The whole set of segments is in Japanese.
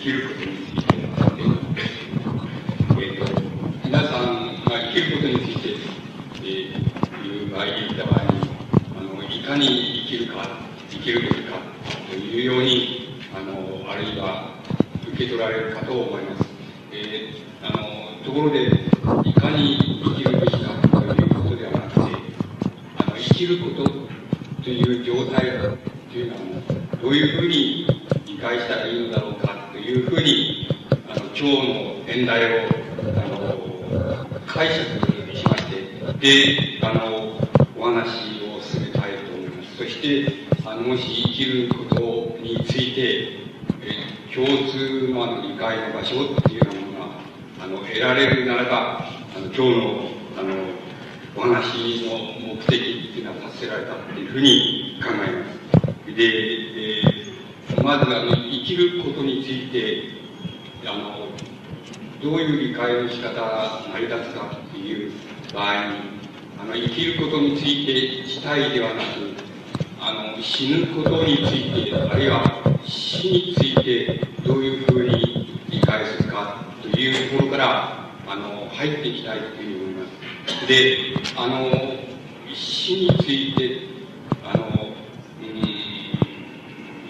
きることについて、えー、と、皆さんが生きることについて、えー、いう場合言った場合に、あの、いかに生きるか、生きるべきか、というように、あの、あるいは、受け取られるかと思います。えー、あの、ところで、いかに生きるべきかということではなくて、あの、生きることという状態というのは、どういうふうに理解したらいいのだろうかというふうに、あの、今日の演題を、あの、解釈しまして、で、あの、お話を進めたいと思います。そして、あの、もし生きることについて、え共通のあの理解の場所っていうようなものが、あの、得られるならば、あの、今日の、あの、お話の目的っていうのは達せられたっていうふうに考えます。で、えー、まずあの、生きることについて、あの、どういう理解の仕方が成り立つかっていう場合に、あの、生きることについて自体ではなく、あの、死ぬことについて、あるいは死についてどういうふうに理解するかというところから、あの、入っていきたいというふうに思います。で、あの、死について、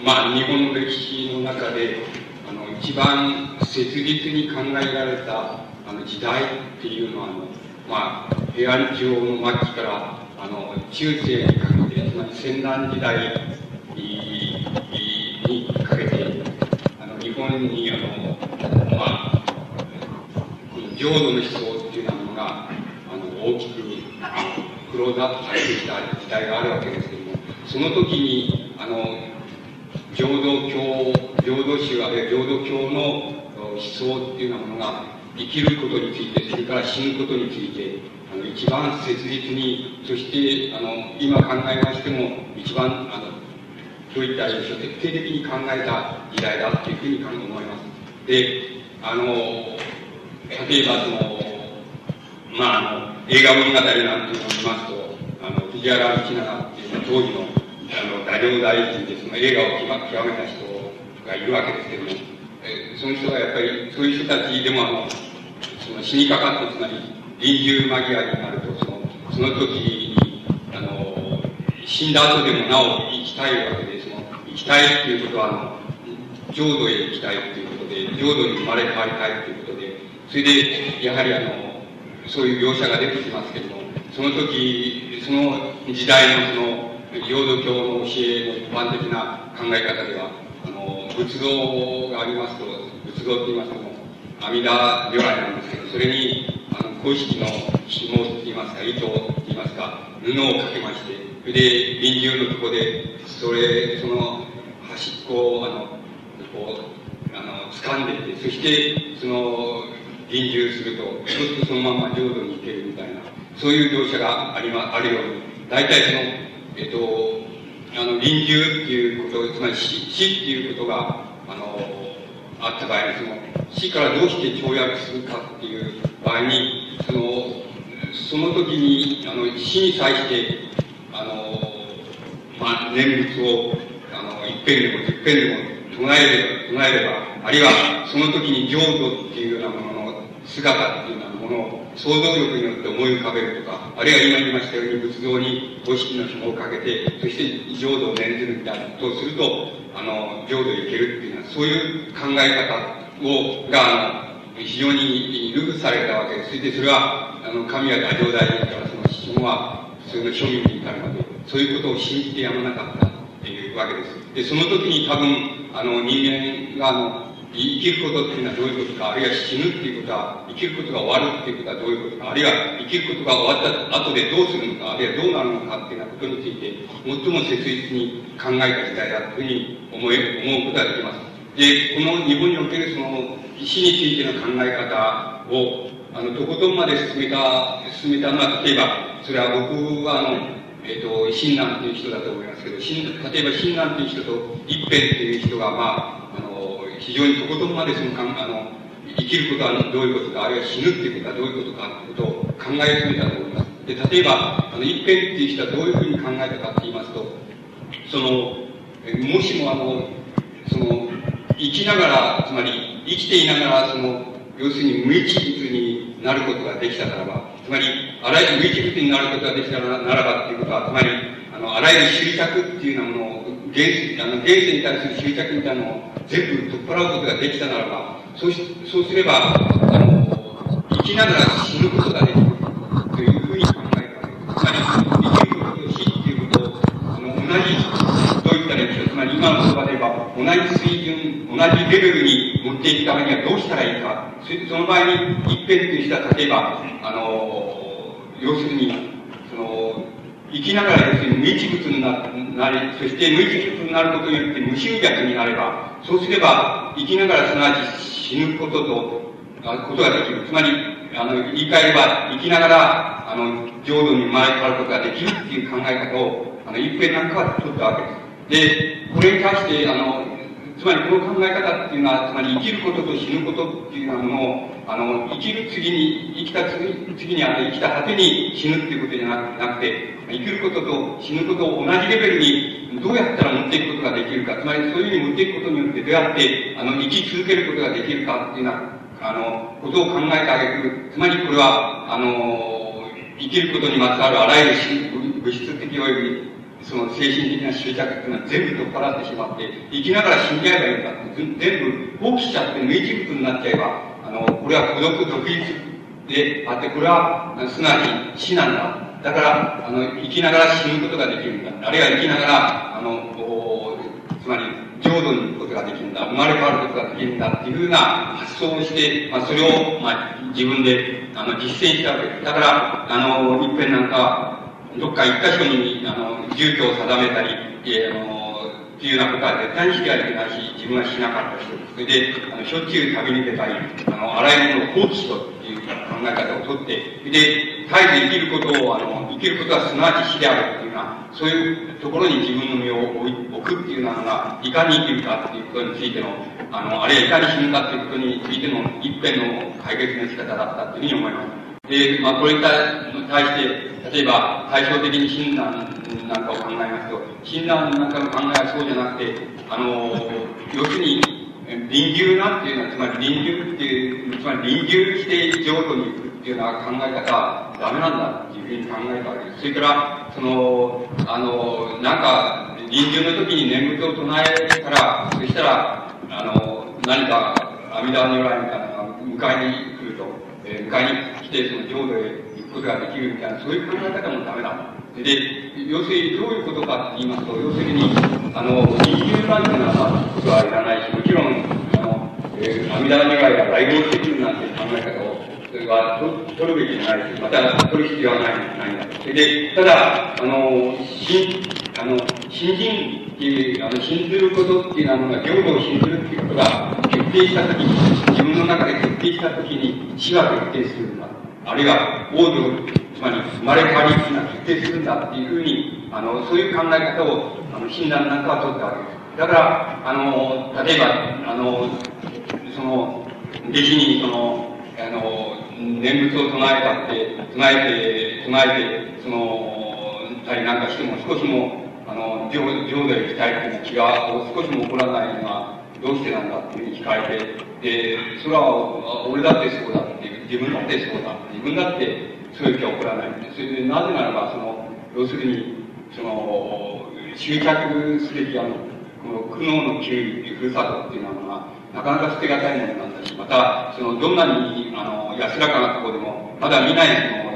まあ、日本の歴史の中で、あの、一番切実に考えられた、あの、時代っていうのは、あの、まあ、平安朝の末期から、あの、中世にかけて、つまり戦乱時代にかけて、あの、日本に、あの、まあ、この浄土の思想っていうのが、あの、大きく、クローズアップされてきた時代があるわけですけども、その時に、あの、浄土教、浄土宗あるいは浄土教の思想っていうようなものが生きることについて、それから死ぬことについて、あの、一番切実に、そして、あの、今考えましても、一番、あの、どういったらいいでしょう、徹底的に考えた時代だっていうふうに思います。で、あの、例えばその、まあ、あの、映画物語なんていうのを見ますと、あの、藤原道長っていうのは当時の、あの、大領大臣でその映画を極めた人がいるわけですけども、えその人がやっぱり、そういう人たちでもあの、その死にかかって、つまり、臨終間際になると、その、その時に、あの、死んだ後でもなお生きたいわけで、その、生きたいっていうことは、あの、浄土へ行きたいっていうことで、浄土に生まれ変わりたいっていうことで、それで、やはりあの、そういう描写が出てきますけども、その時、その時代のその、浄土教の教えの一般的な考え方では、あの、仏像がありますと、仏像って言いますと、阿弥陀如来なんですけど、それに、あの、公式の紐って言いますか、糸って言いますか、布をかけまして、それで、臨終のとこで、それ、その、端っこを、あの、こう、あの、掴んでいて、そして、その、臨終すると、そうするとそのまま浄土に行けるみたいな、そういう描写がありま、あるように、大体その、えっと、あの、臨終っていうこと、つまり死、死っていうことが、あの、あった場合に、その、死からどうして跳躍するかっていう場合に、その、その時に、あの、死に際して、あの、まあ、念仏を、あの、一遍でも、一遍でも唱えれば、唱えれば、あるいは、その時に浄土っていうようなものの姿っていうようなものを想像力によって思い浮かべるとか、あるいは今言いましたように仏像に五色の紐をかけて、そして浄土を念ずるみたいなことすると、あの、浄土へ行けるっていうのは、そういう考え方を、が、あの、非常にルフされたわけです。それでそれは、あの、神は大乗大臣からその紐は普通の庶民に至るまで、そういうことを信じてやまなかったっていうわけです。で、その時に多分、あの、人間が、あの、生きることっていうのはどういうことか、あるいは死ぬっていうことは、生きることが終わるっていうことはどういうことか、あるいは生きることが終わった後でどうするのか、あるいはどうなるのかっていうようなことについて、最も切実に考えた時代だというふうに思え、思うことができます。で、この日本におけるその死についての考え方を、あの、とことんまで進めた、進めたのは、例えば、それは僕はあの、えっ、ー、と、親鸞っていう人だと思いますけど、例えば親鸞っていう人と一辺っていう人が、まあ、非常にとことんまでそのかあの生きることはどういうことか、あるいは死ぬっていうことはどういうことかってことを考え始めたと思います。で、例えば、あの、一辺っていう人はどういうふうに考えたかって言いますと、その、もしもあの、その、生きながら、つまり生きていながら、その、要するに無一物になることができたならば、つまり、あらゆる無一物になることができたならばっていうことは、つまり、あの、あらゆる執着っていうようなものを、現あの現世に対する執着みたいなのを全部取っ払うことができたならば、そうし、そうすれば、あの、生きながら死ぬことができるというふうに考えるわけです。つまり、生きることと死っていうことを、あの、同じ、どういったらいいでしょう。つまり、今の言葉で言えば、同じ水準、同じレベルに持っていくためにはどうしたらいいか。その場合に、一辺という人は、例えば、あの、要するに、その、生きながら要するに無一物になり、そして無一物になることによって無執着になれば、そうすれば、生きながらすなわち死ぬことと、あことができる。つまり、あの、言い換えれば、生きながら、あの、浄土に生まれ変わることができるっていう考え方を、あの、一平なんかは取ったわけです。で、これに対して、あの、つまりこの考え方っていうのは、つまり生きることと死ぬことっていうものを、あの、生きる次に、生きた次次に、あの、生きた果てに死ぬっていうことじゃなくて、生きることと死ぬことを同じレベルにどうやったら持っていくことができるか、つまりそういうふうに持っていくことによってどうやって、あの、生き続けることができるかっていうような、あの、ことを考えてあげる。つまりこれは、あの、生きることにまつわるあらゆる物質的及びその精神的な執着っていうのは全部取っ払ってしまって、生きながら死んじゃえばいいんだ、全部放棄しちゃって無一物になっちゃえば、あの、これは孤独独立であって、これはすなわち死なんだ。だから、あの、生きながら死ぬことができるんだ。あるいは生きながら、あの、つまり、浄土に行くことができるんだ。生まれ変わることができるんだっていうふうな発想をして、まあ、それを、まあ、自分で、あの、実践したわけです。だから、あの、一辺なんか、どっか一箇所に、あの、住居を定めたり、えー、あの、っていうようなことは絶対にしてはいけないし、自分はしなかったし、それで、あの、しょっちゅう旅に出たり、あの、あらゆるのを放棄しろっていう考え方をとって、で、絶えず生きることを、あの、生きることはすなわち死であるっていうような、そういうところに自分の身を置くっていうのが、いかに生きるかっていうことについての、あの、あるいかに死ぬかっていうことについての一辺の解決の仕方だったっていうふうに思います。で、まあ、これに対して、例えば、対照的に診断なんかを考えますと、診断なんかの考えはそうじゃなくて、あの、要するに、臨終なっていうのは、つまり臨終っていう、つまり臨終して浄土に行くっていうような考え方はダメなんだっていうふうに考えたわけです。それから、その、あの、なんか、臨終の時に念仏を唱えたら、そしたら、あの、何か阿弥陀如来みたいなのが迎えに、えー、迎えに来てその浄土へ行くことができるみたいな、そういう考え方もダメだ。で、要するにどういうことかって言いますと、要するに、あの、人間なんてのはことはいらないし、もちろん、あの、えー、阿弥陀如来が大合的になんて考え方を、それは取るべきじゃないし、また取る必要はない、ないんだ。それで、ただ、あの、信、あの、信心っていう、あの、信ずることっていうのは、浄土を信ずるっていうことが決定したときに、自分の中で決定したときに死が決定するんだ。あるいは、王女、つまり生まれ変わりっていうのは決定するんだっていうふうに、あの、そういう考え方を、あの、診断なんかは取ったわけです。だから、あの、例えば、あの、その、弟子に、その、あの、念仏を唱えたって、唱えて、唱えて、その、たりなんかしても少しも、あの、浄土へ行きたいっていう気が少しも起こらないのは、どうしてなんだっていうふうに聞かれて、で、それは、俺だってそうだっていう、自分だってそうだ、自分だってそういう気は起こらない。それで、なぜならば、その、要するに、その、執着すべきあの、この苦悩の旧ふるさとっていうのは、なかなか捨てがたいものなんだし、また、その、どんなに、あの、安らかなところでも、まだ見ない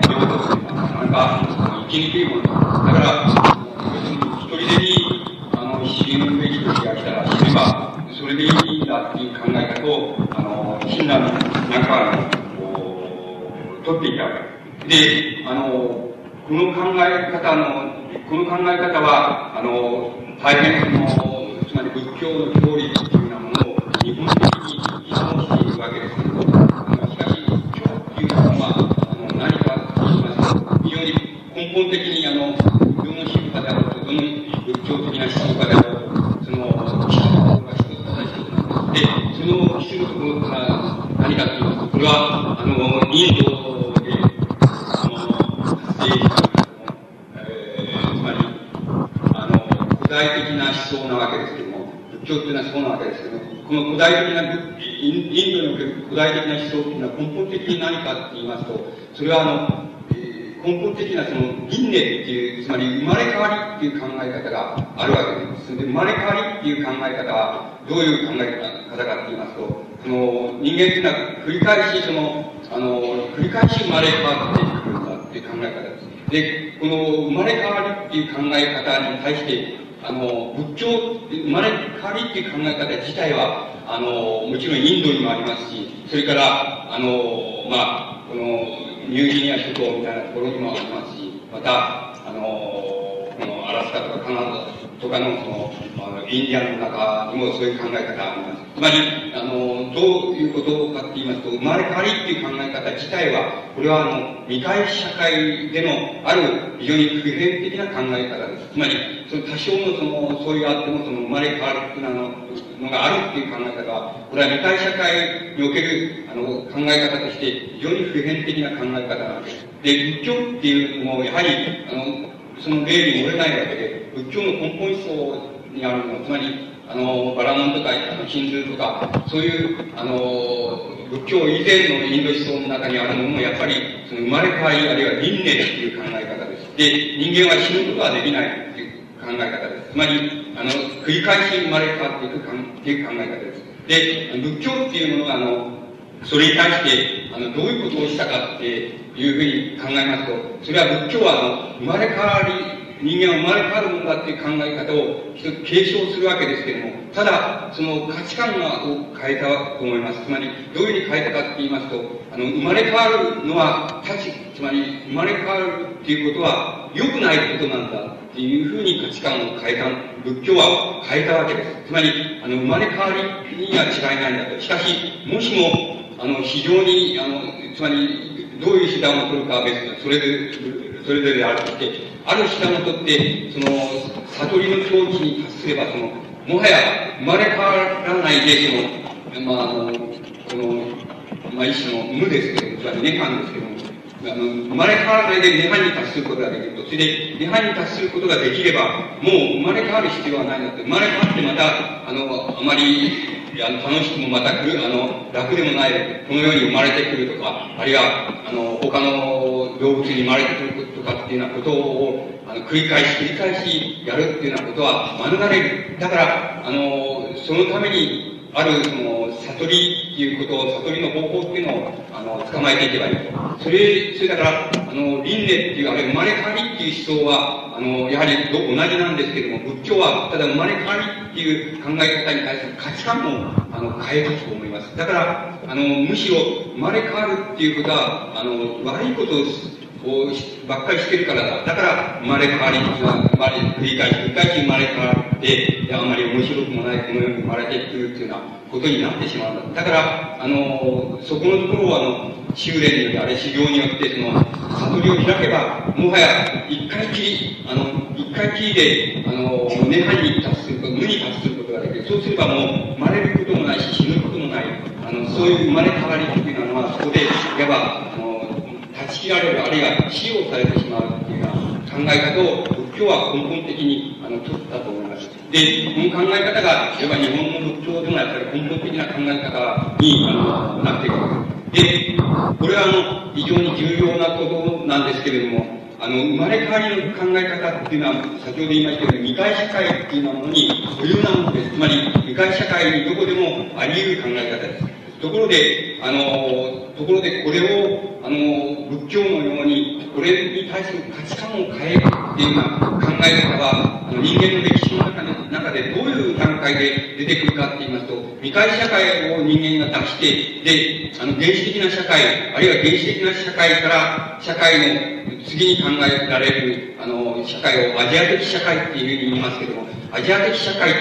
その、領土っていうのは、なかなか、生きにくいものだ。だから、一人でに、あの、死ぬべき時が来たら死ねば、それでいいんだっていう考え方を、あの、親鸞なんかあの、取っていたわけで、あの、この考え方の、この考え方は、あの、大変その、つまり仏教の教理っていうようなものを日本的に依存しているわけですけど、あのしかし、教っていうのは、あの、何かと言いますと、非常に根本的に、あの、どの宗派であろうと、どの仏教的な思想家であろうで、その必要ところが何かと言いますと、これは、あの、インドで、あの、発生したえー、つまり、あの、具体的な思想なわけですけども、仏教っていうのは思想なわけですけど、この古代的な、インドにおける古代的な思想っていうのは根本的に何かって言いますと、それはあの、根本的なその輪廻っていう、つまり生まれ変わりっていう考え方があるわけです。で、生まれ変わりっていう考え方は、どういう考え方かって言いますと、その人間っていうのは繰り返しその、あの、繰り返し生まれ変わっていくんだっていう考え方です。で、この生まれ変わりっていう考え方に対して、あの、仏教、生まれ変わりっていう考え方自体は、あの、もちろんインドにもありますし、それから、あの、まあ、この、ニューギニア諸島みたいなところにもありますし、また、あの、ラスカとかカナダとかのその、あのインディアンの中にもそういう考え方があります。つまり、あの、どういうことかって言いますと、生まれ変わりっていう考え方自体は、これはあの、未開社会でのある非常に普遍的な考え方です。つまり、その多少のその、そういうあってもその生まれ変わるっていうののがあるっていう考え方は、これは未開社会における、あの、考え方として非常に普遍的な考え方なんです。で、仏教っていうのも、やはり、あの、その例に漏れないわけで、仏教の根本思想にあるもの、つまり、あの、バラモンとか、あの、ヒンズーとか、そういう、あの、仏教以前のインド思想の中にあるものも、やっぱり、その生まれ変わり、あるいは輪廻っていう考え方です。で、人間は死ぬことはできないっていう考え方です。つまり、あの、繰り返し生まれ変わっていくかんっていう考え方です。で、仏教っていうものが、あの、それに対して、あの、どういうことをしたかっていうふうに考えますと、それは仏教は、あの、生まれ変わり人間は生まれ変わるものだっていう考え方を一つ継承するわけですけれども、ただ、その価値観を変えたと思います。つまり、どういうふうに変えたかって言いますと、あの、生まれ変わるのは、立ち、つまり、生まれ変わるっていうことは、良くないことなんだっていうふうに価値観を変えた、仏教は変えたわけです。つまり、あの、生まれ変わりには違いないんだと。しかし、もしも、あの、非常に、あの、つまり、どういう手段を取るかは別それで、それぞれあるとして、ある手段をとって、その、悟りの境地に達すれば、その、もはや生まれ変わらないで、その、まあ、あの、この、まあ、一種の無ですけど、それは涅槃ですけども、あの、生まれ変わらないで涅槃に達することができると。それで、涅槃に達することができれば、もう生まれ変わる必要はないんだって。生まれ変わってまた、あの、あまり、あの、楽しくもまた来る、あの、楽でもない、この世に生まれてくるとか、あるいは、あの、他の動物に生まれてくるとかっていうようなことを、あの、繰り返し繰り返しやるっていうようなことは免れる。だから、あの、そのために、ある、その、悟りっていうことを、悟りの方法っていうのを、あの、捕まえていけばいいと。それ、それだから、あの、輪廻っていう、あれ、生まれ変わりっていう思想は、あの、やはり同じなんですけども、仏教は、ただ生まれ変わりっていう考え方に対する価値観も、あの、変えたと思います。だから、あの、むしろ、生まれ変わるっていうことは、あの、悪いことををばっかりしてるからだ。だから、生まれ変わり生まれ、繰り返し、繰り返し生まれ変わって、あまり面白くもないこの世に生まれていくるっていうようなことになってしまうんだ。だから、あの、そこのところは、あの、修練によって、あれ修行によって、その、悟りを開けば、もはや、一回きり、あの、一回きりで、あの、涅槃に達すること、無に達することができる。そうすればもう、生まれることもないし、死ぬこともない。あの、そういう生まれ変わりっていうのは、そこで、いわば、あの、断ち切られる、あるいは使用されてしまうっていうような考え方を仏教は根本的にあの取ったと思います。で、この考え方が、いわば日本の仏教でもやっぱり根本的な考え方にあのなっていくわけです。で、これはあの非常に重要なことなんですけれども、あの、生まれ変わりの考え方っていうのは、先ほど言いましたように、未開社会っていうものに固有なものです。つまり、未開社会にどこでもあり得る考え方です。ところで、あの、ところでこれを、あの、仏教のように、これに対する価値観を変えるっていうような考え方は、あの人間の歴史の中で中でどういう段階で出てくるかって言いますと、未開社会を人間が出して、で、あの、原始的な社会、あるいは原始的な社会から、社会の次に考えられる、あの、社会をアジア的社会っていうふうに言いますけども、アジア的社会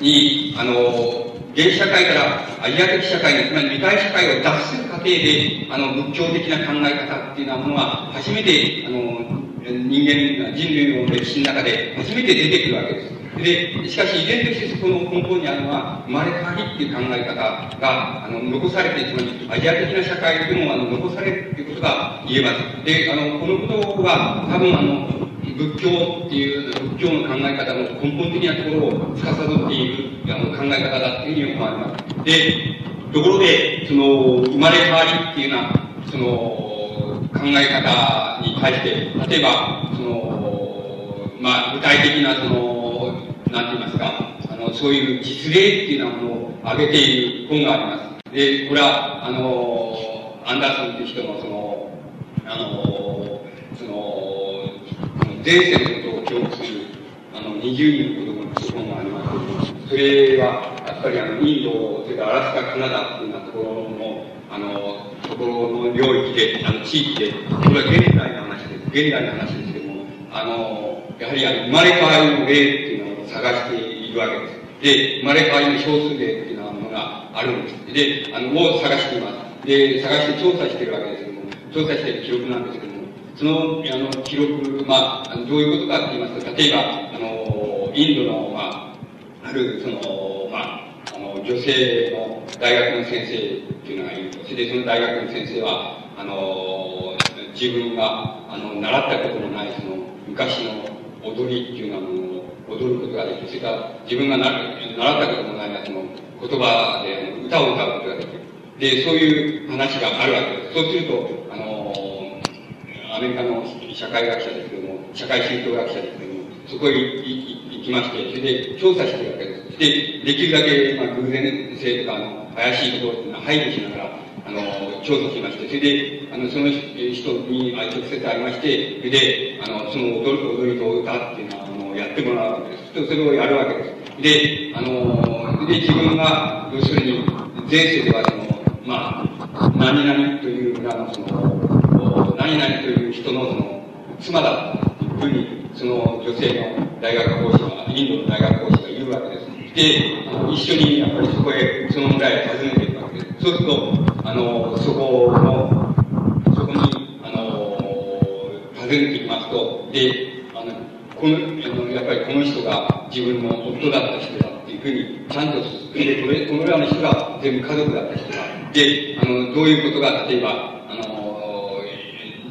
に、あの、原社会からアジア的社会に、つまり未開社会を脱する過程で、あの、仏教的な考え方っていうようなものが、初めて、あの、人間、人類の歴史の中で初めて出てくるわけです。で、しかし依然としてそこの根本にあるのは、生まれ変わりっていう考え方が、あの、残されて、つまり、アジア的な社会でも、あの、残されるっていうことが言えます。で、あの、このことは、多分、あの、仏教っていう、仏教の考え方の根本的なところを司っているあの考え方だっていうふうに思われます。で、ところで、その、生まれ変わりっていうような、その、考え方に対して、例えば、その、まあ、具体的な、その、なんて言いますか、あの、そういう実例っていうようなものを挙げている本があります。で、これは、あの、アンダーソンっていう人の、その、あ、の、前世のことを記憶する、あの、20人の子供の本がありますそれは、やっぱりあの、インド、それからアラスカ、カナダっていうようなところの、あの、ところの領域で、あの、地域で、これは現代の話です。現代の話ですけども、あの、やはりあの、生まれ変わりの例っていうのを探しているわけです。で、生まれ変わりの少数例っていうようなものがあるんです。で、あの、を探しています。で、探して調査してるわけですけども、調査している記録なんですけども、その、あの、記録、まあ、どういうことかって言いますと、例えば、あの、インドの、まあ、ある、その、まあ、あの、女性の大学の先生っていうのがいると。それで、その大学の先生は、あの、自分が、あの、習ったことのない、その、昔の踊りっていうようなものを踊ることができる。それから、自分が習ったことのない、その、言葉で歌を歌うことができる。で、そういう話があるわけです。そうすると、あの、アメリカの社会学者ですけども、社会宗教学者ですけども、そこへ行きまして、それで調査してるわけです。で、できるだけ、まあ、偶然性とか、あの、怪しいところっていうのは排除しながら、あの、調査しまして、それで、あの、その人に直接会いまして、それで、あの、その踊り踊りと歌っていうのは、あの、やってもらうわけです。それをやるわけです。で、あの、で、自分が、要するに、前世ではその、まあ、何々という村のその、何々という人のその、妻だというふうに、その女性の大学講師が、インドの大学講師が言うわけです。で、あの一緒にやっぱりそこへ、その村へ訪ねていくわけです。そうすると、あの、そこの、そこに、あの、訪ねていきますと、で、あの、この、あの、やっぱりこの人が自分の夫だった人だっていうふうに、ちゃんと、で、これ、このような人が全部家族だった人だ。で、あの、どういうことが、例えば、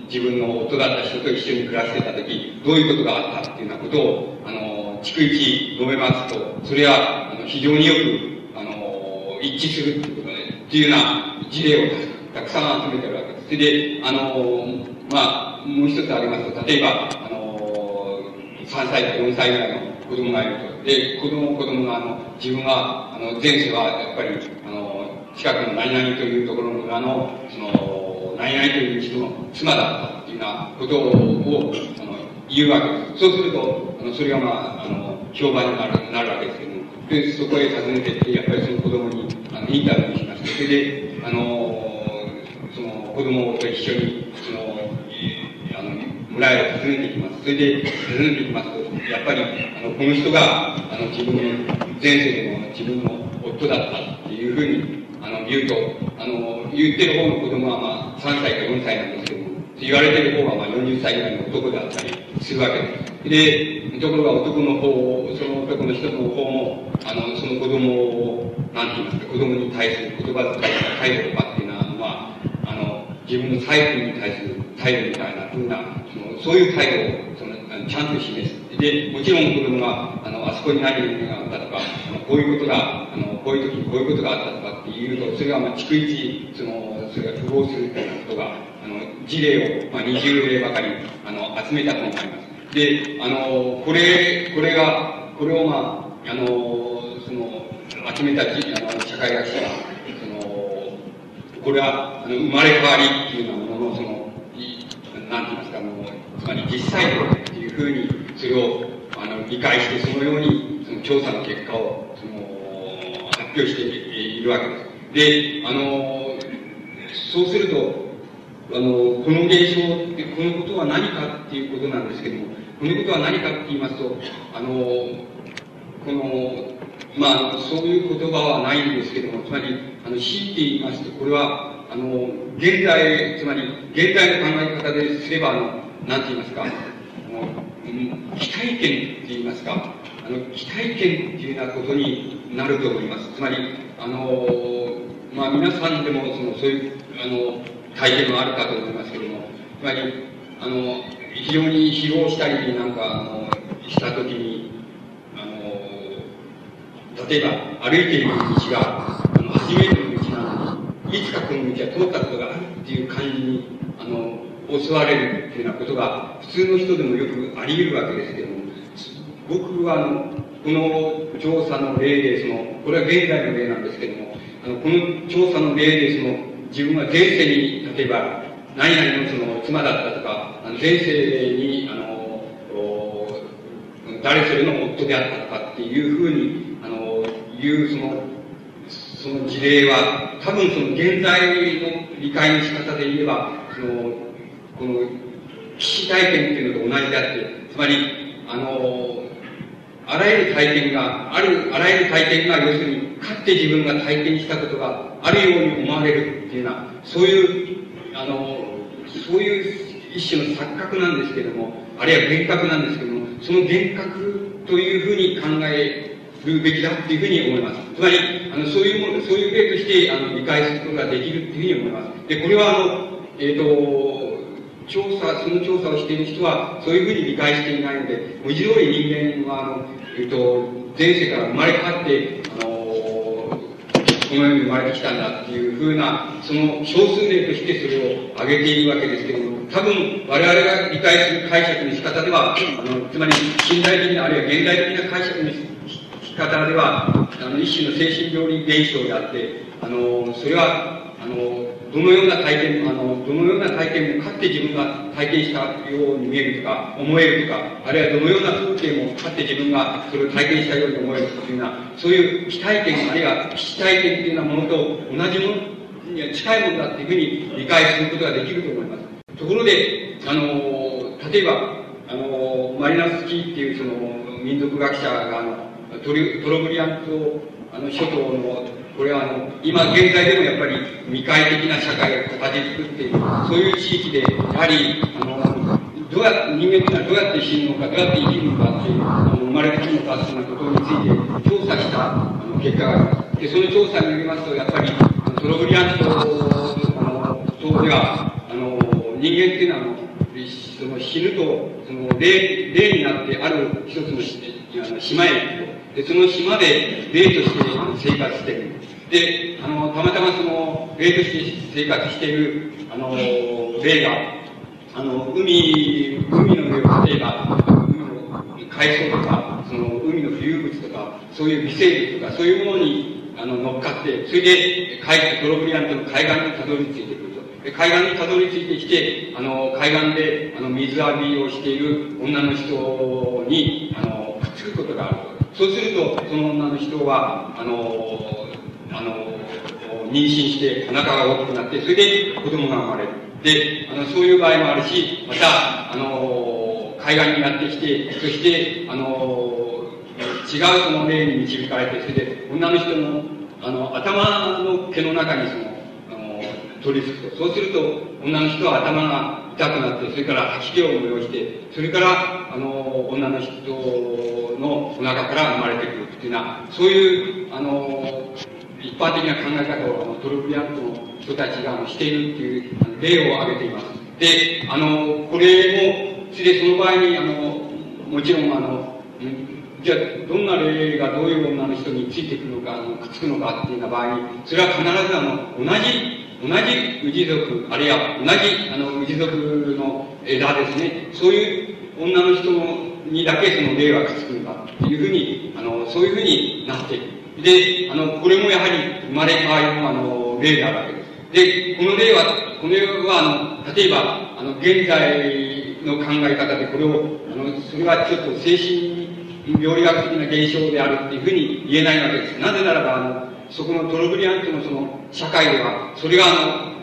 自分の夫だった人と一緒に暮らしてた時、どういうことがあったっていうようなことを、あの、逐一述べますと、それは、あの、非常によく、あの、一致するっていうことで、っていうような事例をたくさん集めてるわけです。それで、あの、まあ、もう一つありますと、例えば、あの、3歳か4歳ぐらいの子供がいると。で、子供、子供が、あの、自分は、あの、前世は、やっぱり、あの、近くの何々というところの村の、その、何々という人の妻だったっていうようなことを、その、言うわけです。そうすると、あの、それがまあ、あの、評判になる、なるわけですけども、で、そこへ訪ねてって、やっぱりその子供に、あの、インタビューしまして、それで、あの、その、子供と一緒に、その、あの、村へ訪ねていきます。それで、訪ねていきますと、やっぱり、あの、この人が、あの、自分の、前世での自分の夫だったっていうふうに、あの、言うと、あの、言ってる方の子供はまあ、3歳か4歳なんですけども、言われてる方はまあ40歳ぐらいの男だったりするわけです。で、ところが男の方、その男の一つの方も、あの、その子供を、なんて言いますか、子供に対する言葉遣いとか態度とかっていうのは、まあ、あの、自分の財布に対する態度みたいなふうな、その、そういう態度を、その、ちゃんと示す。で、もちろん子供が、あの、あそこに何があったとか、こういうことが、あの、こういう時にこういうことがあったとかっていうと、それがまあ、逐一、その、それが符合するというようなことが、あの、事例を、まあ、20例ばかり、あの、集めたものがあります。で、あの、これ、これが、これをまあ、あの、その、集めたあの社会学者が、その、これは、あの、生まれ変わりっていうようなものの、その、なんて言いますか、あの、つまり実際とっていうふうに、それを、あの、理解して、そのように、その調査の結果を、その、発表しているわけです。で、あの、そうすると、あの、この現象って、このことは何かっていうことなんですけども、このことは何かって言いますと、あの、この、まあ、そういう言葉はないんですけども、つまり、あの、強いて言いますと、これは、あの、現代、つまり、現代の考え方ですれば、あの、なんて言いますか、期待権って言いますか、あの、期待権っていうようなことになると思います。つまり、あの、まあ、皆さんでも、その、そういう、あの、体験もあるかと思いますけども、つまり、あの、非常に疲労したりなんか、あの、したときに、あの、例えば歩いている道が、あの、初めての道なのに、いつかこの道は通ったことがあるっていう感じに、あの、襲われるっていうようなことが、普通の人でもよくあり得るわけですけども、僕は、あの、この調査の例で、その、これは現代の例なんですけども、あの、この調査の例で、その、自分は前世に、例えば、何々のその妻だったとか、あの前世に、あの、誰それの夫であったとかっていうふうに、あの、いうその、その事例は、多分その現在の理解の仕方で言えば、その、この、危機体験っていうのと同じであって、つまり、あの、あらゆる体験が、ある、あらゆる体験が、要するに、かつて自分が体験したことがあるように思われるっていうような、そういう、あの、そういう一種の錯覚なんですけども、あるいは幻覚なんですけども、その幻覚というふうに考えるべきだっていうふうに思います。つまり、あの、そういうもの、そういう例として、あの、理解することができるっていうふうに思います。で、これはあの、えっ、ー、と、調査、その調査をしている人は、そういうふうに理解していないので、文字通り人間は、あの、えっ、と、前世から生まれ変わって、あの、この世に生まれてきたんだっていうふうな、その少数例としてそれを挙げているわけですけども、多分我々が理解する解釈の仕方では、あの、つまり近代的な、あるいは現代的な解釈の仕方では、あの、一種の精神病理現象であって、あの、それは、あの、どのような体験、あの、どのような体験もかって自分が体験したように見えるとか、思えるとか、あるいはどのような風景もかって自分がそれを体験したように思えるというような、そういう非体験、あるいは非体験というようなものと同じものには近いものだっていうふうに理解することができると思います。ところで、あの、例えば、あの、マリナスキーっていうその民族学者が、あの、トロブリアントあの諸島のこれはあの、今現在でもやっぱり未開的な社会を形作っている、そういう地域で、やはり、あの、どうや、人間というのはどうやって死ぬのか、どうやって生きるのかっていう、あの生まれてくるのかっていうことについて調査したあの結果があります。で、その調査によりますと、やっぱり、トロブリアン島の島では、あの、人間っていうのは、その死ぬと、その霊、霊になってある一つの島へ行くと。で、その島で霊として生活してる。で、あの、たまたまその、霊として生活している、あの、霊が、あの、海、海の上を例えば、海の海藻とか、その、海の浮遊物とか、そういう微生物とか、そういうものに、あの、乗っかって、それで、海、トロブリアントの海岸にたどり着いてくると。で海岸にたどり着いてきて、あの、海岸で、あの、水浴びをしている女の人に、あの、くっつくことがあると。そうすると、その女の人は、あの、あの、妊娠してお腹が大きくなって、それで子供が生まれる。で、あの、そういう場合もあるし、また、あの、海岸にやってきて、そして、あの、違うその霊に導かれて、それで、女の人の、あの、頭の毛の中にそ、の、取り付くと。そうすると、女の人は頭が痛くなって、それから吐き気を催して、それから、あの、女の人のお腹から生まれてくるっていうのは、そういう、あの、一般的な考え方をあのトルブリアントの人たちがしているっていう例を挙げています。で、あの、これも、それでその場合に、あの、もちろん、あの、じゃあ、どんな霊がどういう女の人についてくるのか、くっつくのかっていうような場合に、それは必ずあの、同じ、同じ氏族、あるいは同じ、あの、氏族の枝ですね、そういう女の人にだけその霊がくっつくのかっていうふうに、あの、そういうふうになっていく。で、あの、これもやはり生まれ変わりのあの、例なわけです。で、この例は、これはあの、例えば、あの、現在の考え方でこれを、あの、それはちょっと精神病理学的な現象であるっていうふうに言えないわけです。なぜならば、あの、そこのトロブリアントのその、社会では、それがあ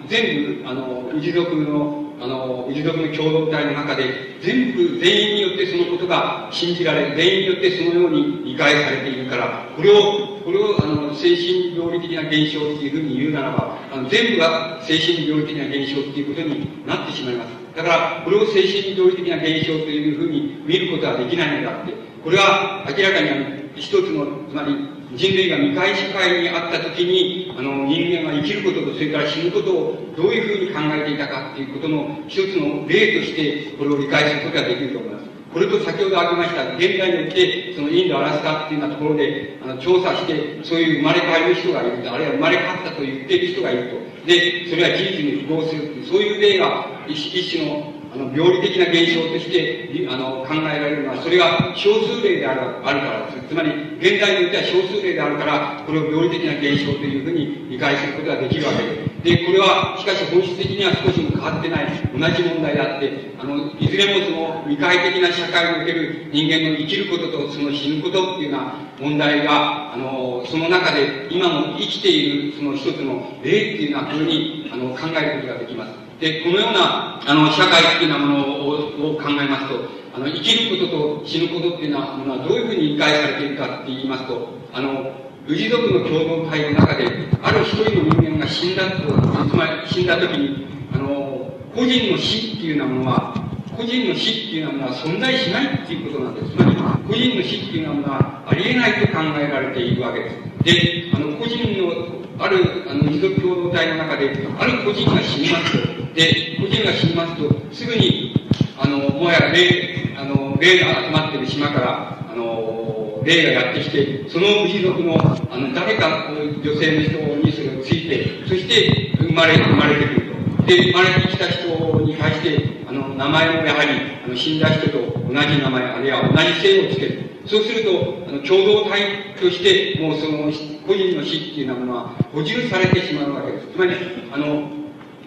の、全部、あの、氏族のあの、氏族の共同体の中で、全部、全員によってそのことが信じられ、全員によってそのように理解されているから、これを、これを、あの、精神病理的な現象っていうふうに言うならば、あの、全部が精神病理的な現象っていうことになってしまいます。だから、これを精神病理的な現象というふうに見ることはできないのだって、これは明らかにあの、一つの、つまり、人類が未開社会にあった時に、あの、人間が生きることと、それから死ぬことをどういうふうに考えていたかっていうことの一つの例として、これを理解することができると思います。これと先ほど挙げました、現代において、そのインド、アラスカっていうようなところで、あの、調査して、そういう生まれ変わりの人がいると、あるいは生まれ変わったと言っている人がいると。で、それは事実に符合するっていう、そういう例が一種のあの、病理的な現象として、あの、考えられるのは、それが少数例であるあるからです。つまり、現代においては少数例であるから、これを病理的な現象というふうに理解することができるわけです。で、これは、しかし本質的には少しも変わってない、同じ問題であって、あの、いずれもその未開的な社会における人間の生きることとその死ぬことっていうような問題が、あの、その中で今も生きているその一つの例っていうようなふうに、あの、考えることができます。で、このような、あの、社会っていうようなものを考えますと、あの、生きることと死ぬことっていうようなものはどういうふうに理解されているかって言いますと、あの、氏族の共同体の中で、ある一人の人間が死んだと、つまり死んだ時に、あの、個人の死っていうようなものは、個人の死っていうようなものは存在しないっていうことなんです。つまり、個人の死っていうようなものはありえないと考えられているわけです。で、あの、個人の、ある、あの、氏族共同体の中で、ある個人が死にますと、で、個人が死にますと、すぐに、あの、もはや霊、あの、霊が集まっている島から、あの、霊がやってきて、その氏族の、あの、誰か、女性の人にそれをついて、そして生まれ、生まれてくると。で、生まれてきた人に対して、あの、名前もやはり、あの、死んだ人と同じ名前、あるいは同じ姓をつける。そうすると、あの、共同体として、もうその、個人の死っていうようなものは補充されてしまうわけです。つまり、あの、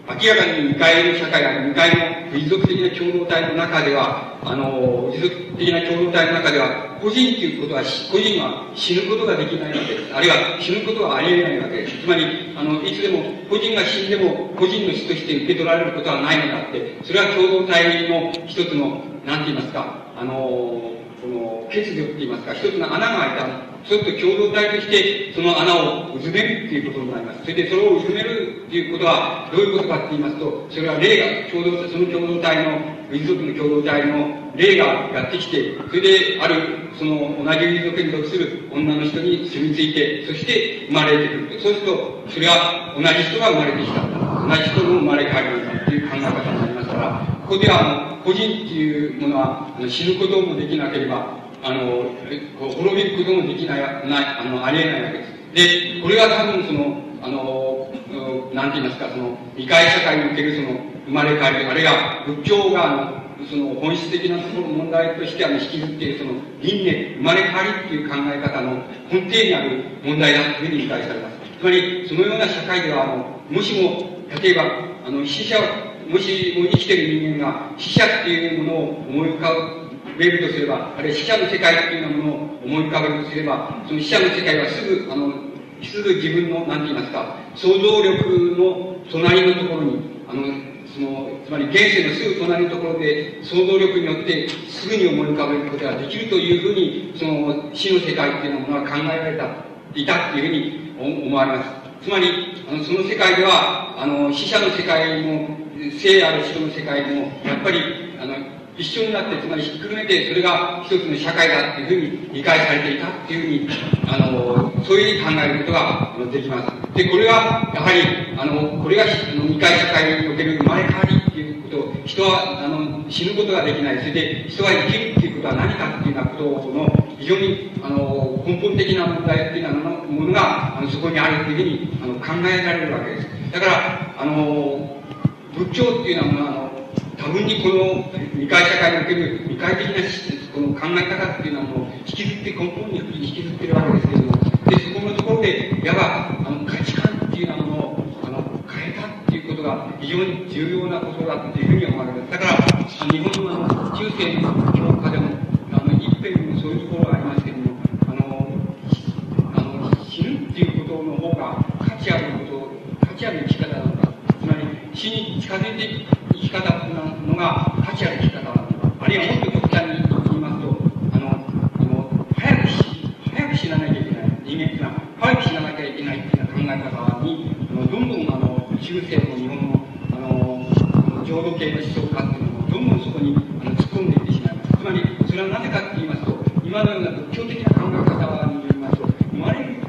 明らかに未開の社会が、未開の持続的な共同体の中では、あの、持続的な共同体の中では、個人ということは、個人は死ぬことができないわけです。あるいは死ぬことはありえないわけです。つまり、あの、いつでも、個人が死んでも、個人の死として受け取られることはないのだって、それは共同体の一つの、なんて言いますか、あの、この、欠如って言いますか、一つの穴が開いたそうすると共同体としてその穴をうずめるっていうことになります。それでそれをうずめるっていうことはどういうことかって言いますと、それは霊が共同、その共同体の、民族の共同体の霊がやってきて、それである、その同じ民族に属する女の人に住み着いて、そして生まれてくると。そうすると、それは同じ人が生まれてきた。同じ人の生まれ変わりだっていう考え方になりますから、ここでは、あの、個人っていうものは、あの死ぬこともできなければ、あの、滅びることもできない、ない、あの、ありえないわけです。で、これが多分その、あの、なんて言いますか、その、理解社会におけるその、生まれ変わり、あるいは仏教が、その本質的なところ問題としてあの引きずっているその輪廻、生まれ変わりっていう考え方の根底にある問題だというふうに理解されます。つまり、そのような社会では、あの、もしも、例えば、あの、死者、もしも生きている人間が死者っていうものを思い浮かぶぶべるとすれば、あるいは死者の世界っていうようなものを思い浮かべるとすれば、その死者の世界はすぐ、あの、すぐ自分の、なんて言いますか、想像力の隣のところに、あの、その、つまり現世のすぐ隣のところで想像力によってすぐに思い浮かべることができるというふうに、その死の世界っていうようなものが考えられた、いたっていうふうに思われます。つまり、あの、その世界では、あの、死者の世界も、生ある人の世界も、やっぱり、あの、一緒になって、つまりひっくるめて、それが一つの社会だっていうふうに理解されていたっていうふうに、あの、そういうふうに考えることができます。で、これは、やはり、あの、これが、あの、二回社会における生まれ変わりっていうことを、人は、あの、死ぬことができない。それで、人は生きるっていうことは何かっていうようなことの、非常に、あの、根本的な問題っていうようなものが、あの、そこにあるっていうふうに、あの、考えられるわけです。だから、あの、仏教っていうのは、多分にこの未開社会における未開的なこの考え方っていうのはもう引きずって根本に引きずってるわけですけれども、で、そこのところで、いわば、あの、価値観っていうものを、あの、変えたっていうことが非常に重要なことだっていうふうに思われます。だから、日本のあの、中世の教科でも、あの、一辺にもそういうところがありますけれども、あの、あの、死ぬっていうことの方が価値あること、価値ある生き方なんだ。つまり、死に近づいていく生き方ていうのが価値ある生き方あるいはもっと極端に言いますと、あの、あの早く死、早く死ななきゃいけない。人間っていうのは、早く死ななきゃいけないっていう考え方に、あのどんどんあの、中世の日本の、あの、浄土系の思想家っていうのも、どんどんそこにあの突っ込んでいってしまいます。つまり、それはなぜかって言いますと、今のような仏教的な考え方によりますと、生まれる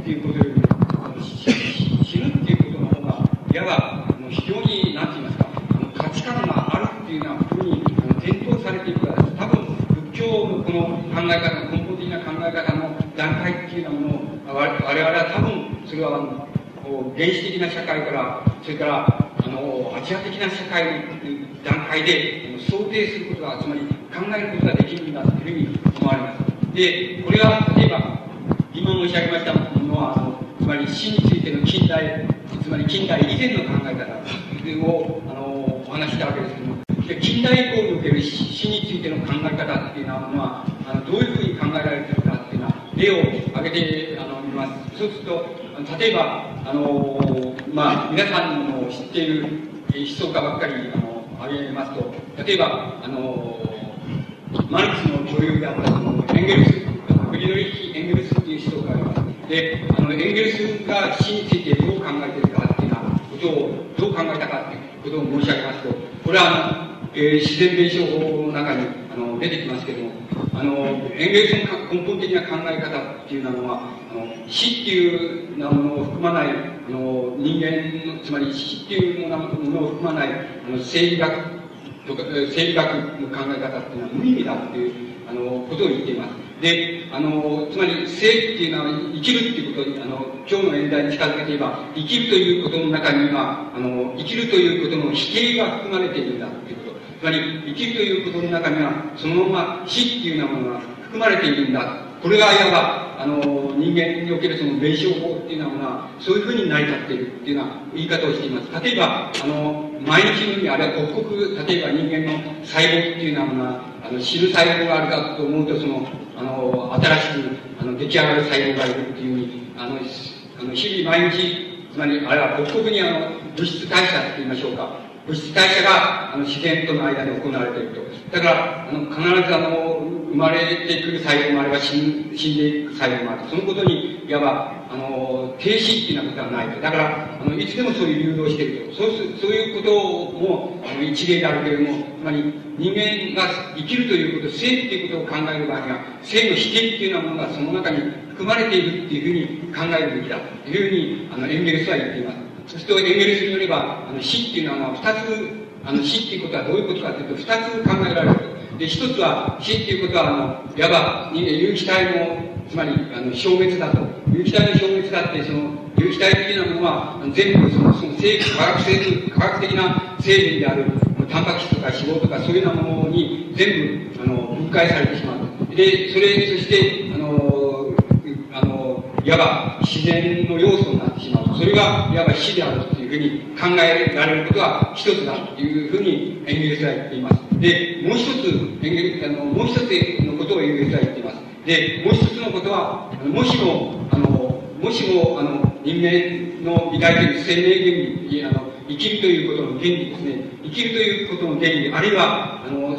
原始的な社会から、それから、あの、アジア的な社会の段階で想定することが、つまり考えることができるんだというふうに思われます。で、これは、例えば、今申し上げましたのは、あのつまり死についての近代、つまり近代以前の考え方を、あの、お話したわけですけども、近代以降における死についての考え方っていうのは、あのどういうふうに考えられているかっていうのは、例を挙げてあのみます。そうすると、例えば、あの、まあ、皆さんの知っている思想家ばっかり、あの、挙げますと、例えば、あの、マルクスの女優であったのエンゲルス、フリドリヒ・エンゲルスっていう思想家がいます。で、あの、エンゲルスが死についてどう考えてるかっていうようなことを、どう考えたかっていうことを申し上げますと、これは、あの、えー、自然弁証法の中にあの出てきますけども、あの、演芸の根本的な考え方っていうのは、あの死っていうなものを含まない、あの人間の、つまり死っていうものを含まない、あの生理学とか、生理学の考え方っていうのは無意味だっていうあのことを言っています。で、あの、つまり生っていうのは生きるっていうことに、あの、今日の演題に近づけて言えば、生きるということの中には、あの、生きるということの否定が含まれているんだっていうこと。つまり、生きるということの中には、そのまま死っていうようなものが含まれているんだ。これがいわば、あの、人間におけるその弁証法っていうのは、そういうふうに成り立っているっていうような言い方をしています。例えば、あの、毎日のように、あるいは刻々、例えば人間の細胞っていうのは、あの、知る細胞があるかと思うと、その、あの、新しく、あの、出来上がる細胞がいるっていうふうに、あの、あの日々毎日、つまり、あれは刻々にあの、物質代謝って言いましょうか。物質代謝があの自然との間で行われていると。だから、あの必ずあの生まれてくる細胞もあれば死ん死んでいく細胞もある。そのことに、いわば、あの、停止っていうようなことはないと。だから、あのいつでもそういう流動していると。そうそういうこともあの一例であるけれども、つまり人間が生きるということ、生っていうことを考える場合には、生の否定っていうようなものがその中に含まれているっていうふうに考えるべきだというふうに、あの、エンゲルスは言っています。そしてエンゲルスによれば、あの死っていうのは二つ、あの死っていうことはどういうことかというと、二つ考えられる。で、一つは死っていうことは、あの、いわば有機体の、つまり、あの、消滅だと。有機体の消滅だって、その、有機体的なものは、全部その、その生化学成分、科学的な成分である、タンパク質とか脂肪とかそういうようなものに全部、あの、分解されてしまう。で、それ、そして、あの、あの、いわば自然の要素になってしまう。それがいわば死であるというふうに考えられることは一つだというふうにエンゲルスは言っています。で、もう一つ、エンゲルあのもう一つのことをエンゲルスは言っています。で、もう一つのことは、もしも、あの、もしも、あの、人間の抱いている生命原理、あの、生きるということの原理ですね。生きるということの原理、あるいは、あの、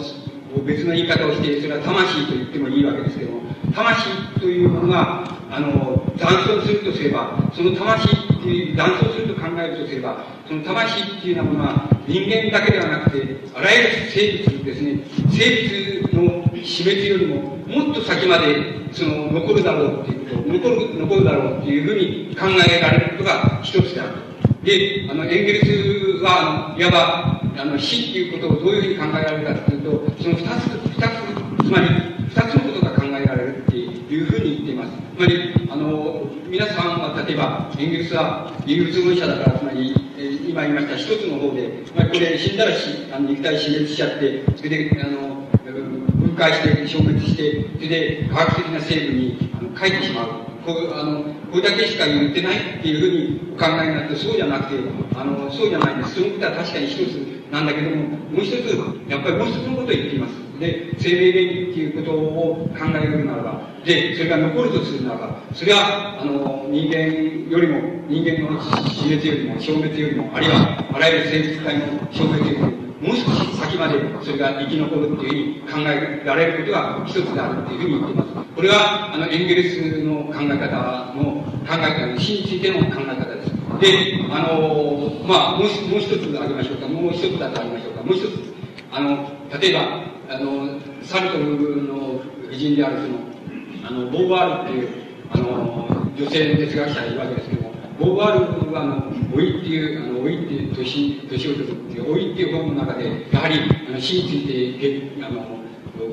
別の言い方をして、それは魂と言ってもいいわけですけども、魂というものが、あの、断層するとすれば、その魂っていう、断層えるとすれば、その魂っていうようなものは、人間だけではなくて、あらゆる生物ですね、生物の死滅よりも、もっと先まで、その、残るだろうっていうこと、残る、残るだろうっていうふうに考えられることが一つであるで、あの、エンゲルスは、いわば、あの、死っていうことをどういうふうに考えられるかというと、その二つ、二つ、つまり、二つのことが考えられるっていうふうに言っています。つまり、あの、皆さんは、例えば、エンゲルスは、有物分者だから、つまり、えー、今言いました一つの方で、まりこれ死んだらし、あの肉体死滅しちゃって、それで、あの、分解して、消滅して、それで科学的な成分にあの書いてしまう。こうあのこれだけしか言ってないっていうふうにお考えになって、そうじゃなくて、あのそうじゃないんです。そのことは確かに一つなんだけども、もう一つ、やっぱりもう一つのことを言っています。で、生命原理っていうことを考えるならば、で、それが残るとするならば、それは、あの、人間よりも、人間の死滅よりも、消滅よりも、あるいは、あらゆる生物体の消滅よりも、もう少し先までそれが生き残るっていうふうに考えられることが一つであるっていうふうに言っています。これは、あの、エンゲルスの考え方の考え方の死についての考え方です。で、あの、まあ、もうもう一つ挙げましょうか。もう一つだと挙げましょうか。もう一つ。あの、例えば、あの、サルトルの偉人であるその、あの、ボーワールっていう、あの、女性哲学者いるわけですけども、ボーワールは、あの、老いっていう、あの、老いっていう、年、年を取るっていう、老いっていう本の中で、やはり、あの、死について、あの、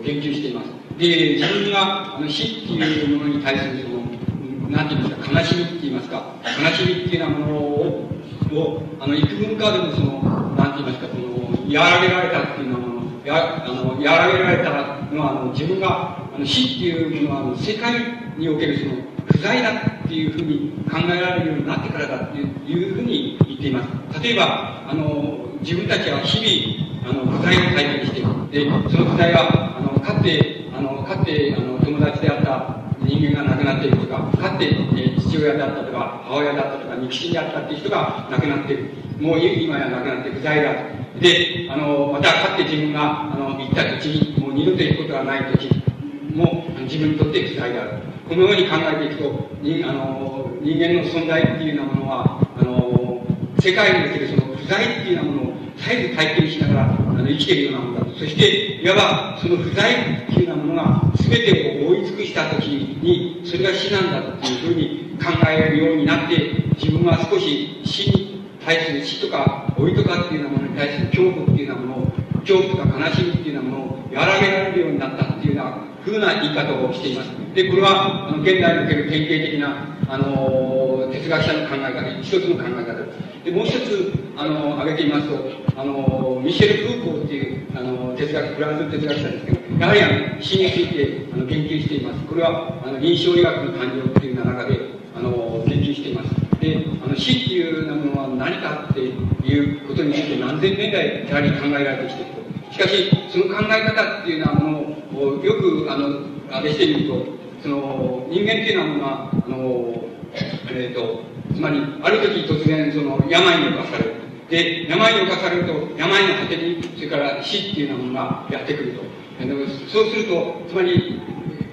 研究しています。で、自分が、あの、死っていうものに対するその、なんて言いますか、悲しみって言いますか、悲しみっていうようなものを、をあの、幾分かでもその、なんて言いますか、その、和らげられたっていうようなもの、やあの和らげられたのはあの自分があの死っていうものはあの世界におけるその不在だっていうふうに考えられるようになってからだっていうふうに言っています。例えば、あの、自分たちは日々、あの、不在を体験している。で、その不在は、あの、かつて、あの、かつて、あの、友達であった人間が亡くなっているとか、かつて、え、父親だったとか、母親だったとか、肉親であったっていう人が亡くなっている。もう今や亡くなって不在だと。で、あの、またかつて自分が、あの、行った土地に、もう二度と行くことがない土地も、自分にとって不在である。このように考えていくと、にあの人間の存在っていうようなものは、あの世界におけるその不在っていうようなものを絶えず体験しながらあの生きているようなものだと。そして、いわばその不在っていうようなものが全てを覆い尽くした時に、それが死なんだっていうふうに考えるようになって、自分は少し死に対する死とか老いとかっていうようなものに対する恐怖っていうようなものを、恐怖とか悲しみっていうようなものを和らげられるようになったっていうようなふうな言い方をしています。で、これは、あの、現代における典型的な、あの、哲学者の考え方、一つの考え方です。で、もう一つ、あの、挙げてみますと、あの、ミシェル・フーコーっていう、あの、哲学、フランスの哲学者ですけど、やはり、あの、死について、あの、言及しています。これは、あの、臨床医学の誕生っていう中で、あの、言及しています。で、あの、死っていうものは何かっていうことについて何千年来、やはり考えられてきていると。しかし、その考え方っていうようなものを、よく、あの、あれしてみると、その、人間っていうのは、あの、えっ、ー、と、つまり、ある時突然、その、病に侵される。で、病に侵されると、病の果てに、それから死っていうようなものがやってくると。そうすると、つまり、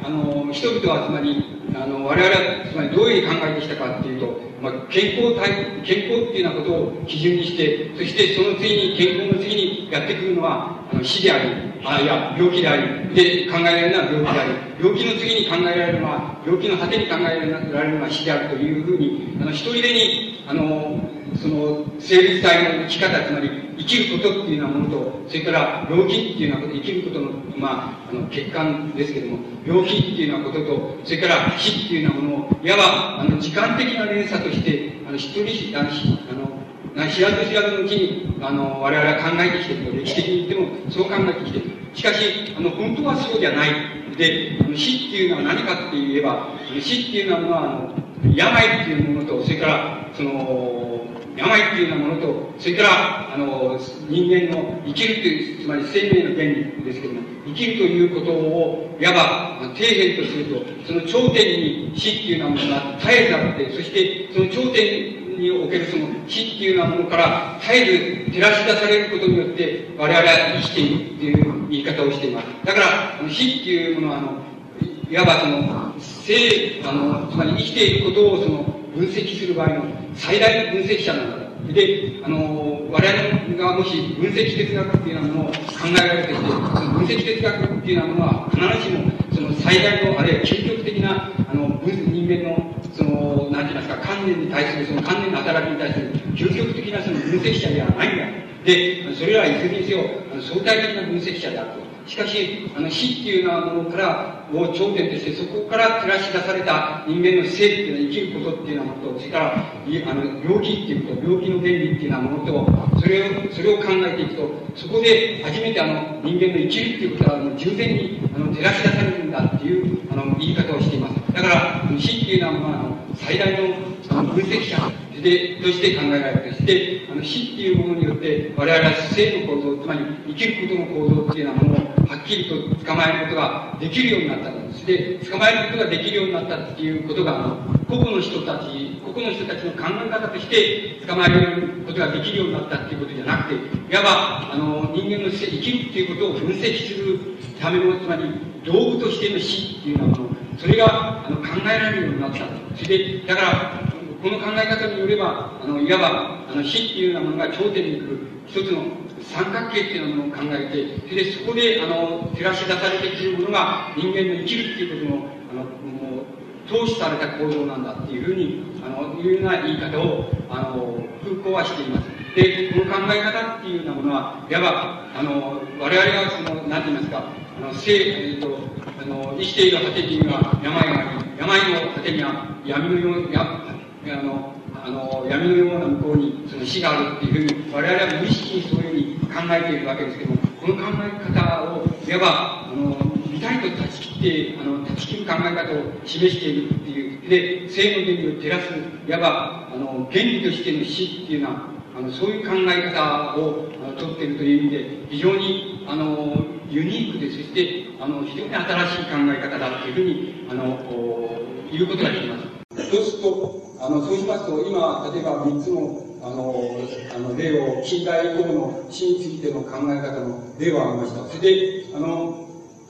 あの、人々はつまり、あの、我々は、つまりどういうふうに考えてきたかっていうと、まあ、健康体、健康っていうようなことを基準にして、そしてその次に、健康の次にやってくるのは、死であり、あいや、病気であり、で、考えられるのは病気であり、病気の次に考えられるのは、病気の果てに考えられるのは死であるというふうに、あの、一人でに、あの、その、生物体の生き方、つまり、生きることっていうようなものと、それから病気っていうようなこと、生きることの、まあ、あの、欠陥ですけども、病気っていうようなことと、それから死っていうようなものを、いわば、あの、時間的な連鎖として、あの、一人、あの、あの、知らず知らずのうちに、あの、我々は考えてきていると、歴史的に言っても、そう考えてきてる。しかし、あの、本当はそうじゃない。で、死っていうのは何かって言えば、死っていうのは、あの、病っていうものと、それから、その、病っていうようなものと、それから、あの、人間の生きるという、つまり生命の原理ですけども、生きるということを、いわば、底辺とすると、その頂点に死っていうようなものが絶えずあって、そしてその頂点におけるその死っていうようなものから絶えず照らし出されることによって、我々は生きているっていう言い方をしています。だから、死っていうものは、あの、いわばその、生、あの、つまり生きていることをその、分析する場合の最大の分析者なんだと。で、あの、我々がもし分析哲学っていうようなものを考えられていて、その分析哲学っていうようなものは必ずしもその最大の、あるいは究極的な、あの、人間の、か、観念に対する、その観念の働きに対する究極的なその分析者ではないんだ。で、それはいずれにせよ、相対的な分析者であると。しかし、あの死っていうようなものからを頂点として、そこから照らし出された人間の生っていうのは生きることっていうようなものと、それからあの病気っていうこと、病気の原理っていうようなものと、それを、それを考えていくと、そこで初めてあの人間の生きるっていうことは、あの従前にあの照らし出されるんだっていうあの言い方をしています。だから、死っていうのは、最大の分析者。で、として考えられて、してあの死っていうものによって、我々は生の構造、つまり生きることの構造っていうようなものをはっきりと捕まえることができるようになったんです。で、捕まえることができるようになったっていうことが、あの個々の人たち、個々の人たちの考え方として捕まえることができるようになったっていうことじゃなくて、いわば、あの、人間の生きるっていうことを分析するための、つまり道具としての死っていうようなもの、それがあの考えられるようになった。それで、だから、この考え方によれば、あの、いわば、あの、死っていうようなものが頂点に来る一つの三角形っていうものを考えて、それでそこで、あの、照らし出されてくるものが人間の生きるっていうことの、あの、もう、投資された行動なんだっていうふうに、あの、いうような言い方を、あの、空港はしています。で、この考え方っていうようなものは、いわば、あの、我々はその、なんて言いますか、あの生、えっと、あの生きている果てには病があり、病の果てには闇のようあのあの闇のような向こうにその死があるっていうふうに我々は無意識にそういうふうに考えているわけですけどもこの考え方をいわばあの見たいと断ち切ってあの断ち切る考え方を示しているっていうで生の原理を照らすいわばあの原理としての死っていうのはあのそういう考え方をとっているという意味で非常にあのユニークでそしてあの非常に新しい考え方だというふうにあの言うことができます。そうすると、あの、そうしますと、今、例えば3つの、あの、あの例を、近代以降の死についての考え方の例を挙げました。それで、あの、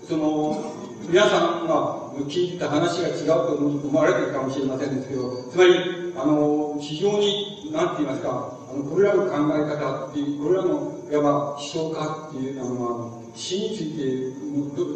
その、皆さんが聞いてた話が違うと思われてるかもしれませんですけど、つまり、あの、非常に、なんて言いますか、あの、これらの考え方っていう、これらの、いわば思想家っていう、あの、死について、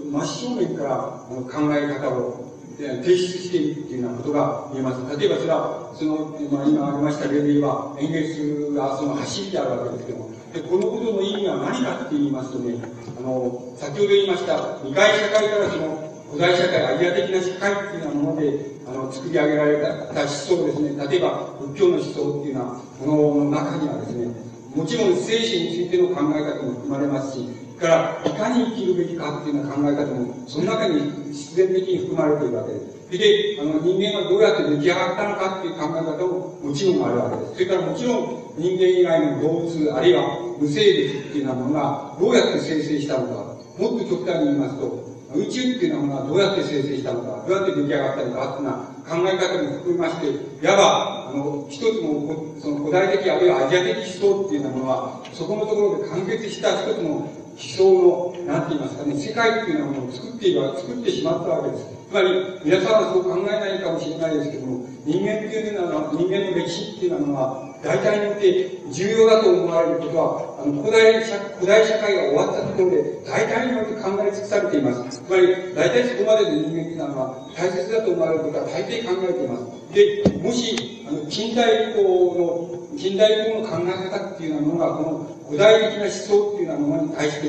真正面からあの考え方を提出しているっていうようなことが言えます。例えばそれは、その、今ありました例で言えば、エンゲルスがその走りであるわけですけども、で、このことの意味は何かって言いますとね、あの、先ほど言いました、二階社会からその、古代社会、アジア的な社会っていうようなもので、あの、作り上げられた思想ですね、例えば、仏教の思想っていうようなもの中にはですね、もちろん生死についての考え方も含まれますし、からいかに生きるべきかっていうような考え方も、その中に必然的に含まれているわけです。で、あの人間がどうやって出来上がったのかっていう考え方ももちろん。あるわけです。それからもちろん。人間以外の動物、あるいは無生物っていうようなものがどうやって生成したのか、もっと極端に言いますと、宇宙っていうものはどうやって生成したのか、どうやって出来上がったのかっていうような考え方も含めまして、いわば、あの、一つの、その古代的あるいはアジア的思想っていうようなものは、そこのところで完結した一つの思想の、なんて言いますかね、世界っていうのはものを作っている作ってしまったわけです。つまり、皆さんはそう考えないかもしれないですけども、人間っていうのは、人間の歴史っていうのは、大体によって重要だと思われることは、あの、古代社、古代社会が終わったところで、大体によって考え尽くされています。つまり、大体そこまでの人間っていうのは、大切だと思われることは大抵考えています。で、もし、あの、近代以降の、近代以降の考え方っていうようなものが、この古代的な思想っていうようなものに対して、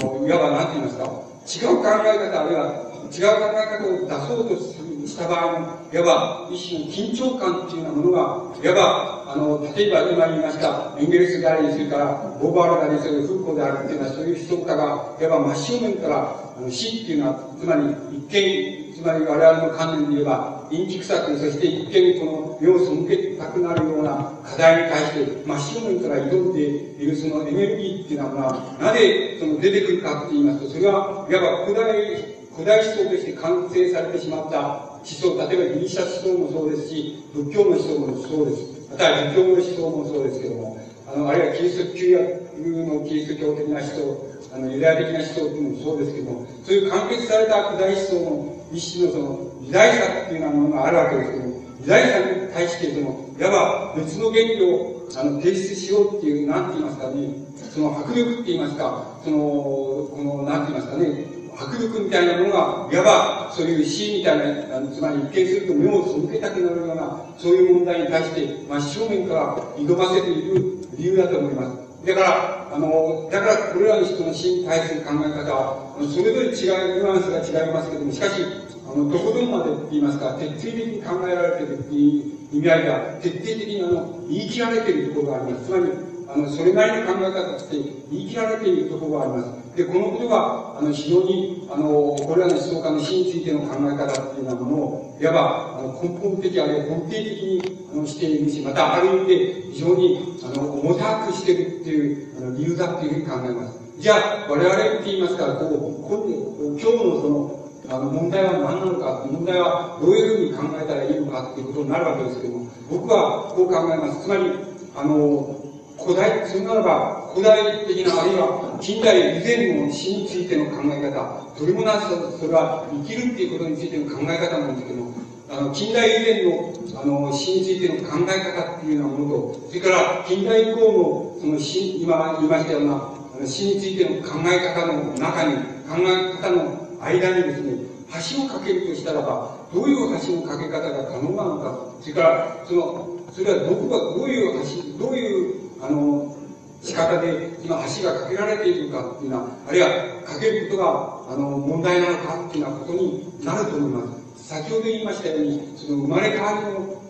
この、いわば何て言いますか、違う考え方、あるいは違う考え方を出そうとした場合、いわば一種の緊張感っていうようなものが、いわば、あの、例えば今言いました、エンゲルスであり、それからボーバールであり、それフーコであるっていうのは、そういう思想家が、いわば真正面から、あの死っていうのは、つまり一見、つまり我々の観念で言えば、陰気臭く、そして一見この目を背けたくなるような課題に対して、真正面から挑んでいるそのエネルギーっていうのは、なぜその出てくるかって言いますと、それは、いわば古代、古代思想として完成されてしまった思想、例えばギリシャ思想もそうですし、仏教の思想もそうです。または儒教の思想もそうですけども、あの、あるいはキリスト旧約のキリスト教的な思想、あの、ユダヤ的な思想っていうのもそうですけども、そういう完結された古代思想の一種のその、時代差っていうようなものがあるわけですけども、時代差に対してその、いわば別の原理を、あの、提出しようっていう、なんて言いますかね、その迫力って言いますか、その、この、なんて言いますかね、迫力みたいなものが、いわばそういう死みたいな、あのつまり一見すると目を背けたくなるような、そういう問題に対して真正面から挑ませている理由だと思います。だから、あの、だからこれらの人の死に対する考え方は、それぞれ違い、ニュアンスが違いますけども、しかし、あの、どこどこまでって言いますか、徹底的に考えられているっていう意味合いが、徹底的にあの、言い切られているところがあります。つまり、あの、それなりの考え方として言い切られているところがあります。で、このことが、あの、非常に、あの、これらの思想家の死についての考え方っていうようなものを、いわば、あの、根本的、あるいは根底的に、あの、しているし、また、ある意味で、非常に、あの、重たくしてるっていう、あの、理由だっていうふうに考えます。じゃあ、我々って言いますから、こう、今日のその、あの問題は何なのか、問題はどういうふうに考えたらいいのかっていうことになるわけですけども、僕はこう考えます。つまり、あの、古代、それならば、古代的な、あるいは近代以前の死についての考え方、それもなそれは生きるっていうことについての考え方なんですけども、あの、近代以前の、あの、死についての考え方っていうようなものと、それから近代以降の、その死、今言いましたような、死についての考え方の中に、考え方の間にですね、橋を架けるとしたらば、どういう橋の架け方が可能なのか、それから、その、それはどこが、どういう橋、どういう、あの、仕方で今橋が架けられているかっていうのは、あるいは架けることが、あの、問題なのかっていうようなことになると思います。先ほど言いましたように、その生まれ変わ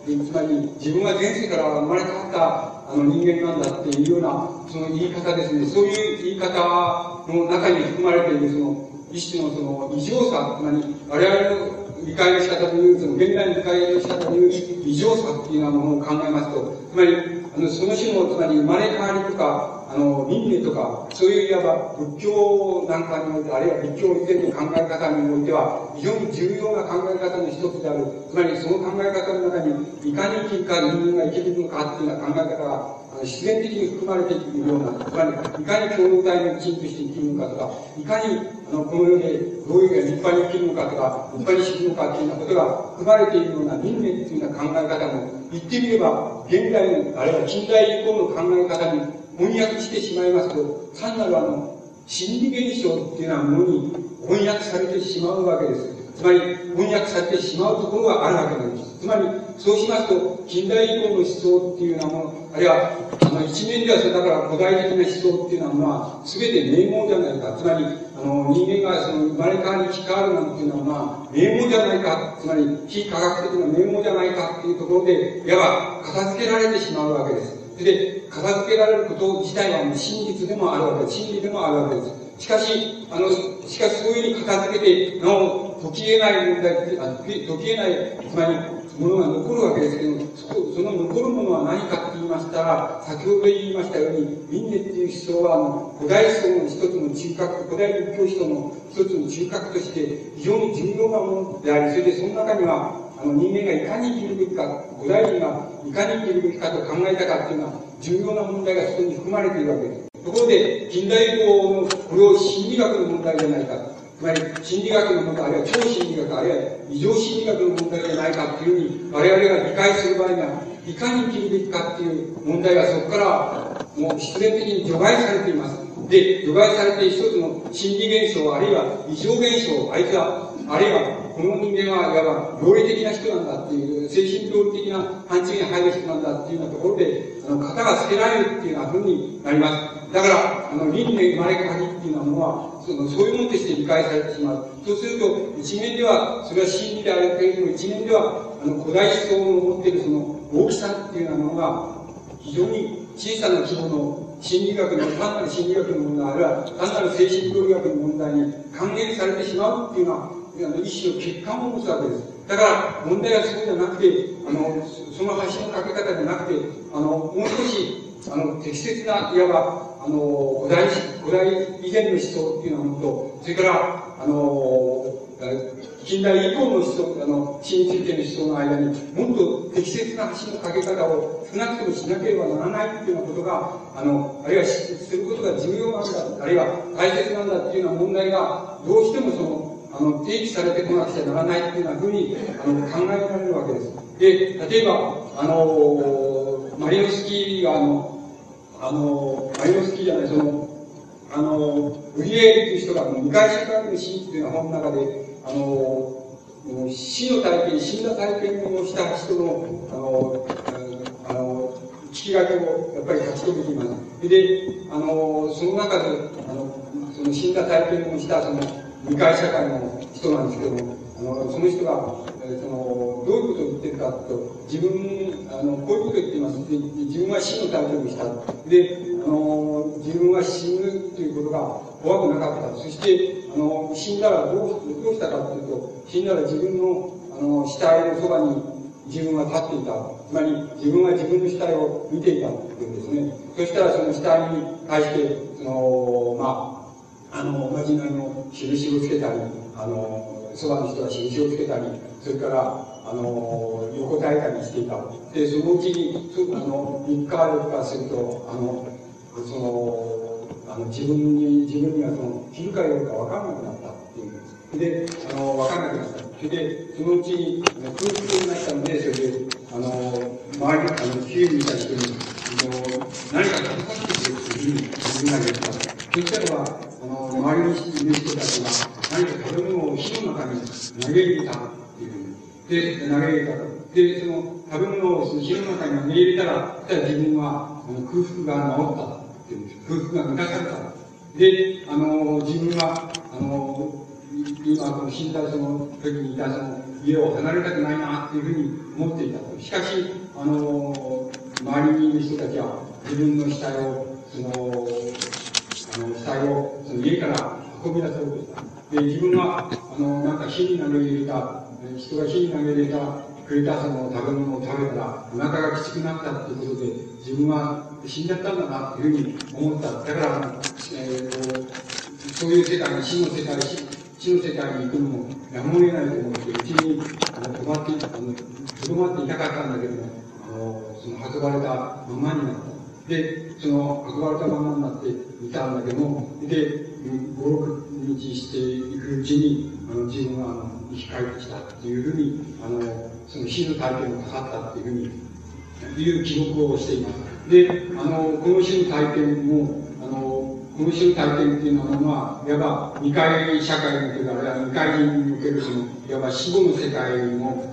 りの、つまり自分が前世から生まれ変わったあの人間なんだっていうような、その言い方ですね、そういう言い方の中に含まれている、その、一種のその異常さ、つまり我々の理解の仕方という、その現代の理解の仕方という異常さっていうようなものを考えますと、つまり、その種の、つまり生まれ変わりとか、あの、輪廻とか、そういういわば仏教なんかにおいて、あるいは仏教以前の考え方においては、非常に重要な考え方の一つである。つまり、その考え方の中に、いかに生きるか人間が生きるのかっていうような考え方が自然的に含まれているような、つまり、いかに共同体の一員として生きるのかとか、いかに、あの、この世でどういう立派に生きるのかとか、立派に死ぬのかっていうようなことが含まれているような人間っていうような考え方も、言ってみれば、現代の、あるいは近代以降の考え方に翻訳してしまいますと、単なるあの、心理現象っていうようなものに翻訳されてしまうわけです。つまり、翻訳されてしまうところがあるわけなんです。つまり、そうしますと、近代以降の思想っていうようなもの、あるいは、あの、一面ではそれだから古代的な思想っていうようなものは、すべて名門じゃないか。つまり、あの、人間がその生まれ変わり生き変わるなんていうのは、まあ、名門じゃないか。つまり、非科学的な名門じゃないかっていうところで、いわば片付けられてしまうわけです。で、片付けられること自体は真実でもあるわけです。真理でもあるわけです。しかし、あの、しかしそういうふうに片付けて、なお、解き得ない問題、解き得ない、つまり、ものが残るわけですけど、そその残るものは何かって言いましたら、先ほど言いましたように、輪廻っていう思想は、あの、古代思想の一つの中核、古代仏教思想の一つの中核として、非常に重要なものであり、それでその中には、あの人間がいかに生きるべきか、古代人がいかに生きるべきかと考えたかっていうのは、重要な問題がそこに含まれているわけです。ところで、近代以降の、これを心理学の問題じゃないか。つまり、心理学の問題、あるいは超心理学、あるいは異常心理学の問題じゃないかっていうふうに、我々が理解する場合には、いかに生きるべきかっていう問題がそこから、もう必然的に除外されています。で、除外されて一つの心理現象、あるいは異常現象、あいつは、あるいはこの人間はいわば論理的な人なんだっていう、精神論理的な範疇に入る人なんだっていうようなところで、あの、型がつけられるっていうような風になります。だから、あの、輪廻生まれ変わりっていうようなものは、その、そういうものとして理解されてしまう。そうすると、一面では、それは真理であるけれども、一面では、あの、古代思想の持っているその、大きさっていうようなものが、非常に小さな規模の心理学の、単なる心理学の問題、あるいは単なる精神論理学の問題に還元されてしまうっていうのは、あの意思の欠陥を持つわけです。だから、問題はそうじゃなくて、あの、その橋のかけ方じゃなくて、あの、もう少し、あの、適切な、いわば、あの、古代、古代以前の思想っていうようなものと、それから、あの、近代以降の思想、あの、新についての思想の間に、もっと適切な橋のかけ方を少なくともしなければならないっていうようなことが、あの、あるいはすることが重要なんだ、あるいは大切なんだっていうような問題が、どうしてもその、あの、提起されてこなくちゃならないっていうようなふうに、あの、考えられるわけです。で、例えば、あの、マリノスキーが、あの、あの、マリノスキーじゃない、その、あの、ウリエールという人が、未開社会の真っていうような本の中で、あの、死の体験、死んだ体験をした人の、あの、あの、聞き書きをやっぱり書き留めています。で、あの、その中で、あの、その死んだ体験をした、その、未開社会の人なんですけども、あの、その人が、えー、その、どういうことを言ってるかと、自分、あの、こういうことを言っています。で、自分は死の体験をした。で、あの、自分は死ぬということが怖くなかった。そして、あの、死んだらどう、どうしたかというと、死んだら自分の、あの、死体のそばに自分は立っていた。つまり、自分は自分の死体を見ていたというんですね。そしたらその死体に対して、その、まあ、あの、おまじないの印をつけたり、あの、そばの人は印をつけたり、それから、あの、横たえたりしていた。で、そのうちに、あの、3日、4日すると、あの、その、あの、自分に、自分にはその、昼か夜か分からなくなったっていうんです。で、あの、分からなくなった。それで、そのうちに、空腹になったので、それで、あの、周り、あの、周囲にいた人に、あの、何か食べさせてくれっていうふうに自分が言った。そしたらば、あの、周りにいる人たちが何か食べ物を火の中に投げ入れたっていう。で、投げ入れたとで、その食べ物をその火の中に投げ入れたら、たら自分はあの空腹が治った。っていう。空腹が満たされた。で、あの、自分は、あの、今、この死んだその時にいたその家を離れたくないなっていうふうに思っていたと。しかし、あの、周りにいる人たちは自分の死体を、その、あの、死体をその家から運び出そうとした。で、自分は、あの、なんか火に投げ入れた、人が火に投げ入れた、くれたその食べ物を食べたら、お腹がきつくなったっていうことで、自分は死んじゃったんだなっていうふうに思った。だから、えー、そういう世界に、死の世界、死の世界に行くのもやむを得ないと思って、うちにあの止まってあの、とどまっていたかったんだけども、あの、その運ばれたままになった。で、その運ばれたままになっていたんだけども、で、5、6日していくうちに、あの、自分はあの生き返ってきたっていうふうに、あの、その死の体験をかかったっていうふうに、いう記録をしています。で、あの、この死の体験も、あの、この種体験っていうのは、いわば未開社会における、あるいは未開人における、その、いわば死後の世界の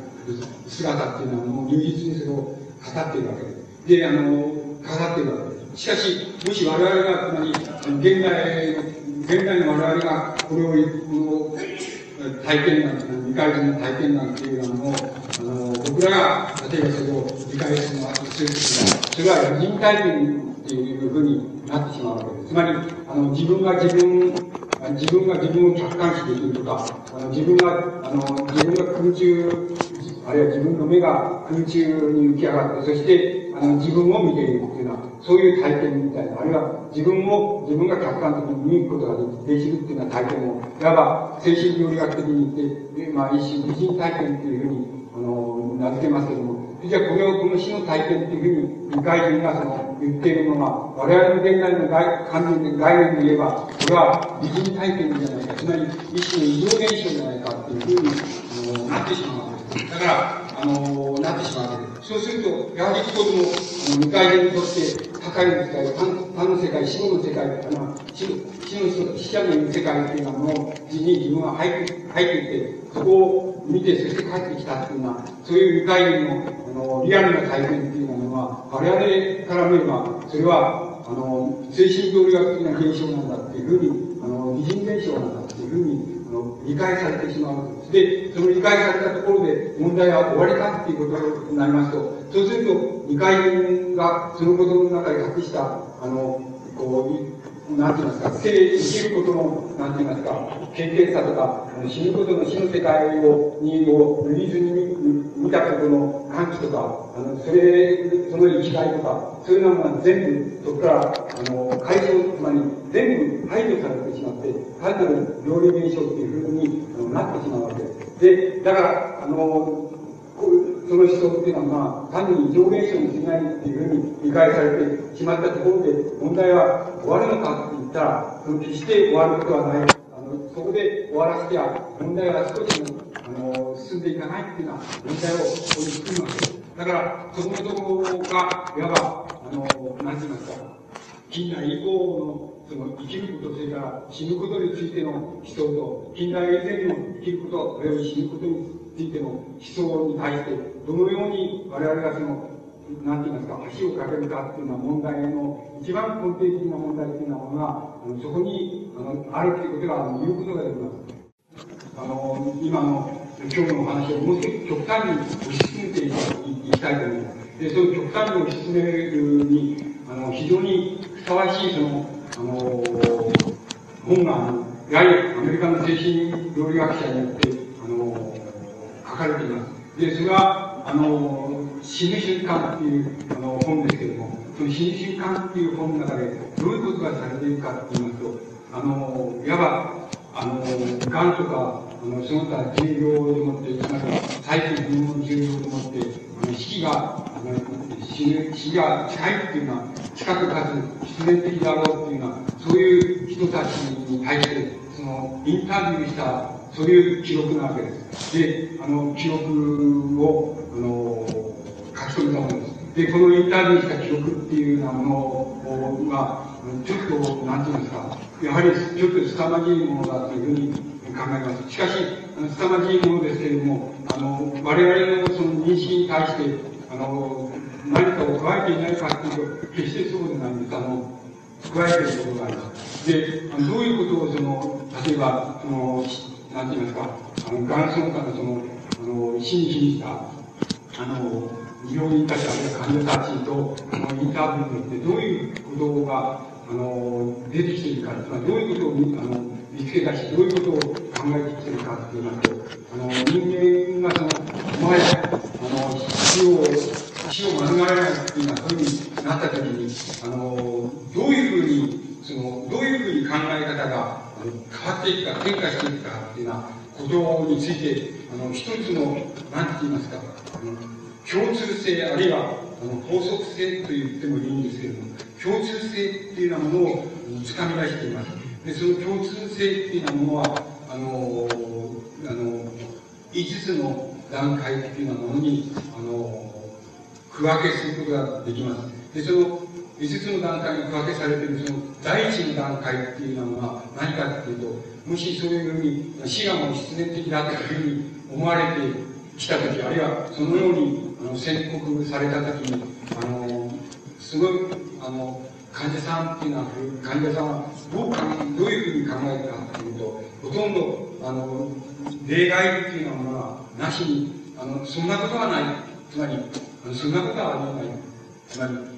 姿っていうのは、もう如実にそれを語っているわけです。で、あの、かかっているわけです。しかし、もし我々が、つまり、現代の、現代の我々が、これを、この体験談、未開人の体験談っていうのを、あの、僕らが、例えばそれを理解するのは、するとそれは人体験っていうふうになってしまうわけです。つまり、あの、自分が自分、自分が自分を客観視できるとか、あの自分が、あの、自分が空中、あるいは自分の目が空中に浮き上がって、そして、あの、自分を見ているっていうのは、そういう体験みたいな、あるいは自分を、自分が客観的に見ることができるっていうような体験を、いわば精神病理学的に言って、まあ、一種、美人体験っていうふうに、あの、名付けますけども、じゃあこれをこの死の体験というふうに、外人がその言っているのは、我々の現代の概観念概念で言えば、これは美人体験じゃないか、つまり一種の異常現象じゃないかというふうにあのなってしまうわけです。だから、あの、なってしまうわけです。そうすると、やはりこの、あの、未開人にとって高い世界、他の世界、死後の世界、あの死死の人、死者の世界っていうののに自分は入って入っていって、そこを見て、そして帰ってきたっていうのは、そういう未開人のあの、リアルな体験っていうのは、我々から見れば、それは、あの、精神病理学的な現象なんだっていうふうに、あの、擬人現象なんだっていうふうに、あの、理解されてしまうんです。で、その理解されたところで問題は終わりかっていうことになりますと、そうすると、理解がそのことの中で隠した、あの、こう、なんて言いますか、生、きることの、なんて言いますか、経験さとか、死ぬことの死の世界を、に、を、類似に見たことの歓喜とか、あの、それ、その生きがいとか、そういうのが全部、そこから、あの、解消、つまり、全部排除されてしまって、単なる料理現象っていうふうにあのなってしまうわけです。で、だから、あの、その思想っていうのは、まあ、単に異常現象に過ぎないっていうふうに理解されてしまったところで、問題は終わるのかって言ったら、その決して終わることはない。あの、そこで終わらせては、問題は少しも、あの、進んでいかないっていうのは、問題をここに作るわけです。だから、そこのところが、いわば、あの、何て言いますか、近代以降のその生きること、それから死ぬことについての思想と、近代以前の生きること、あるいは死ぬことについての思想に対して、どのように我々がその、なんて言いますか、橋を架けるかっていうのは問題の、一番根底的な問題っていうのは、あのそこにあのあるということが、言うことができます。あの、今の、今日のお話をもう少し極端に推し進めていきたいと思います。で、その極端に推し進めるに、あの、非常にふさわしい、その、あの、本が、やはりアメリカの精神病理学者によって、書かれています。で、それは、あの、死ぬ瞬間っていうあの本ですけども、その死ぬ瞬間っていう本の中で、どういうことがされているかと言いますと、あの、いわば、あの、癌とか、あの、その他重病でもって、つまり、最近分の重病でもって、あの死期が、あの、死ぬ、死が近いっていうのは、近くかつ必然的だろうっていうのは、そういう人たちに対して、その、インタビューした、そういう記録なわけです。で、あの、記録を、あの、書き留めたものです。で、このインタビューした記録っていうようなものが、ちょっと、なんていうんですか、やはりちょっと凄まじいものだというふうに考えます。しかし、凄まじいものですけれども、あの、我々のその認識に対して、あの、何かを加えていないかというと、決してそうでないんです。あの、加えていることがあります。で、どういうことをその、例えば、その、なんて言いますか、あの、ガラスの中のその、あの、死にした、あの、病院たち、あるいは患者たちと、あの、インタビューによって、どういうことが、あの、出てきているか、まりどういうことを、あの、見つけ出し、どういうことを考えてきているかっていうのと、あの、人間がその、前、あの、死を、死を免れないっていうのは、そういうふうになったときに、あの、どういうふうに、その、どういうふうに考え方が、変わっていくか、変化していくかっていうようなことについて、あの、一つの、なんて言いますか、あの、共通性、あるいは、あの、法則性と言ってもいいんですけれども、共通性っていうようなものを掴み出しています。で、その共通性っていうようなものは、あの、あの、5つの段階っていうようなものに、あの、区分けすることができます。で、その5つの段階に分けされているその第一の段階っていうのは何かっていうと、もしそういうふうに死がもう必然的だというふうに思われてきたとき、あるいはそのようにあの宣告されたときに、あの、すごい、あの、患者さんっていうのは、患者さんはどうか、どういうふうに考えたかというと、ほとんど、あの、例外っていうのはなしに、あの、そんなことはない。つまり、そんなことはありえない。つまり、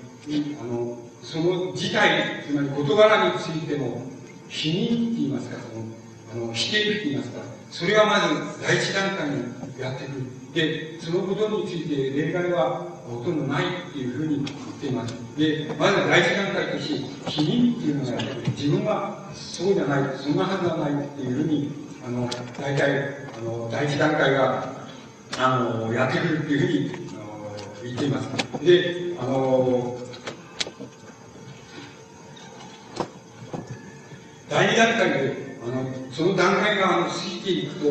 あの、その事態、つまり事柄についての否認って言いますか、その、あの、否定って言いますか、それはまず第一段階にやってくる。で、そのことについて例外はほとんどないっていうふうに言っています。で、まず第一段階として、否認っていうのが自分はそうじゃない、そんなはずはないっていうふうに、あの、大体、あの、第一段階が、あの、やってくるっていうふうに、言っています。で、あの、第二段階で、あの、その段階があの過ぎていくと、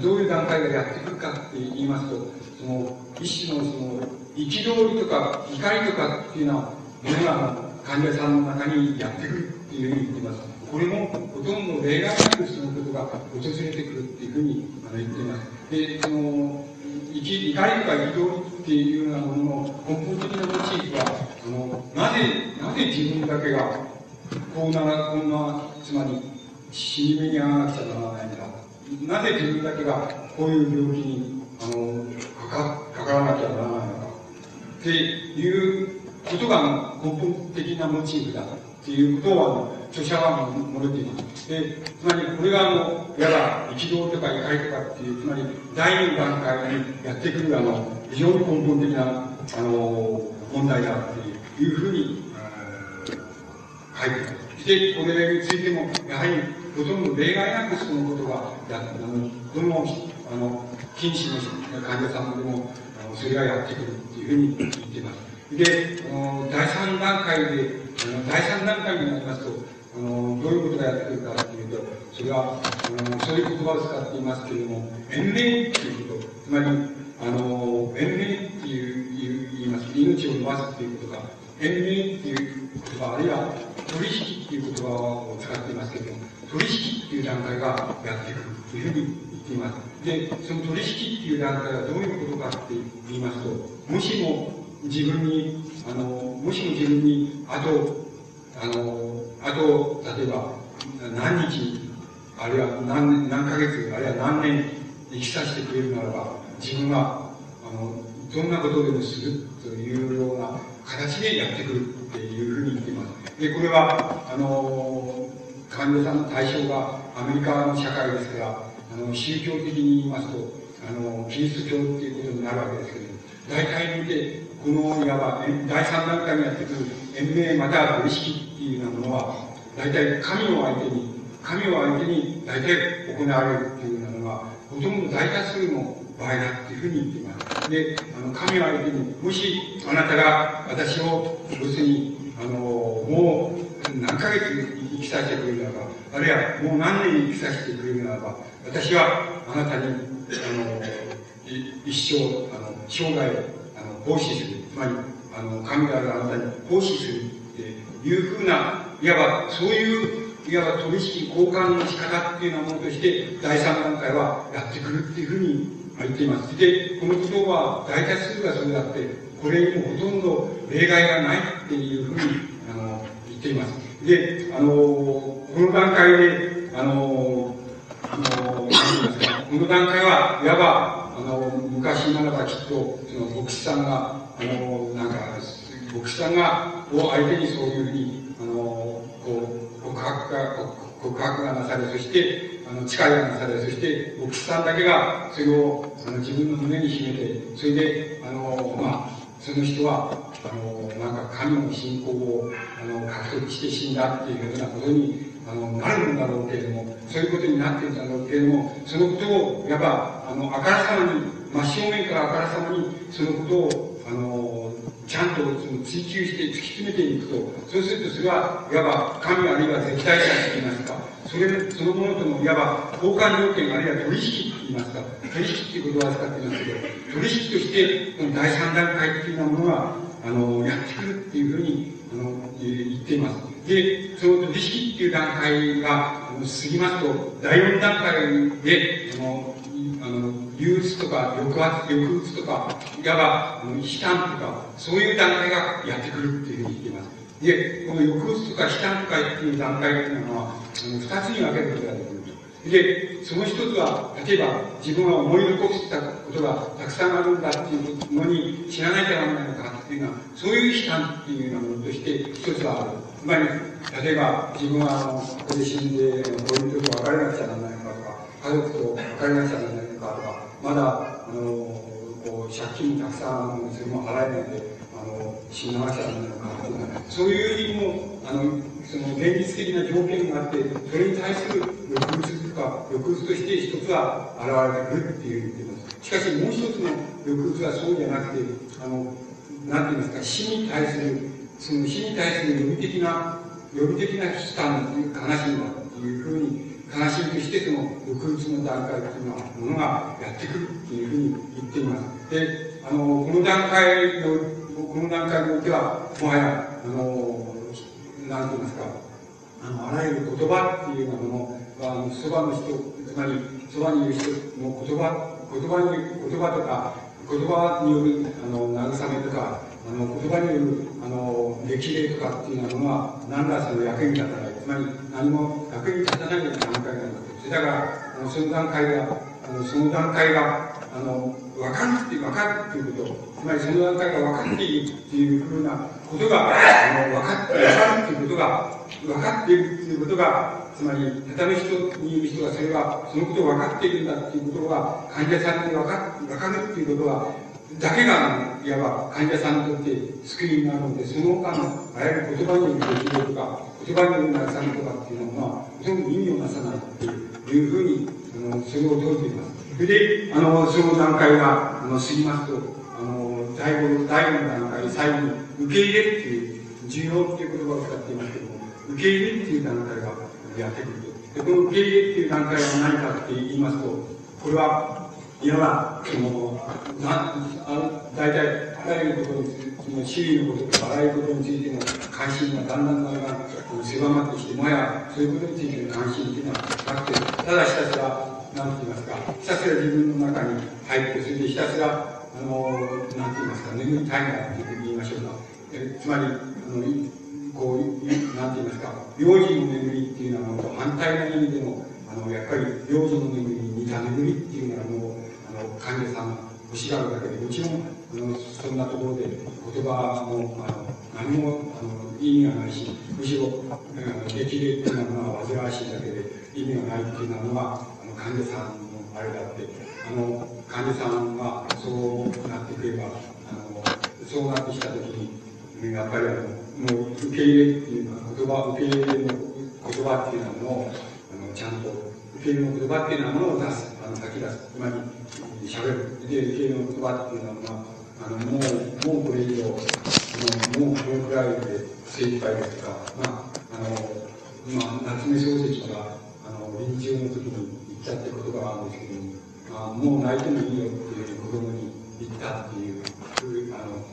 どういう段階がやってくるかって言いますと、その、一種のその、憤りとか怒りとかっていうのは、もの患者さんの中にやってくるっていうふうに言っています。これもほとんど例外なくそのことが訪れてくるっていうふうにあの言っています。で、その、怒りとか憤りっていうようなものの根本的なモチーフは、あの、なぜ、なぜ自分だけが、こんなら、こんな、つまり、死に目に遭わなくちゃならないんだ。なぜ自分だけがこういう病気に、あの、かか、からなきゃならないのか。っていうことが根本的なモチーフだっていうことを、あの、著者は述べています。で、つまりこれが、あの、いわば、憤とか怒りとかっていう、つまり、第二段階にやってくる、あの、非常に根本的な、あの、問題だっていうふうに、書いています。で、これについても、やはり、ほとんど例外なくそのことがあのどのあの近視の患者さんでもあのそれがやってくるっていうふうに言っています。で、第3段階で、あの第3段階になりますと、あのどういうことがやってくるかっていうと、それは、あのそういう言葉を使っていますけれども、延命っていうこと、つまり、あの、延命っていう言います。命を伸ばすっていうことが、延命っていう言葉、あるいは取引っていう言葉を使っていますけれども、取引っていう段階がやってくるというふうに言っています。で、その取引っていう段階はどういうことかって言いますと、もしも自分に、あの、もしも自分に、あと、あの、あと、例えば、何日、あるいは何何ヶ月、あるいは何年生きさせてくれるならば、自分は、あの、どんなことでもするというような形でやってくるっていうふうに言っています。で、これは、あの、患者さんの対象がアメリカの社会ですから、あの、宗教的に言いますと、あの、キリスト教っていうことになるわけですけど、大体にて、この、いわば、第三段階にやってくる延命または取引っていうようなものは、大体神を相手に、神を相手に大体行われるっていうようなのが、ほとんど大多数の場合だっていうふうに言っています。で、あの、神を相手に、もしあなたが私を、要するに、あの、もう何ヶ月生きさせてくれるならば、あるいはもう何年生きさせてくれるならば、私はあなたに、あの、一生、あの、生涯、あの、奉仕する。つまり、あの、神があるあなたに奉仕するっていうふうな、いわば、そういう、いわば取引交換の仕方っていうようなものとして、第三段階はやってくるっていうふうに言っています。で、このことは大多数がそれだって、これにもほとんど例外がないっていうふうにあの、言っています。で、あの、この段階で、あの、あの、この段階は、いわば、あの、昔ならばきっと、その、牧師さんが、あの、なんか、牧師さんが、を相手にそういうふうに、あの、こう、告白が、告白がなされ、そして、あの、誓いがなされ、そして、牧師さんだけが、それを、あの、自分の胸に秘めて、それで、あの、まあ、その人は、あの、なんか神の信仰を、あの、獲得して死んだっていうようなことに、あの、なるんだろうけれども、そういうことになってるんだろうけれども、そのことを、やっぱ、あの、あからさまに、真正面からあからさまに、そのことを、あの、ちゃんとその追求して突き詰めていくと、そうするとそれは、いわば神あるいは絶対者と言いますか、それそのものとのいわば交換条件あるいは取引と言いますか、取引っていう言葉を使っていますけど、取引として、この第三段階的なものが、あの、やってくるっていうふうに、あの、言っています。で、その取引っていう段階が過ぎますと、第四段階で、あの、の、憂鬱とか抑圧、抑鬱とか、いわば、悲嘆とか、そういう段階がやってくるっていうふうに言っています。で、この抑鬱とか悲嘆とかっていう段階っていうのは、あの、二つに分けることができる。で、その一つは、例えば、自分は思い残したことがたくさんあるんだっていうのに知らなきゃならないのかっていうのは、そういう悲嘆っていうようなものとして、一つはある。つまり、例えば、自分は、あの、ここで死んで、こういう人と別れなくちゃならないのかとか、家族と別れなくちゃならないかとか、まだ、あの、こう、借金たくさん、それも払えないで、あの、死ななくちゃならないのかっていうのは、そういう意味も、あの、その現実的な条件があって、それに対する抑鬱とか、抑鬱として一つは現れてくるっていう言ってます。しかしもう一つの抑鬱はそうじゃなくて、あの、なんて言いますか、死に対する、その死に対する予備的な、予備的な危機感という悲しみだっていうふうに、悲しみとしてその抑鬱の段階っていうのは、ものがやってくるっていうふうに言っています。で、あの、この段階の、この段階においては、もはや、あの、なんて言いますか、あの、あらゆる言葉っていうようなものは、あの、そばの人、つまり、そばにいる人の言葉、言葉に、言葉とか、言葉による、あの、慰めとか、あの、言葉による、あの、激励とかっていうようなものは、何らその役に立たない。まり、何も役に立たない段階なんだと。だから、あの、その段階が、あの、その段階が、あの、分かるって、分かるっていうこと、つまりその段階が分かっているっていうふうなことが、あの、分かって、分かるっていうことが、分かっているっていうことが、つまり、他の人にいる人がそれは、そのことを分かっているんだっていうことが、患者さんに分か分かるっていうことは、だけが、いわば患者さんにとって救いになるので、その他の、あらゆる言葉による激励とか、言葉による慰めとかっていうのは、ほとんど意味をなさないっていうふうに、あの、それを説いています。それで、あの、その段階が、あの、過ぎますと、あの、第5、第5の段階、最後に、受け入れっていう、重要っていう言葉を使っていますけども、受け入れっていう段階がやってくると。で、この受け入れっていう段階は何かって言いますと、これは、いわば、その、な、あ大体、あらゆることについて、その周囲のこととか、あらゆることについての関心がだんだんだんだん狭まってきて、もや、そういうことについての関心っていうのはなくて、ただひたすら、なんて言いますか、ひたすら自分の中に入って、それでひたすら、あの、なんて言いますか、眠りたいなって言いましょうか。えつまり、あの、こう、なんて言いますか、幼児の眠りっていうのは、反対の意味でも、あの、やっぱり幼児の眠りに似た眠りっていうのは、もう、あの、患者さん欲しがるだけで、もちろん、あの、そんなところで言葉も、あの、何も、あの、意味がないし、むしろ、激励っていうのは煩わしいだけで意味がないっていうのは、あの、患者さんのあれだって、あの、患者さんがそうなってくれば、あの、そうなってきたときに、やっぱりあの、もう受け入れっていうのは、言葉、受け入れの言葉っていうのを、あの、ちゃんと、受け入れの言葉っていうようなものを出す、あの、吐き出す。つまり、喋る。で、受け入れの言葉っていうのは、まああの、もう、もうこれ以上、あの、もうこのくらいで精一杯ですとか、まあ、あの、まあ、夏目漱石が、あの、臨終の時に言ったって言葉があるんですけども、まあ、もう泣いてもいいよっていう子供に言ったっていう、あの、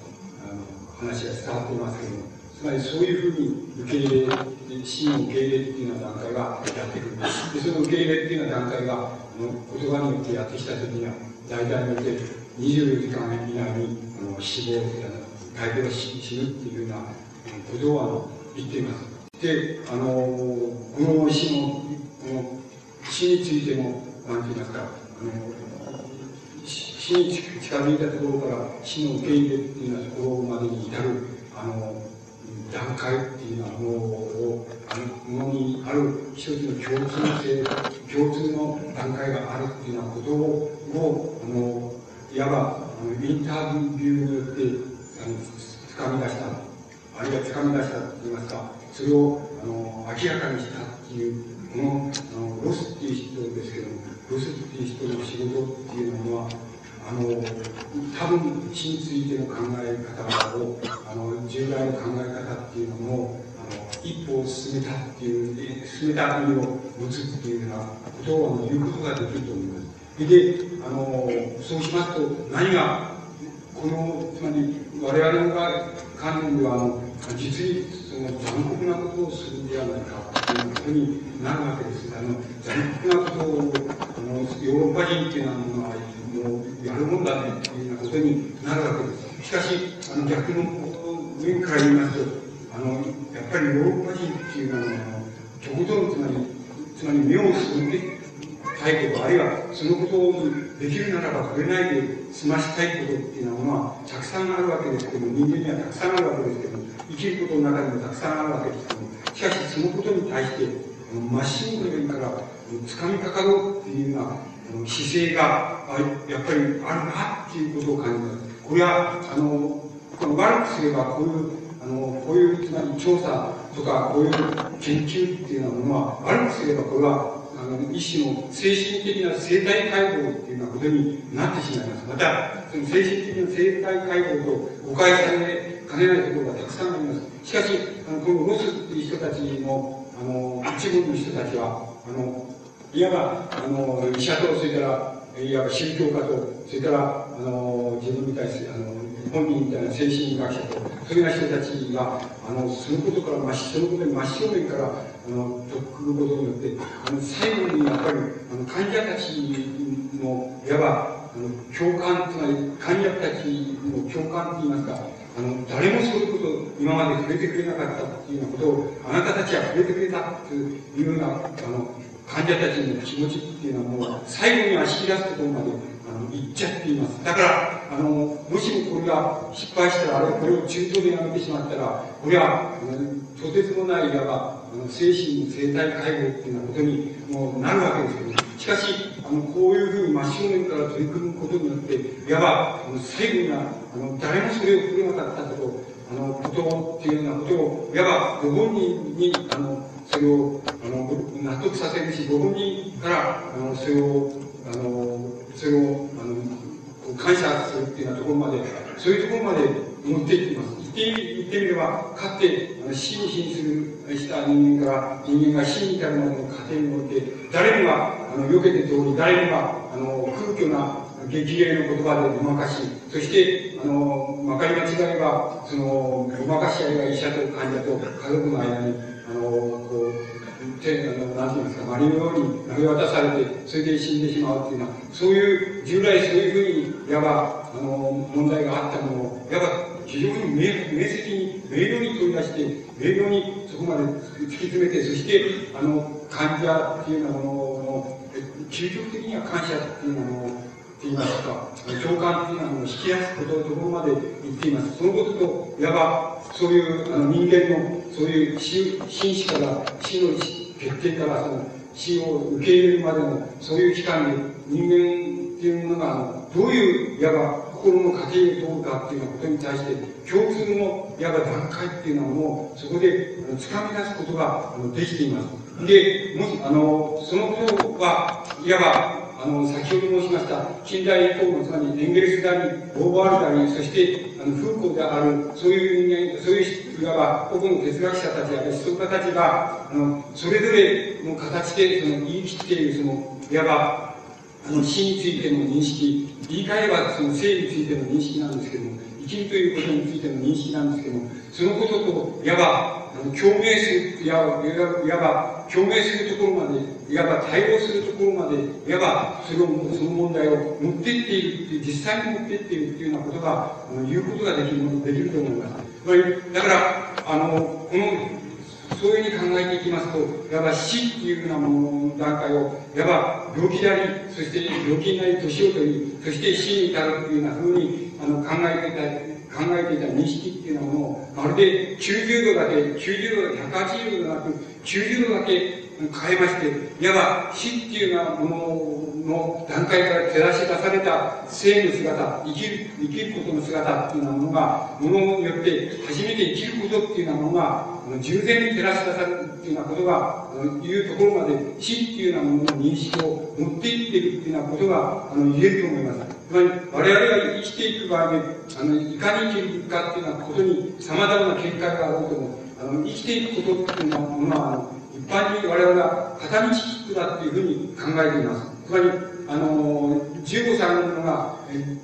あの話が伝わっていますけども、つまりそういうふうに受け入れ、死の受け入れっていうような段階がやってくる。で、その受け入れっていうような段階が、あの言葉によってやってきたときには、大体によって24時間以内にあの死亡、大病死死ぬっていうようなことをあの言っています。で、あの、この死の、この死についても、なんて言いますか、あの、死に近づいたところから死の受け入れっていうようなところまでに至る、あの、段階っていうようなものを、あの、ものにある一つの共通性、共通の段階があるっていうようなことを、あの、いわば、あのインタビューによって、あの、掴み出した、あるいは掴み出したと言いますか、それを、あの、明らかにしたっていう、この、あの、ロスっていう人ですけども、ロスっていう人の仕事っていうのは、あの、多分死についての考え方を、あの、従来の考え方っていうのを、あの、一歩を進めたっていう、進めた意味を持つっていうようなことを言うことができると思います。で、あの、そうしますと、何が、この、つまり、我々が観念では、あの、実にその残酷なことをするんではないかということになるわけです。あの、残酷なことを、あの、ヨーロッパ人っていうのは、もうやるもんだねというようなことになるわけです。しかし、あの逆の面から言いますと、あの、やっぱりヨーロッパ人っていうのは、とことんつまり、つまり目をすんでたいこと、あるいはそのことをできるならば触れないで済ましたいことっていうのは、たくさんあるわけですけども、人間にはたくさんあるわけですけども、生きることの中でもたくさんあるわけですけども、しかしそのことに対して、まっしぐるから掴みかかろうっていうような姿勢がやっぱりあるなっていうことを感じます。これは、あの、この悪くすればこういう、あの、こういう、つまり調査とか、こういう研究っていうようなものは、悪くすればこれは、あの、一種の精神的な生態解剖っていうようなことになってしまいます。また、その精神的な生態解剖と誤解されかねないところがたくさんあります。しかし、あの、このロスっていう人たちの、あの、一部の人たちは、あの、いわば、あの、医者と、それから、いわば宗教家と、それから、あの、自分みたいあの、本人みたいな精神学者と、そういうような人たちが、あの、そのことから、そのことに真正面から、あの、とっくることによって、あの、最後にやっぱり、あの、患者たちの、いわば、あの、共感、つまり、患者たちの共感といいますか、あの、誰もそういうこと今まで触れてくれなかったっていうようなことを、あなたたちは触れてくれたというような、あの、患者たちの気持ちっていうのはもう最後には引き出すところまであの行っちゃっています。だから、あの、もしもこれが失敗したら、あるいはこれを中途でやめてしまったら、これは、とてつもない、いわば、あの精神の生態介護っていうようなことにもうなるわけですけど、しかし、あの、こういうふうに真正面から取り組むことによって、いわば、あの最後には、あの、誰もそれを触れなかったこと、あの、ことっていうようなことを、いわば、ご本人に、あの、それをあの納得させるし、ご本人からあのそれを、あのそれをあの感謝するっていうようなところまで、そういうところまで持っていってます。言って言ってみれば、かつてあの死に死にするした人間から人間が死に至るまでの過程において、誰にはあの避けて通り、誰にはあの空虚な激励の言葉でごまかし、そして、あの、まかり間違いは、その、ごまかし合いが医者と患者と家族の間に、あの、こう、手、あの、なんていうんですか、マリのように投げ渡されて、それで死んでしまうっていうのは、そういう、従来そういうふうに、いわば、あの、問題があったものを、いわば、非常に明明晰に、明瞭に取り出して、明瞭にそこまで突き詰めて、そして、あの、患者っていうようなものの、究極的には感謝っていうようなものを、言いますか、共感っていうのは引き出すことところまで言っています。そのことと、いわば、そういうあの人間の、そういう死死死から死の決定からその死を受け入れるまでの、そういう期間で人間っていうものが、どういう、いわば、心の過程を通るかっていうようなことに対して、共通の、いわば段階っていうのはもう、そこで、あの、掴み出すことが、できています。で、もし、あの、そのことは、いわば、あの、先ほど申しました、近代以降の、つまりエンゲルスであり、ボーバールなり、そして、あの、フーコーである、そういう人間、そういう、いわば、個々の哲学者たちや思想家たちが、あの、それぞれの形で、その、言い切っている、その、いわば、あの、死についての認識、言い換えば、その、生についての認識なんですけども、ということについての認識なんですけども、そのことと、いわば、共鳴する、いわいわば、共鳴するところまで、いわば対応するところまで、いわば、それを、その問題を持っていっている、実際に持っていっているっていうようなことが、あの言うことができる、できると思います。だから、あの、この、そういうふうに考えていきますと、いわば死っていうようなものの段階を、いわば病気であり、そして病気になり、年を取り、そして死に至るっていうようなふうにあの考えていた、考えていた認識っていうのはもう、まるで90度だけ、90度だけ、180度ではなく、90度だけ変えまして、いわば死っていうようなものの段階から照らし出された生の姿、生きる、生きることの姿っていうようなものが、ものによって初めて生きることっていうようなものが、従前に照らし出されるっていうようなことが、いうところまで死っていうようなものの認識を持っていってるっていうようなことが、あの、言えると思います。つまり、我々が生きていく場合で、あの、いかに生きるかっていうようなことに様々な見解があろうとも、あの、生きていくことっていうのは、一般に我々が片道切符だっていうふうに考えています。つまり、あの、15歳の者が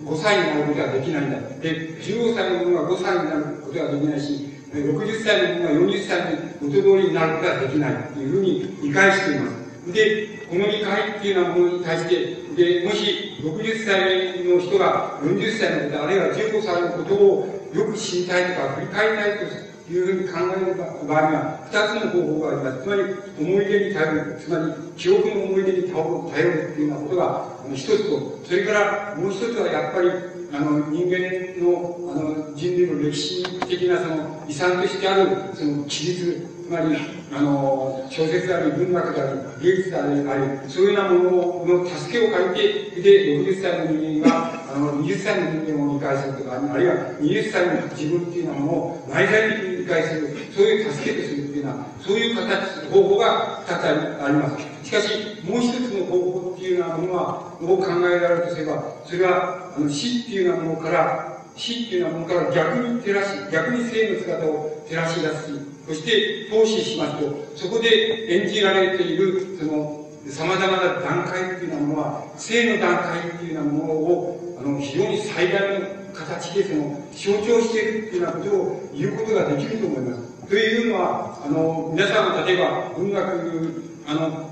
5歳になることはできないんだ。で、15歳の者が5歳になることはできないし、60歳の者が40歳に元通りになることはできないっていうふうに理解しています。で、この理解っていうようなものに対して、で、もし60歳の人が40歳のこと、あるいは15歳のことをよく知りたいとか振り返りたいというふうに考える場合には、二つの方法があります。つまり、思い出に頼る、つまり、記憶の思い出に頼る頼るっていうようなことが、一つと、それからもう一つはやっぱり、あの、人間の、あの、人類の歴史的なその遺産としてある、その記述、つまり、あの、小説であり、文学であり、芸術であり、そういうようなものの助けを借りて、で、60歳の人間が、あの、20歳の人間を理解するとか、あるいは20歳の自分っていうようなものを内在的に理解する、そういう助けとするっていうのは、そういう形、方法が2つあります。しかし、もう一つの方法っていうようなものは、を考えられるとすれば、それは、あの死っていうようなものから、死っていうようなものから逆に照らし、逆に生の姿を照らし出すし、そして投資しますと、そこで演じられている、その、様々な段階っていうようなものは、生の段階っていうようなものを、あの、非常に最大の形でその、象徴しているっていうようなことを言うことができると思います。というのは、あの、皆さん例えば、文学、あの、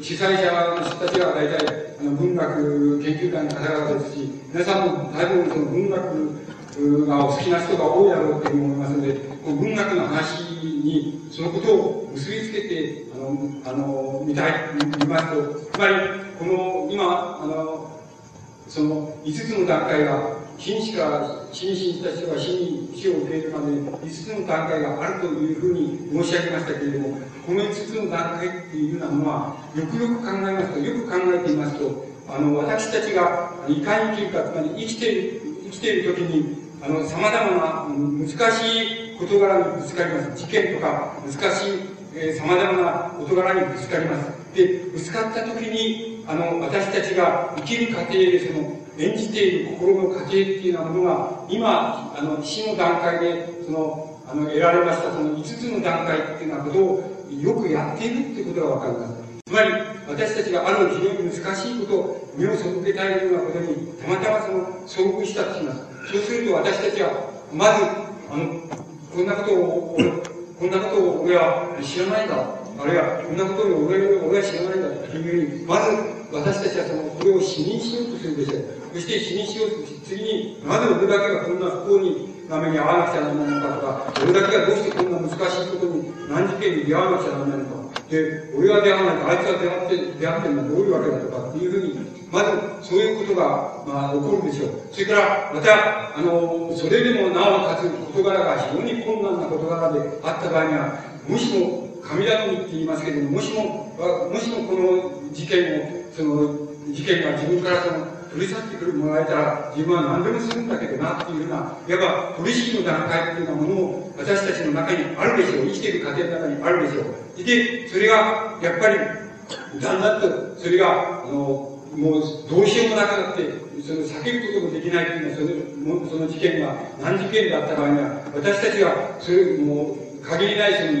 主催者の人たちは大体、あの、文学研究会の方々ですし、皆さんも大分その文学がお好きな人が多いだろうと思いますので、文学の話にそのことを結びつけて、あの、あの、見たい、見ますと、つまり、この、今、あの、その5つの段階が、死か、死に死にした人が死に死を受けるまで5つの段階があるというふうに申し上げましたけれども、この5つの段階っていうのは、よくよく考えますと、よく考えていますと、あの、私たちがいかに生きるか、つまり生きている、生きている時に、あの、様々な難しい事柄にぶつかります。事件とか難しい、えー、様々な事柄にぶつかります。で、ぶつかった時に、あの、私たちが生きる過程でその、演じている心の過程っていうようなものが、今、あの、死の段階で、その、あの、得られました、その5つの段階っていうようなことを、よくやっているっていうことがわかります。つまり、私たちがある非常に難しいことを目を背けたいようなことに、たまたまその、遭遇したとします。そうすると私たちは、まず、あの、こんなことを、こんなことを俺は知らないんだ。あるいは、こんなことを俺俺は知らないんだっていうふうに、まず、私たちはその、これを死認しようとするでしょう。そして死認しようとし、次に、なぜ俺だけがこんな不幸にな目に遭わなくちゃならないのかとか、俺だけがどうしてこんな難しいことに、難事件に出会わなくちゃならないのか。で、俺が出会わないと、あいつが出会って、出会ってるのはどういうわけだとかっていうふうに、まず、そういうことが、まあ、起こるでしょう。それから、また、あの、それでもなおかつ事柄が非常に困難な事柄であった場合には、もしも、神頼みって言いますけれども、もしも、もしもこの事件を、その、事件が自分からその、取り去ってくるもらえたら、自分は何でもするんだけどなっていうような、いわば取引の段階っていうようなものも私たちの中にあるでしょう。生きている過程の中にあるでしょう。で、それが、やっぱり、だんだんと、それが、あの、もうどうしようもなくなって、その避けることもできないっていうのは、そのその事件が何事件だった場合には、私たちが、それもう、限りないその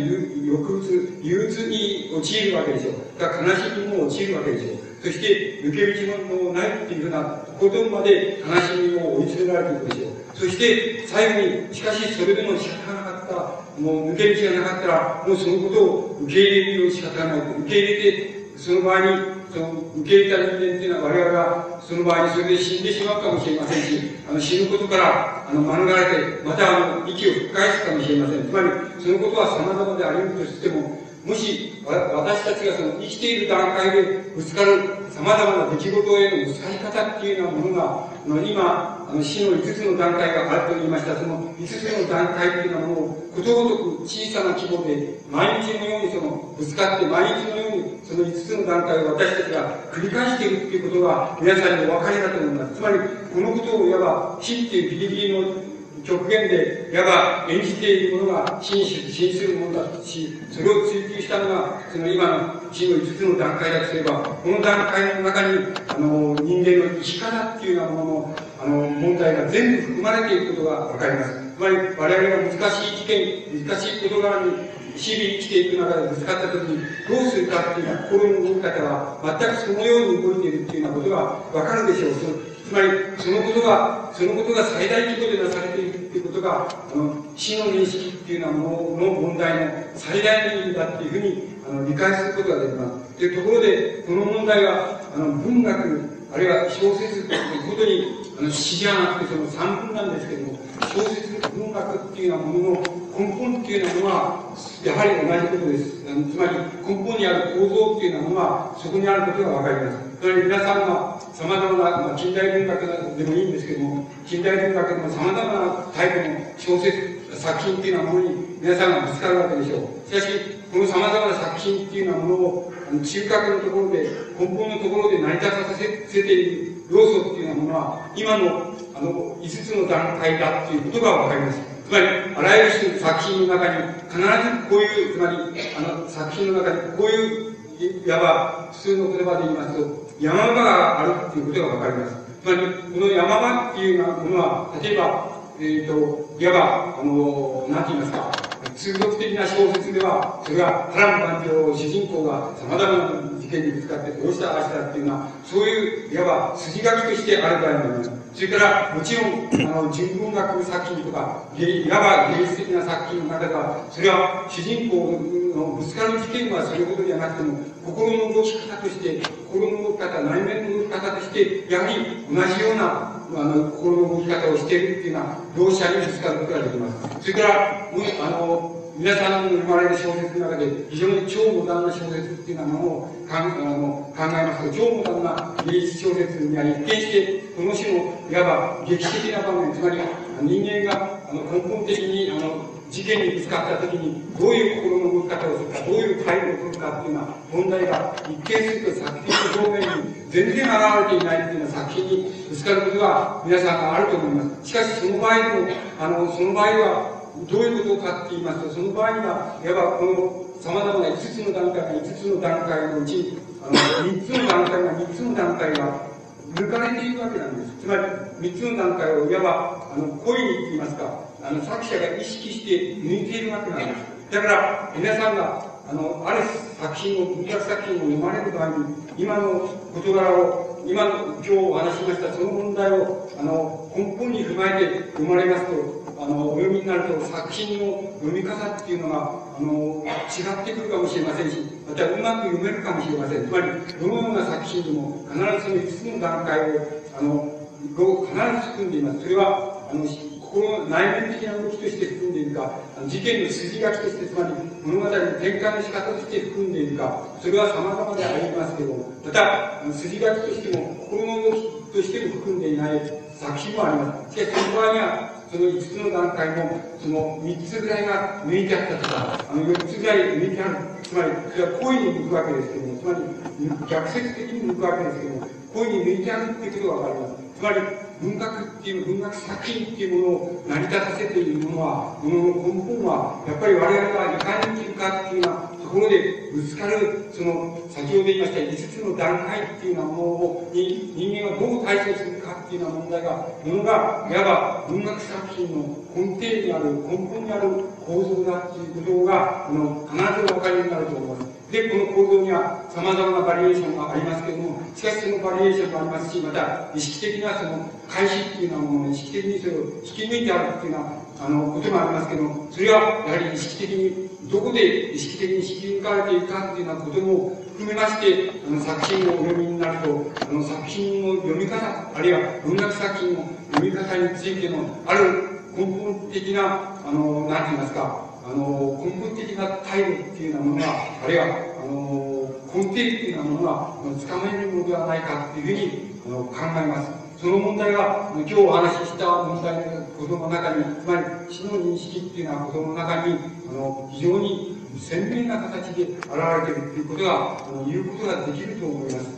抑うつ、憂鬱に陥るわけでしょう。だから悲しみも陥るわけでしょう。そして、抜け道もないっていうふうなことまで悲しみを追い詰められていくでしょう。そして、最後に、しかしそれでも仕方がなかった、もう抜け道がなかったら、もうそのことを受け入れるよう仕方がない。受け入れて、その場合に、その受け入れた人間っていうのは我々はその場合にそれで死んでしまうかもしれませんし、あの死ぬことからあの免れて、またあの息を吹き返すかもしれません。つまり、そのことは様々であり得るとしても、もし、私たちがその生きている段階でぶつかる様々な出来事へのぶつかり方っていうようなものが、あの今、あの死の5つの段階があると言いました。その5つの段階っていうようなものを、ことごとく小さな規模で、毎日のようにその、ぶつかって、毎日のようにその5つの段階を私たちが繰り返しているっていうことが、皆さんにお分かりだと思います。つまり、このことをいわば死っていうギリギリの極限で、いわば演じているものが真実、真するものだし、それを追求したのが、その今の死の5つの段階だとすれば、この段階の中に、あの、人間の生き方っていうようなものの、あの、問題が全部含まれていることがわかります。つまり、我々が難しい事件、難しい事柄に日々生きていく中でぶつかった時にどうするかっていうのは心の動き方は全くそのように動いているっていうようなことがわかるでしょう。つまり、そのことが、そのことが最大規模でなされているということが、あの、死の認識っていうようなものの問題の最大の意味だっていうふうに、あの、理解することができます。で、ところで、この問題は、あの、文学、あるいは小説ということに、あの、詩じゃなくてその散文なんですけども、小説、文学っていうようなものの根本っていうようなのは、やはり同じことです。つまり、根本にある構造っていうようなのは、そこにあることがわかります。つまり皆さんが様々な、まあ、近代文学でもいいんですけども、近代文学の様々なタイプの小説、作品っていうようなものに皆さんがぶつかるわけでしょう。しかし、この様々な作品っていうようなものを、中核のところで、根本のところで成り立たせている要素っていうようなものは、今の、あの、5つの段階だっていうことがわかります。つまり、あらゆる作品の中に、必ずこういう、つまり、あの、作品の中に、こういう、いわば、普通の言葉で言いますと、山場があるっていうことがわかります。つまり、この山場っていうようなものは、例えば、えっ、ー、と、いわば、あの、なんて言いますか、通俗的な小説では、それは波乱万丈、主人公が様々な事件にぶつかってこうしたああしたっていうのは、そういう、いわば筋書きとしてある場合もあります。それから、もちろん、あの、純文学作品とか、いわば芸術的な作品の中では、それは主人公のぶつかる事件はそれほどじゃなくても、心の動き方として、心の動き方、内面の動き方として、やはり同じような、あの、心の動き方をしているっていうのは、同社にぶつかることができます。それから、もう、あの、皆さんの生まれる小説の中で、非常に超モダンな小説っていうようなものをかんあの考えますと、超モダンな芸術小説には一見して、この種の、いわば劇的な場面、つまり人間があの根本的にあの事件にぶつかった時に、どういう心の動き方をするか、どういう態度を取るかっていうような問題が、一見すると作品の表面に全然現れていないっていうような作品にぶつかることが皆さんあると思います。しかし、その場合も、あの、その場合は、どういうことかって言いますと、その場合には、いわばこの様々な5つの段階が5つの段階のうち、あの、3つの段階が3つの段階が抜かれているわけなんです。つまり、3つの段階をいわば、あの、故意に言いますか、あの、作者が意識して抜いているわけなんです。だから、皆さんが、あの、ある作品を、文学作品を読まれる場合に、今の事柄を、今の今日お話しましたその問題を、あの、根本に踏まえて読まれますと、あの、お読みになると作品の読み方っていうのが、あの、違ってくるかもしれませんし、またうまく読めるかもしれません。つまり、どのような作品でも必ずその5つの段階を、あの、必ず含んでいます。それは、あの、心の内面的な動きとして含んでいるか、事件の筋書きとして、つまり物語の展開の仕方として含んでいるか、それは様々でありますけども、また、筋書きとしても、心の動きとしても含んでいない作品もあります。しかし、その場合には、その5つの段階も、その3つぐらいが抜いてあったとか、あの4つぐらい抜いてある。つまり、それは故意に向くわけですけども、つまり、逆説的に向くわけですけども、故意に抜いてあるっていうことがわかります。つまり、文学っていう文学作品っていうものを成り立たせているものは、ものの根本は、やっぱり我々がいかに生きるかっていうようとこでぶつかる、その、先ほど言いました5つの段階っていうようなものを、に人間がどう対処するかっていうような問題が、ものが、いわば文学作品の根底にある、根本にある構造だっていうことが、あの、必ずお分かりになると思います。で、この構造には様々なバリエーションがありますけれども、しかしそのバリエーションもありますし、また意識的なその開始っていうようなものを意識的にそれを引き抜いてあるっていうようなあのこともありますけど、それはやはり意識的に、どこで意識的に引き抜かれているかっていうようなことも、含めまして、あの作品をお読みになると、あの作品の読み方、あるいは文学作品の読み方についての、ある根本的な、あの、なんて言いますか、あの、根本的な態度っていうようなものが、あるいは、あの、根底っていうようなものが、つかめるのではないかっていうふうに、あの、考えます。その問題は、今日お話しした問題のことの中に、つまり死の認識っていうようなことの中に、あの、非常に鮮明な形で現れているということが、あの、言うことができると思います。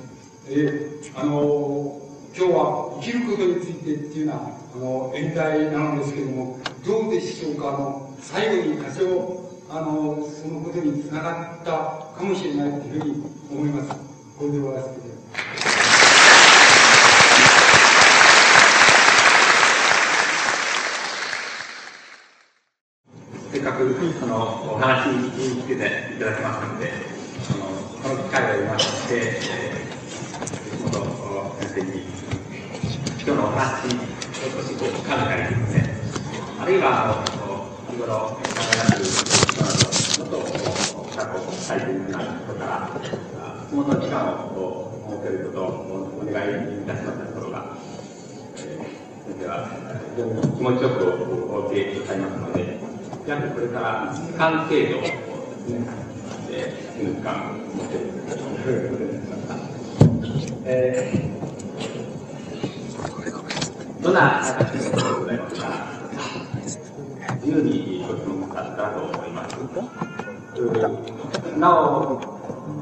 えー、あの、今日は生きることについてっていうような、あの、演題なのですけれども、どうでしょうか、あの、最後に多少、あの、そのことにつながったかもしれないというふうに思います。これで終わらせてください。かくそのお話に来ていただきますので、あのこの機会を得まして、えー、吉本先生に今日のお話を少しこう考えですね、あるいはあの日頃考えられる人などもっと深くしたいというようなことから、質問の時間を設けることをお願いいたしましたところが、えー、先生は非常に気持ちよくお受けくださいますので、約これから1時間程度ですね、えー、1時間持ってえー、どんな形でございますか自由にご質問だったらと思います。なお、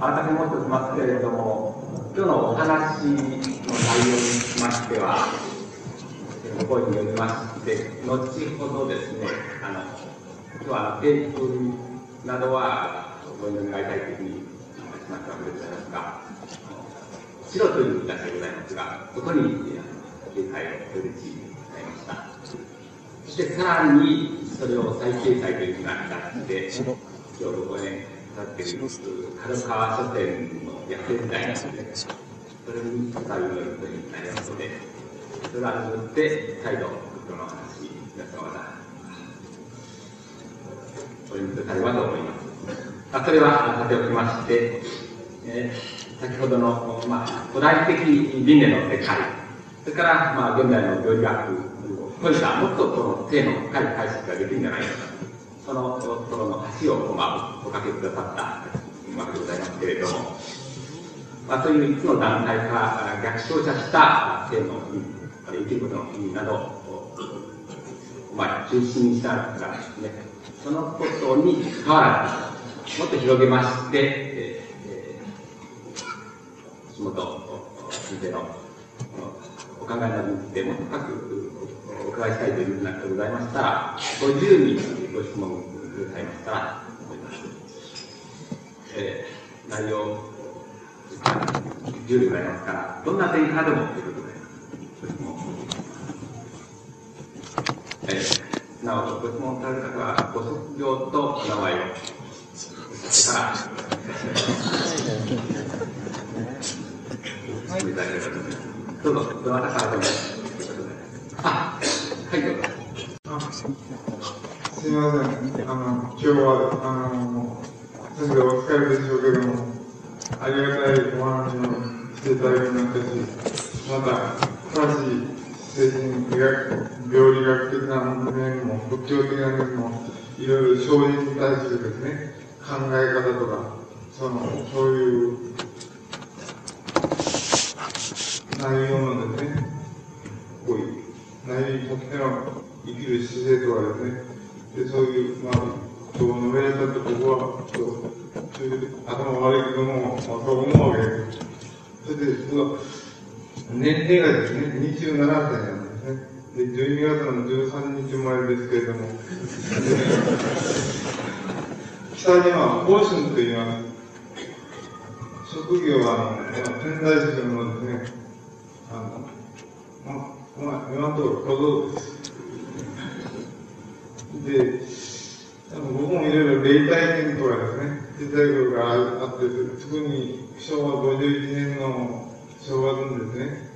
あらかじめ申しておきますけれども、今日のお話の内容にしましては、ご声によりまして、後ほどですね、あの、今日はテープなどはご覧になりたいというふうにしましたわけでございますが、白というだけでございますが、ここに掲載をそれでございました。そしてさらにそれを再掲載というふうな形で、今日5年経っている角川書店の逆転代なので、それに使うようになりますので、それらによって再度、この話、皆様方ということであればと思います。あそれはさておきまして、えー、先ほどの、まあ、古代的輪廻の世界、それから、まあ、現代の病理学、こういったもっとこの性の深い解釈ができるんじゃないかと、その、そのの橋を、まあ、おかけくださったわけでございますけれども、まあ、そういういつの段階から逆照射した性の意味、あるいは生きることの意味などを、まあ、中心にしたからですね、そのことに関わらず、もっと広げまして、えー、橋本先生のお考えなどについても深くお伺いしたいというふうなことでございましたら、ご自由にご質問くださいましたら、思います。えー、内容、自由でございますから、どんな点からでもということで、ご質問を。えーなお、ご質問される方は、ご卒業とお名前を。それから、どうぞ、どなたからでも。あ、はい、どうぞ。すみません。あの、今日は、あの、先生お疲れでしょうけども、ありがたいお話をしていただきましたし、また、詳しい精神医学、病理学的な面も、仏教的な面も、いろいろ症状に対してですね、考え方とか、その、そういう内容のですね、こういう内容にとっての生きる姿勢とかですね、でそういう、まあ、そう述べられたとここは、ちょっと、そういう頭悪いけども、まあ、そう思うわけです。それで、年齢がですね、27歳なんですね。で、12月の13日生まれですけれども、北には宝春と言います。職業は、あの、天台宗のですね、あの、ま、まあ、今のところ小僧です。で、僕もいろいろ霊体験とかですね、実体験があって、特に昭和51年の正月にですね、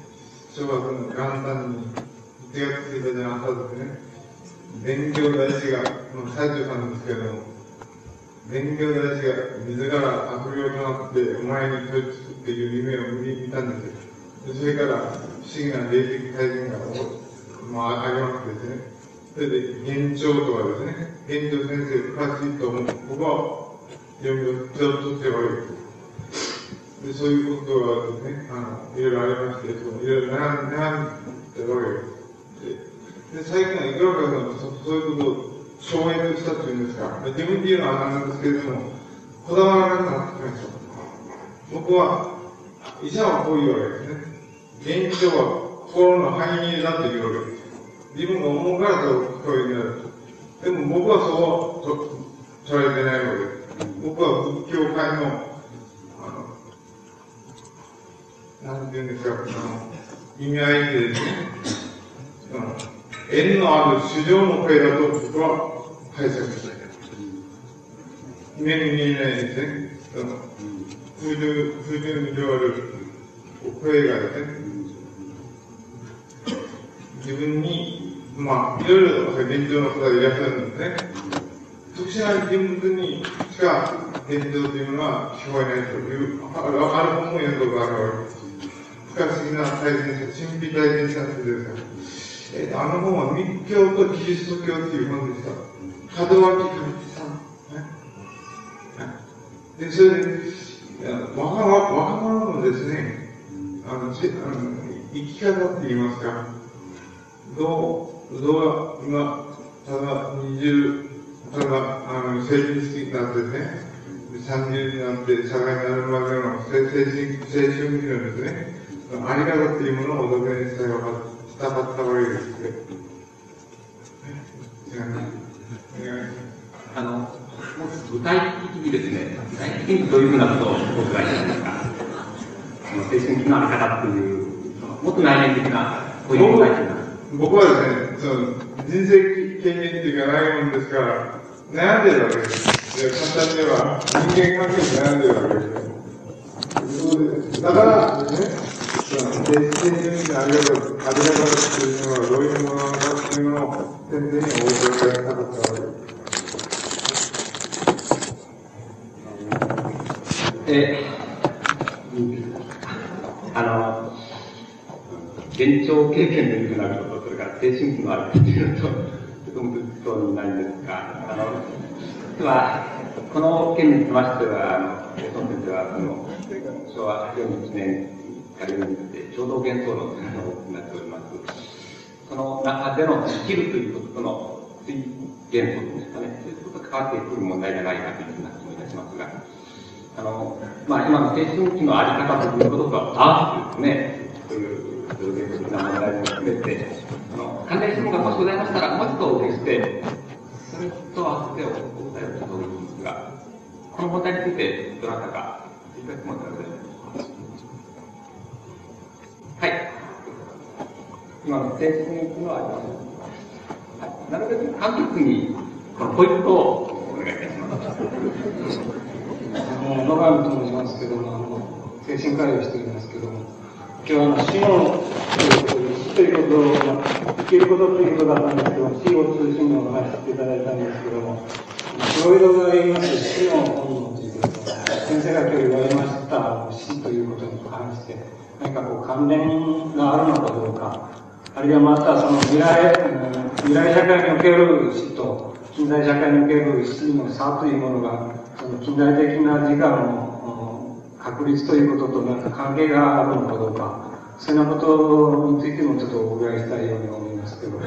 正月の元旦に1月1日の朝ですね、勉強大師が、の最中さんですけれども、勉強大師が自ら悪霊となってお前に取り付くっていう夢を見見たんですよ。それから不思議な霊的体験が、まあ、ありましてですね。それで、現状とかですね、現状先生、詳しいと思う。僕は読みをちょっとして悪いで。そういうことはですね、あの、いろいろありまして、いろいろ悩んでるわけです。で、最近はいくらかそそういうことを省略したというんですか、自分っていうのはなんですけれども、こだわらなくなってきました。僕は、医者はこういうわけですね。現状は心の範囲だというわけです。自分が思うからそうそういうになる。でも僕はそうと捉えてないわけです。僕は仏教界の、あの、なんていうんですか、あの、意味合いでですね、縁のある主情の声だと僕は解釈したい。目に見えないですね、風流、風流である声がですね、自分に、まあ、いろいろ現状の方がいらっしゃるんですね。特殊な人物にしか現状というのは聞こえないという、ある本も読んだことあるわけです。不可思議な体験者、神秘体験者ってですか。えー、あの本は密教とキリスト教という本でした。門脇かみさん。で、それで、若若者のですね、あの、せあの生き方って言いますか、どう、どう、今、ただ20、ただ、あの、成人式になってね、30になって社会になるまでの青春青春期のですね、あり方っていうものをお得にしたしたかったわけですけど。あの、具体的にですね、具体的にどういうふうなことを僕が言いますか、青春期のあり方っていう、もっと内面的な、こういう具体的な。僕はですね、その人生経験っていうかないもんですから、悩んでるわけです。簡単には人間関係に悩んでるわけです。だからね、その、精神的なありがとう、ありがとうっていうのはどういうものなのかっていうのを先生にお伺いしたかったわけです。えあの、現状経験のいうなこと、それから精神期のあるっていうのと、ちょっと難しそうになるんですが、あの、実は、この件につきましては、あの、先生は、その、昭和41年からにて、共同幻想論というのをなっております。その中での生きるということとの追幻想ですかね、そういうことと関わってくる問題じゃないかというふうな気もいたしますが、あの、まあ、今の青春期のあり方ということとは合わせてですね、そういう上限的な問題も含めて、あの、関連質問がもしございましたら、もう一度お受けして、それと合わせてお答えをいただきますが、この問題について、どなたか、いただく問題ございますはい。今の提出にのはあります。はい。なるべく簡潔に、このポイントをお願いいたします。野上と申しますけども、あの精神科医をしていますけども、今日はあの死の死ということを、まあ、生きることということだったんですけども、死を中心にお話ししていただいたんですけども、フロイドが言います死の本能ということ先生が今日言われました死ということに関して、何かこう関連があるのかどうか、あるいはまたその未来、未来社会における死と、近代社会における死の差というものがその近代的な時間の確立ということとなんか関係があるのかどうか、そんなことについてもちょっとお伺いしたいように思いますけど。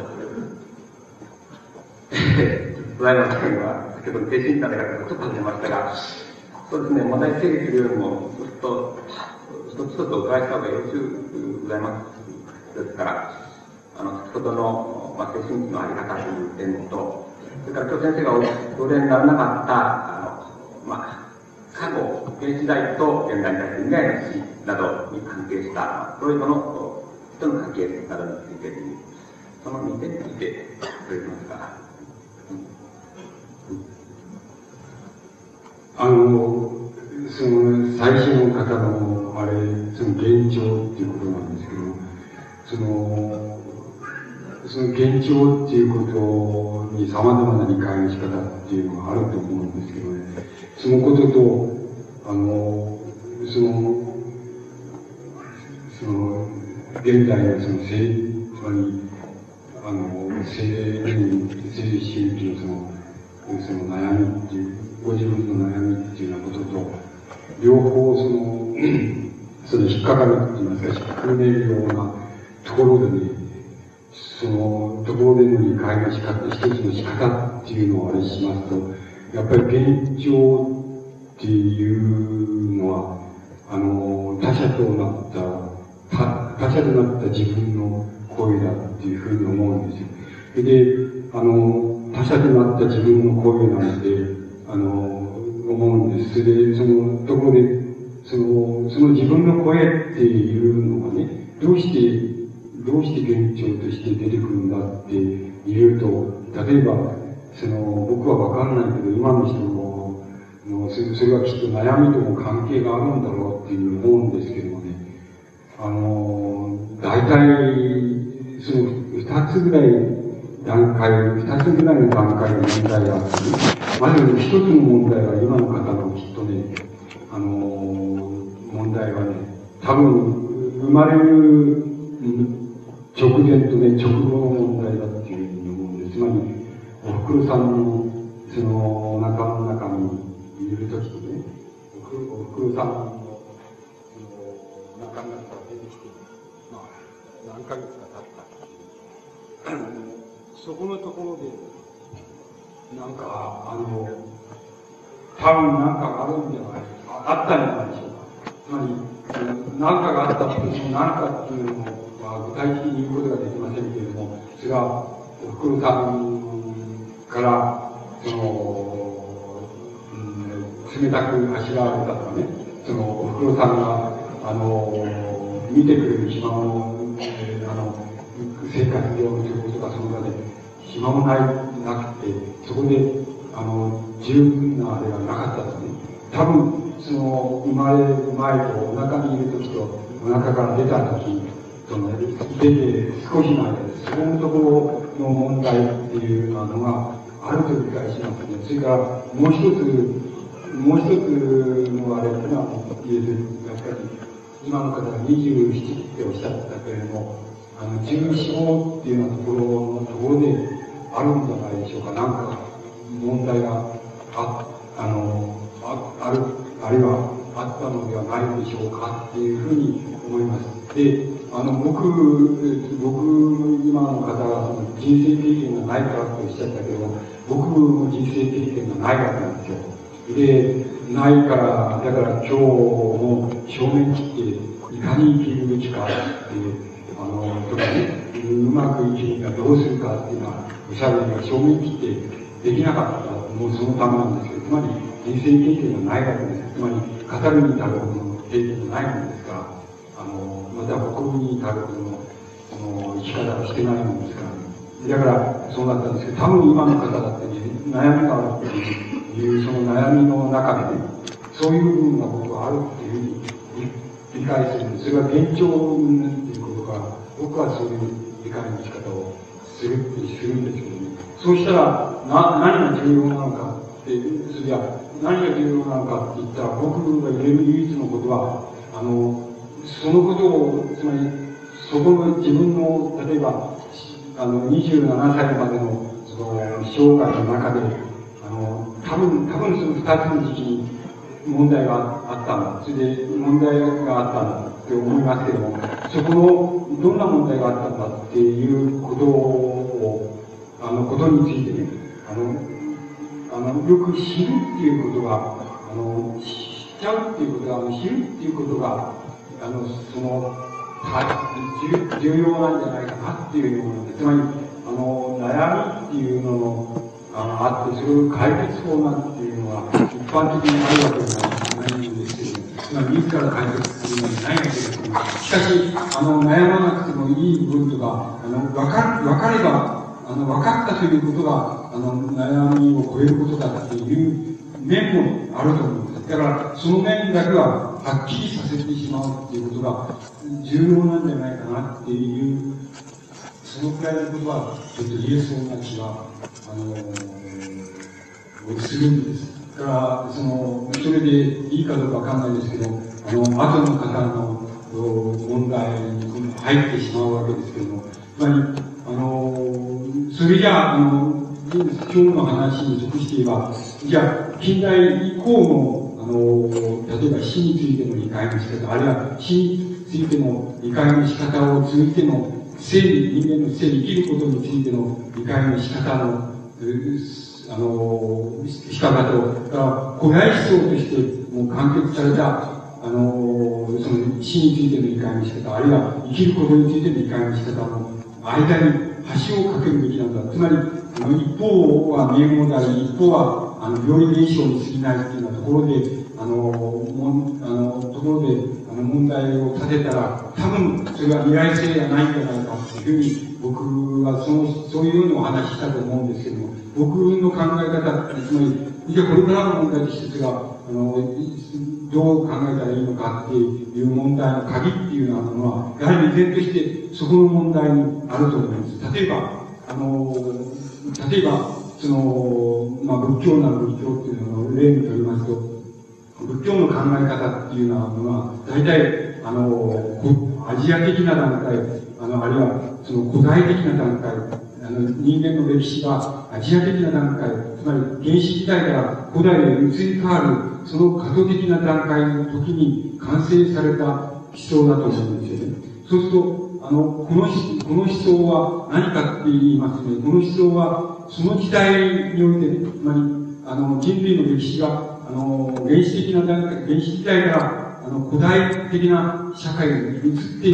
ございますは、先ほど低身体の方がちょっと始めましたが、そうですね、問題整理するよりも、ちょっと、一つ一つお伺いした方がよろしゅうございます。ですから、あの、先ほどの、まあ、精神期のあり方という点と、それから今日先生がお出にならなかった、あのまあ、過去、明治時代と現代以外の史などに関係した、フロイトの人の関係などについて、その2点について触れてますか。あの、その、最初の方の、あれ、その現状っていうことなんですけど、その、その現状っていうことに様々な理解の仕方っていうのがあると思うんですけどね。そのことと、あの、その、その、現代のその性、つまり、あの、性に、性心理のその、その悩みっていう、ご自分の悩みっていうようなことと、両方その、その引っかかるって言いますか、引っかめるようなところでね、そのところでの理解の仕方、一つの仕方っていうのをあれしますと、やっぱり現状っていうのは、あの、他者となった、他他者となった自分の声だっていうふうに思うんですよ。で、あの、他者となった自分の声なので、あの、思うんです。それで、そのところで、その、その自分の声っていうのがね、どうして、どうして現状として出てくるんだって言うと、例えば、その、僕はわかんないけど、今の人の、のそれそれはきっと悩みとも関係があるんだろうっていう思うんですけどもね、あの、大体、その、二つぐらい段階、二つぐらいの段階の問題があって、まず一つの問題は今の方のきっとね、あの、問題はね、多分、生まれる直前とね、直後の問題だっていうふうに思うんです。つまり、おふくろさんの、その、お腹の中にいるときとね、おふくろさんの、その、お腹の中から出てきて、まあ、何ヶ月か経ったっていう。そこのところで、なんか、あの、多分なんかあるんじゃないあったんじゃないでしょうか。つまり、何かがあったって何かっていうのは具体的に言うことができませんけれども、それが、おふくろさんから、その、うん、冷たくあしらわれたとかね、その、おふくろさんが、あの、見てくれる暇も、えー、あの、生活上のとかその場で暇もない、なくて、そこで、あの、十分なあれがなかったですね。多分、その、生まれる前とお腹にいる時と、お腹から出た時とね、出て少しの間で、そこのところの問題っていうのがあると理解しますね。それから、もう一つ、もう一つのあれっていうのは、言える、やっぱり、今の方が27っておっしゃったけれども、あの、14号っていうようなところのところであるんじゃないでしょうか。なんか、問題があ、あの、ある、あるいはあったのではないでしょうかっていうふうに思います。で、あの、僕、僕、今の方はその人生経験がないからとおっしゃったけど、僕も人生経験がないわけなんですよ。で、ないから、だから今日も正面切って、いかに生きるべきかっていう、あの、とかね、うまく生きるにはどうするかっていうのは、おしゃべりが正面切ってできなかった。もうそのためなんですけど、つまり人生経験がないわけです。つまり、語るに至るほどの経験がないものですから、あの、また誇るに至るほどの、その、生き方をしてないものですから、だから、そうなったんですけど、多分今の方だってね、悩みがあるっていう、その悩みの中でね、そういう部分が僕はあるっていうふうに理解する。それが現状を生むっていうことが、僕はそういう理解の仕方をするするんですけどね。そうしたら、な、何が重要なのかって、そりゃ、何が重要なのかって言ったら、僕が言える唯一のことは、あの、そのことを、つまり、そこの自分の、例えば、あの、27歳までの、その、生涯の中で、あの、多分、多分その二つの時期に問題があったんだ。それで、問題があったんだって思いますけども、そこの、どんな問題があったんだっていうことを、あの、ことについてね、あの、あの、よく知るっていうことが、あの、知っちゃうっていうことが、知るっていうことが、あの、その、重要なんじゃないかなっていうような、つまり、あの、悩みっていうのの、あのあって、それを解決法なんていうのは、一般的にあるわけではないんですけど、ま、自ら解決ないわけですけ、しかし、あの、悩まなくてもいい部分とか、あの、わか、わかれば、あの、分かったということが、あの、悩みを超えることだっていう面もあると思うんです。だから、その面だけは、はっきりさせてしまうっていうことが重要なんじゃないかなっていう、そのくらいのことは、ちょっと言えそうな気が、あの、するんです。だから、その、それでいいかどうかわかんないですけど、あの、後の方の問題に入ってしまうわけですけども、つまり、あの、それじゃあ、あの、今日の話に属して言えば、じゃあ、近代以降の、あの、例えば死についての理解の仕方、あるいは死についての理解の仕方を通じての生理、人間の生理、生きることについての理解の仕方の、あの、仕方と、だから古代思想としてもう完結された、あの、その死についての理解の仕方、あるいは生きることについての理解の仕方の間に橋を架けるべきなんだ。つまり、あの一方は名門であり、一方はあの病理現象に過ぎないっていうようなところで、あの、もあのところであの問題を立てたら、多分それは未来性がないんじゃないかっていうふうに、僕はその、そういうようにお話ししたと思うんですけども、僕の考え方、つまり、じゃこれからの問題と一つが、あの、どう考えたらいいのかっていう問題の鍵っていうのは、やはり依然としてそこの問題にあると思います。例えば、あの、例えば、その、まあ、仏教なら仏教っていうのを例にとりますと、仏教の考え方っていうようなものは、大体、あの、アジア的な段階、あの、あるいは、その古代的な段階、あの、人間の歴史がアジア的な段階、つまり原始時代から古代へ移り変わる、その過渡的な段階の時に完成された思想だと思うんですよね。そうすると、あの、この、この思想は何かって言いますね。この思想は、その時代において、つまり、あの、人類の歴史が、あの、原始的な段階、原始時代から、あの、古代的な社会に移ってい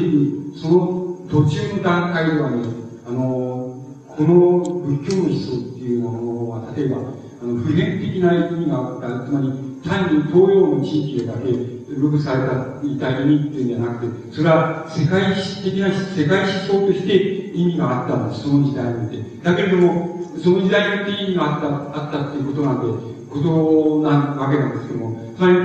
く、その途中の段階ではね、あの、この仏教の思想いうものは、例えば、あの、普遍的な意味があった、つまり、単に東洋の地域でだけ、ルブされた、いた意味っていうんじゃなくて、それは世界史的な、世界思想として意味があったんです、その時代において。だけれども、その時代によって意味があった、あったっていうことなんで、ことなわけなんですけども、つまり、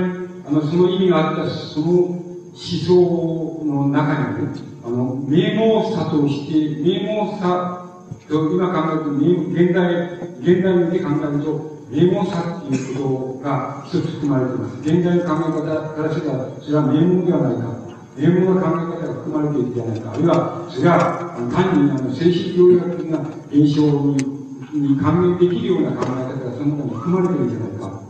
あの、その意味があった、その思想の中にね、あの、名門さとして、名門さ今考えると、現代、現代において考えると、名門さっていうことが一つ含まれています。現在の考え方からすれば、それは名門ではないか。名門の考え方が含まれているではないか。あるいは、それは単にあの精神教育的な現象にに関連できるような考え方がその中に含まれているんじゃないか。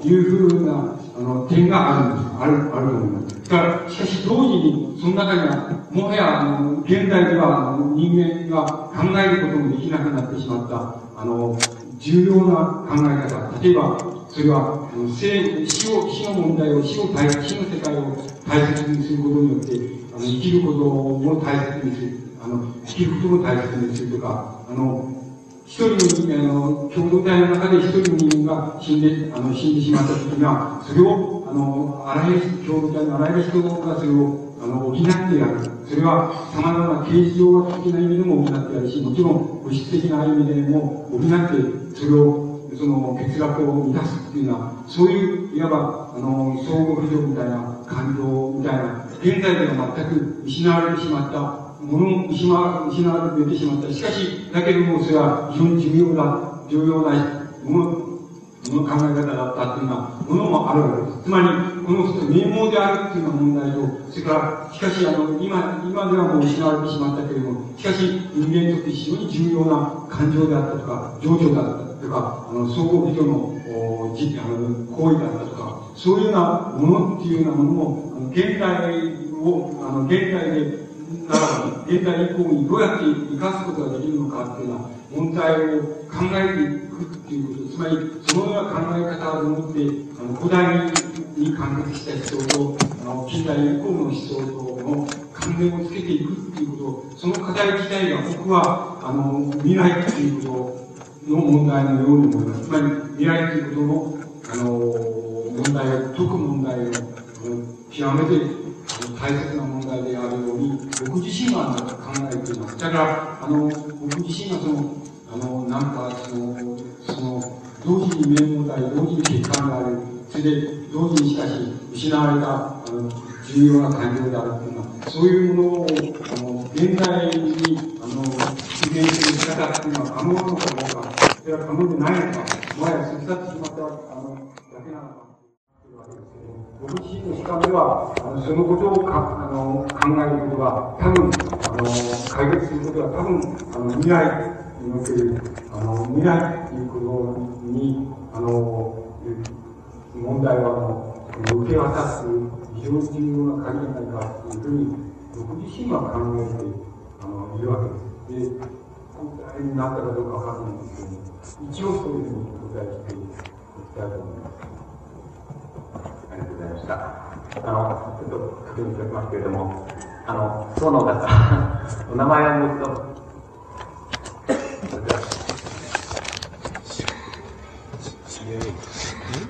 というふうなあの点があるんです。ある、あると思います。だから、しかし同時に、その中には、もはや、あの、現代では、人間が考えることもできなくなってしまった、あの、重要な考え方。例えば、それは、あの生死を、死の問題を、死を大死の世界を大切にすることによって、あの生きることも大切にする。あの、生きることも大切にするとか、あの、一人の人間、あの、共同体の中で一人の人間が死んで、あの、死んでしまった時には、それを、あの、あらゆる、共同体のあらゆる人がそれを、あの、補ってやる。それは、様々な形状的な意味でも補ってやるし、もちろん、物質的な意味でも補ってそれを、その欠落を満たすっていうのは、そういう、いわば、あの、相互扶助みたいな感情みたいな、現在では全く失われてしまった、もの、失わ失われてしまった。しかし、だけども、それは非常に重要な、重要なもの、もの考え方だったっていうのは、ものもあるわけです。つまり、この人名門であるっていうような問題と、それから、しかし、あの、今、今ではもう失われてしまったけれども、しかし、人間にとって非常に重要な感情であったとか、情緒だったとか、あの、相互扶助の、おじあの行為だったとか、そういうようなものっていうようなものも、あの現代を、あの、現代で、なら現代以降にどうやって生かすことができるのかっていうような問題を考えていくっていうこと、つまり、そのような考え方を持って、あの、古代に完結した思想と、あの、近代以降の思想との関連をつけていくっていうこと、その課題自体が僕は、あの、未来っていうことの問題のように思います。つまり、未来っていうことの、あの、問題を、解く問題を、極めて大切な問題であるように、僕自身は考えています。だから、あの、僕自身はその、あの、なんか、その、その、同時に名門であり、同時に欠陥である、それで、同時にしかし、失われた、あの、重要な環境であるっていうのは、そういうものを、あの、現代に、あの、実現する仕方っていうのは可能なのかどうか、それは可能でないのか、もはや過ぎ去ってしまった、あの、だけなのか。僕自身の主観では、あのそのことをかあの考えることは、多分あの解決することは、多分あの未来におけるあの未来ということにあの問題はあの受け渡す非常に重要な鍵じゃないかというふうに、僕自身は考えてあのいるわけです。で、本題になったかどうかわからないんですけども、一応そういうふうにお答えしていきたいと思います。ありがとうございました。あの、ちょっと確認しておきますけれども、あの、その方、お名前をもう一度。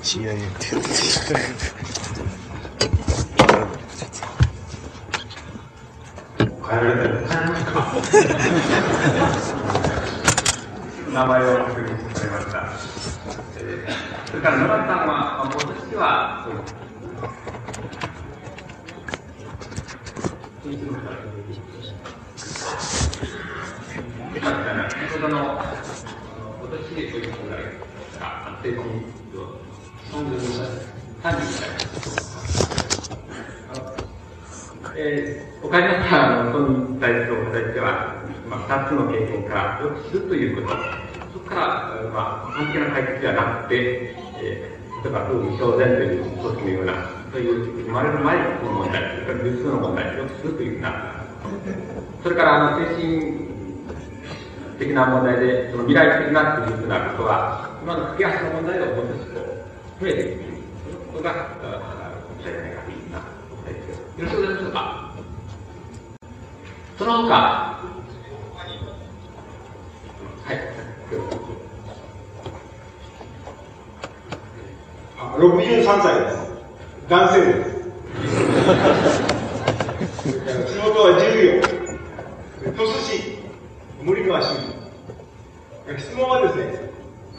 CIA ってやつ変えられたよ名前を確認してくれました。えーそれから野田さんは、まあ、今年は、そうよかったな。先ほどの、あの今年でそういうぐらいが安定的に、32歳、32歳。あのえー、岡島さんの本に対するお答えしては、まあ、2つの経験からよく知るということ、そこから、まあ、完璧な解決ではなくて、えー、例えば、風味小然という一つのような、そういう生まれる前の問題、それから流通の問題をよく知るというふうな、それから、あの、精神的な問題で、その未来的なというふうなことは、今の駆け足の問題をもう少しこう、増えていくということが、あおっしゃいないかというふうな答えです。よろしくお願いしますか。その他、はい。あ63歳です。男性です。それから仕事は重業。鳥栖市、森川市議。質問はですね、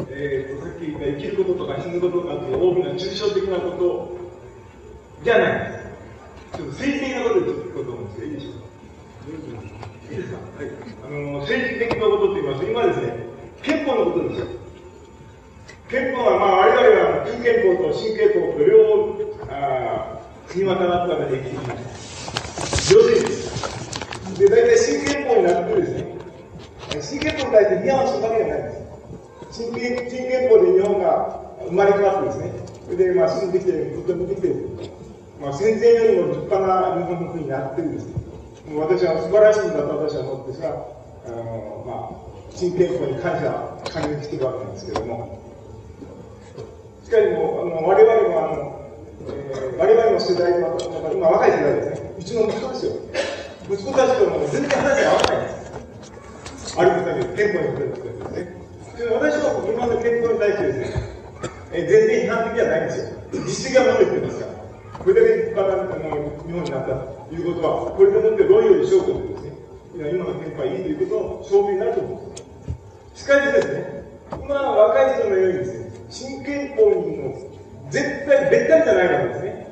えーと、さっき言った生きることとか死ぬこととかっていう大きな抽象的なことじゃないです。ちょっと政治的なことでちょっと聞こうと思うんですけど、いいでしょうか。いいですか？はい。あの、政治的なことって言いますと、今ですね、憲法のことですよ。憲法は、まあ、我々は旧憲法と新憲法と両、あーにわたらったのでできました。両政治で。で、大体新憲法になってですね、新憲法に対して見合わせるわけじゃないです。新憲新憲法で日本が生まれ変わってですね、それで、まあ、進んできて、とてもできて。まあ、戦前よりも立派な日本の国になってるんです。もう私は素晴らしいんだと私は思ってですが、あの、まあ、新憲法に感謝、感激してるわけなんですけども、かしも、あの我々もあの、えー我々の世代は、今若い世代ですね、うちの息子ですよ。息子たちとも全然話が合わないんです。あり方に憲法に触れることですね。私は今の憲法に対してですね、えー全然批判的じゃないんですよ。実績が述べてますから。これだけ立派なあの日本になったということは、これでもってロイヤル証拠でですね、今の憲法はいいということの証明になると思うんです。しかしですね、今の若い人のようにですね、新憲法にも絶対、べったりじゃないわけですね。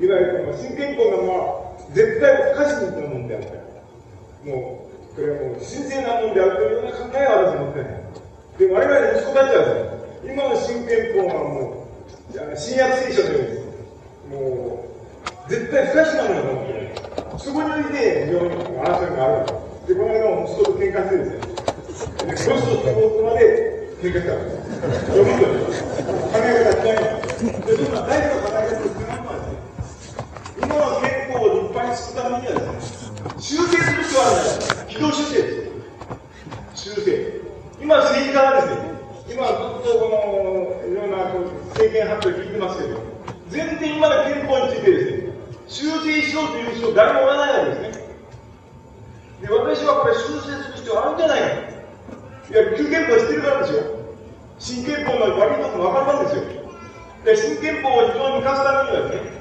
いわゆるこの新憲法がまあ、絶対不可思議なものであったり、もう、これはもう神聖なものであるというような考えは私持ってない。で、我々の息子たちはですね、今の新憲法はもう、新約聖書のようです、もう、絶対不可思議なものだと思ってる。そこにおいて非常に争いがあるで。で、この間も息子と喧嘩してですね、で、この人とこまで喧嘩したわけです。読みと考え方違います。で、そんな大事な考え方をするのはですね、今の憲法を立派にするためにはですね、修正する必要はあるんです。軌道修正ですよ。修正。今、政治家はで、今ずっとこの、いろんな政見発表聞いてますけど、全然今の憲法についてですね、修正しようという人誰もおらないわけですね。私はこれ修正する必要あるんじゃないか。いや、旧憲法知ってるからですよ。新憲法の悪いとこ分かるんですよ。で、新憲法を非常に生かすためにはですね、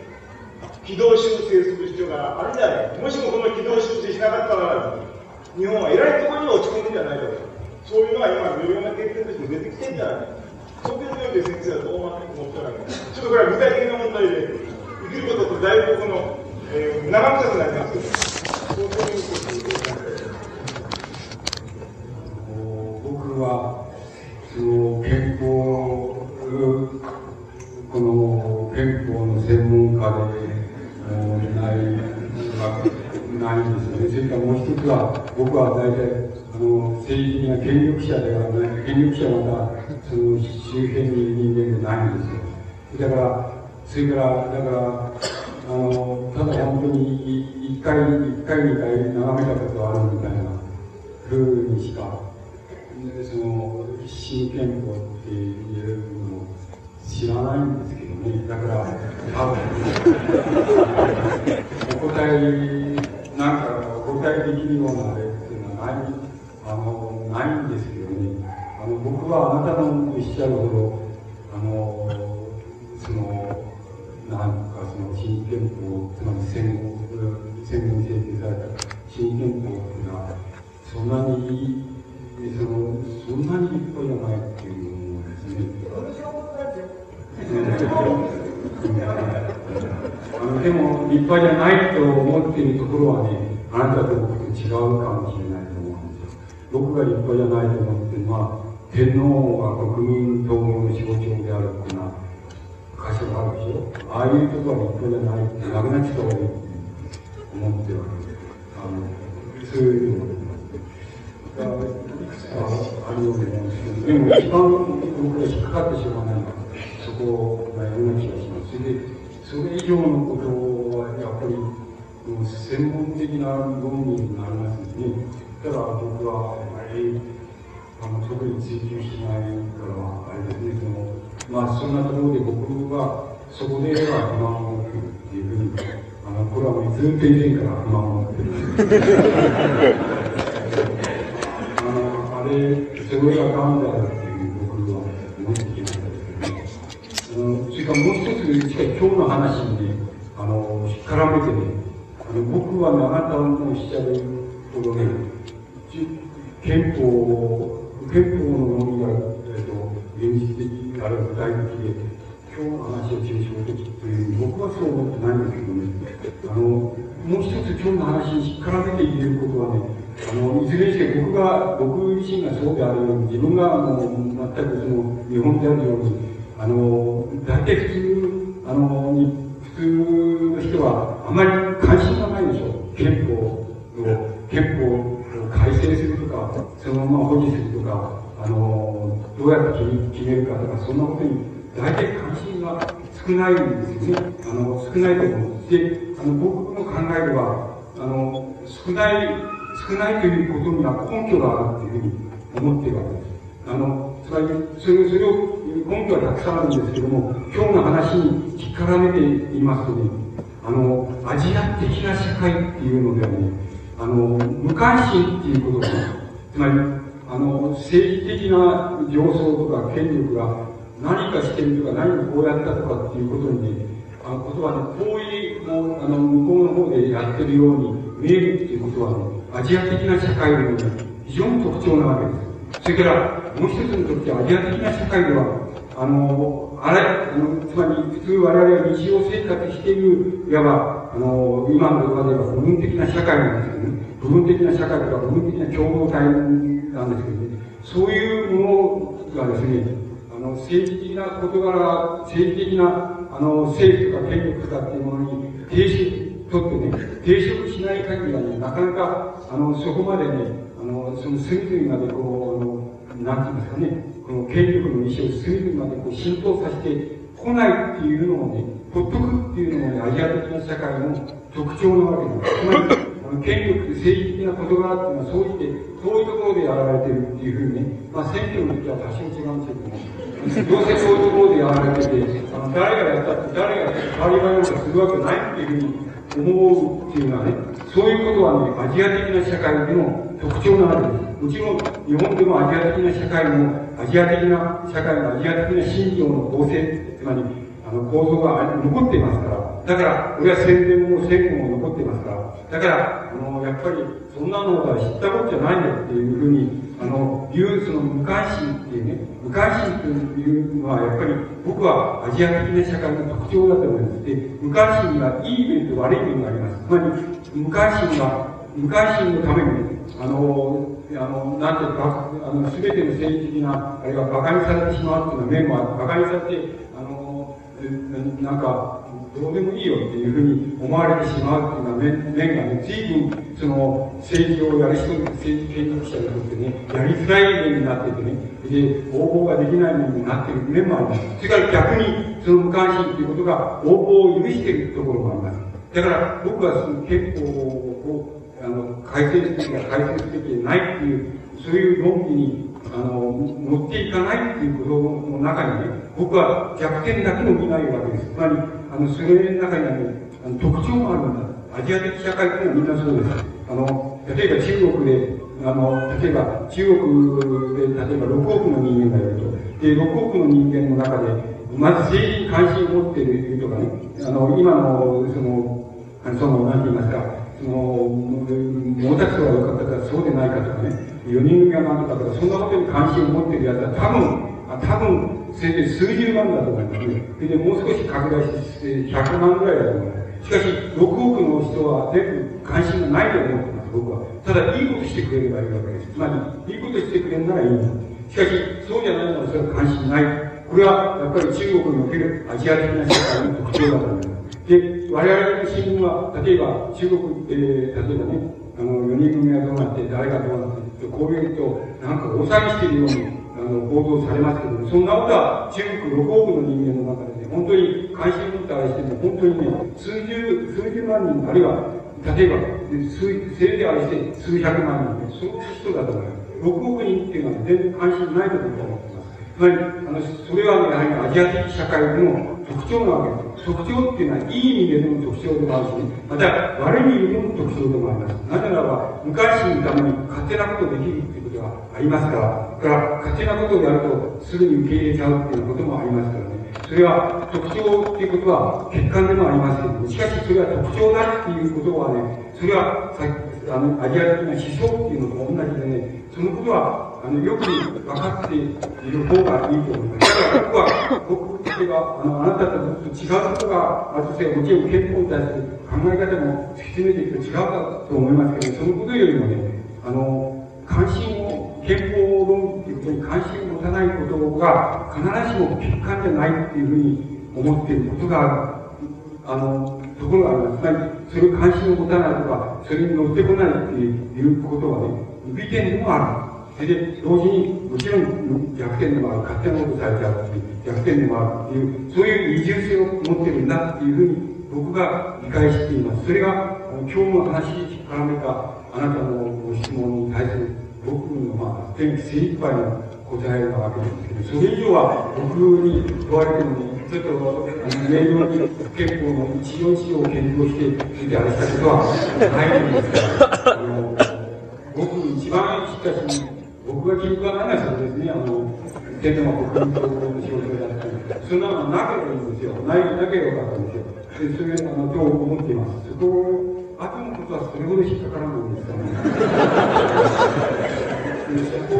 軌道修正する必要があるんじゃないか。もしもこの軌道修正しなかったら、日本は偉いところに落ち込むんじゃないかと。そういうのが今、いろいろな経験として出てきてるんじゃないか。そういうので先生はどう思ってられるちょっとこれは具体的な問題で、生きることと大国のえー、長くなりますけど。僕は、の憲法、この憲法の専門家で、ないないんですよね。それからもう一つは、僕は大体、あの、政治的な権力者ではない、権力者はまた、その周辺にいる人間でないんですよ。だから、それから、だから、あの、ただ本当に一回、一回、二回眺めたことあるみたいなふうにしか、その、新憲法っていうのを知らないんですけどね。だから、多分、お答え、なんか、お答えできるようなあれっていうのはない、あの、ないんですけどね。あの、僕はあなたのおっしゃるほど、あの、その、なんかその新憲法、つまり戦後、戦後に制定された新憲法っていうのは、そんなにいい、その、そんなに立派じゃないっていうのですね。あのでも、立派じゃないと思っているところはね、あなたと僕と違うかもしれないと思うんですよ。僕が立派じゃないと思っているのは、天皇は国民統合の象徴であるっていうのは、箇所があるでしょああいうところは立派じゃないってなくなっちゃった方がいいって思ってるわけですあのそういうのがいくつかあるように思うんですけどでも一番僕が引っかかってしょうのはそこがような気がしますでそれ以上のことはやっぱり専門的な論理になりますので、ね、だから僕はあまりあの特に追求しないからあれですねそのまあ、そんなところで僕は、そこでは不満を持ってるっていうふうに、あの、これはもうずっと以前から不満を持ってる。あの、あれ、それがガンだっていう僕は思ってきましたけど、ね、それからもう一つ、今日の話にね、あの、しっからめてね、あの僕はね、あなたのおっしゃるほどね、憲法、憲法の論理が、えっと、現実的あるいは具体的で、今日の話を抽象的という、僕はそう思ってないんですけどね、あの、もう一つ今日の話に絡めて言えることはね、あの、いずれにして僕が、僕自身がそうであるように、自分があの、全くその、日本であるように、あの、大体普通、あの、普通の人はあまり関心がないでしょう。憲法を、憲法を改正するとか、そのまま保持するとか、あの、どうやって決めるかとか、そんなことに大体関心が少ないんですよね。あの、少ないと思う。で、あの、僕の考えでは、あの、少ない、少ないということには根拠があるというふうに思っているわけです。あの、つまり、それそれを、根拠はたくさんあるんですけども、今日の話に引っ絡めていますとね、あの、アジア的な社会っていうのではね、あの、無関心っていうことが、つまり、あの、政治的な上層とか権力が何かしてるとか何かこうやったとかっていうことにね、あのことはね、遠いもうあの向こうの方でやってるように見えるっていうことはね、アジア的な社会の、非常に特徴なわけです。それから、もう一つにとってアジア的な社会では、あの、あれ、あのつまり普通我々は日常生活している、いわば、あの、今の言葉で言えば部分的な社会なんですよね。部分的な社会とか部分的な共同体なんですけどね、そういうものがですね、あの、政治的な事柄、政治的な、あの、政府とか権力とかっていうものに停止、とってね、抵触しない限りはね、なかなか、あの、そこまでね、あの、その隅々までこう、あの、なんて言いますかね、この権力の意思を隅々までこう浸透させてこないっていうのをね、ほっとくっていうのもね、アジア的な社会の特徴なわけです。つまり、あの権力、政治的な事柄っていうのは、そうして、遠いところでやられてるっていうふうにね、まあ、選挙の時は多少違うんですけども、どうせそういうところでやられてて、あの誰がやったって、誰が変わり映えをするわけないっていうふうに思うっていうのはね、そういうことはね、アジア的な社会での特徴なわけです。もちろん、日本でもアジア的な社会も、アジア的な社会のアジア的な信条の構成、つまり、あの構造が残っていますから、だから、俺は戦前も戦後も残っていますから、だから、の、やっぱり、そんなのは知ったことじゃないよっていうふうに、あの、いう、その無関心っていうね、無関心というのは、やっぱり、僕はアジア的な社会の特徴だと思います。で、無関心にはいい面と悪い面があります。つまり、無関心は、無関心のために、あの、あの、なんていうか、あの、すべての政治的な、あるいは馬鹿にされてしまうっていうの面もある。馬鹿にされて、あの、なんか、どうでもいいよっていうふうに思われてしまうっていうような面面がね、随分、その、政治をやる人、政治権力者にとってね、やりづらい面になっててね、で、応募ができない面になっている面もあります。それから逆に、その無関心ということが応募を許しているところもあります。だから、僕はその憲法を、あの、改正すべきか改正すべきでないっていう、そういう論理に、あの、持っていかないっていうことの中にね、僕は逆転だけの見ないわけです。つまり、あの、それの中にはね、あの特徴があるんだ。アジア的社会っていうのはみんなそうです。あの、例えば中国で、あの、例えば中国で、例えば6億の人間がいると。で、6億の人間の中で、まず政治に関心を持っているとかね、あの、今の、その、その、なんて言いますか、その、毛沢東が良かったかそうでないかとかね、4人組が何とかとか、そんなことに関心を持っているやつは多分、多分、せいぜい数十万だと思いますね。で、もう少し拡大して100万ぐらいだと思います。しかし、6億の人は全部関心がないと思ってます、僕は。ただ、いいことしてくれればいいわけです。つまり、いいことしてくれるならいいんだ。しかし、そうじゃないのはそれは関心ない。これは、やっぱり中国におけるアジア的な社会の特徴だと思います。で、我々の新聞は、例えば中国、えー、例えばね、あの、4人組がどうなって、誰がどうなって、こういうと、なんか大騒ぎしているように、の、報道されますけどそんなことは中国6億の人間の中でね、本当に関心を持った愛しても、本当にね、数十、数十万人、あるいは、例えば、数、せいであれして数百万人、そういう人だと思います。6億人っていうのは全然関心ないと思います。つまり、あの、それは、やはりアジア的社会の特徴なわけです。特徴っていうのは、いい意味での特徴でもあるし、また、悪い意味での特徴でもあります。なぜならば、無関心のために勝手なことできるっていうことがありますから、から、勝手なことをやると、すぐに受け入れちゃうっていうこともありますからね。それは、特徴っていうことは、欠陥でもありますけども、しかしそれは特徴だっていうことはね、それは、さあの、アジア的な思想っていうのと同じでね、そのことは、あの、よく分かっている方がいいと思います。だから僕は、僕例えば、あの、あなたとずっと違うことがあるとして、もちろん憲法に対する考え方も突き詰めていくと違うかと思いますけど、そのことよりもね、あの、関心を、憲法論っていうことに関心を持たないことが、必ずしも欠陥じゃないっていうふうに思っていることがあの、ところがあります。つまり、それを関心を持たないとか、それに乗ってこないっていうことはね、利点でもある。それで、同時に、もちろん逆転でもある、勝手なことされちゃうっていう、逆転でもあるっていう、そういう二重性を持ってるんだっていうふうに、僕が理解しています。それが、今日の話に絡めた、あなたのご質問に対する、僕の、まあ、精一杯の答えなわけですけど、それ以上は僕に問われてもね、ちょっと、あの、明瞭に憲法の一応一応を検討して、それであれしたことはないんですから、あの、しかし、僕が記憶がないのはそうですね、あの、天皇は国民党の仕事だったり、そんなのなければいいんですよ。ない、なければよかったんですよ。で、それ、あの、と思っています。そこ、後のことはそれほど引っかからないんですかね。でそこ、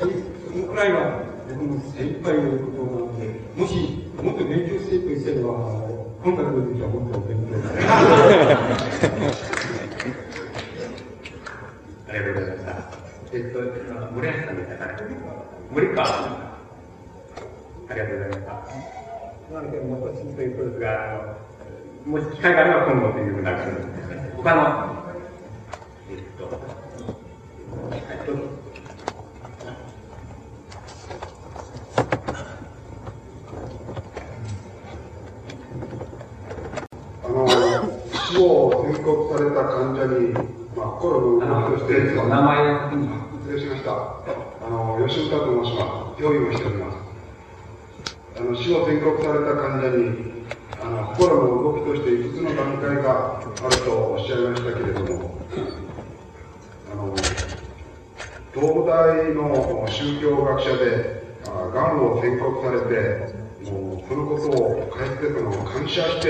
そのくらいは、僕も精一杯いうことなので、もし、もっと勉強していくとしては、今回の時はもっと勉強して。ありがとうございました。えっと、森橋さんでしたかね。森川さん。ありがとうございました。なので、もう少しということですが、もし機会があれば今度というふうな感じです。他の、えっと、はい、どうぞ。あの、死を宣告された患者に、まあ、心の動きとして、名前を失礼しました。あの、吉岡と申します。病院をしております。あの、死を宣告された患者に、あの、心の動きとして5つの段階があるとおっしゃいましたけれども、あの、東大の宗教学者で、がんを宣告されて、もうそのことをかえってその感謝して、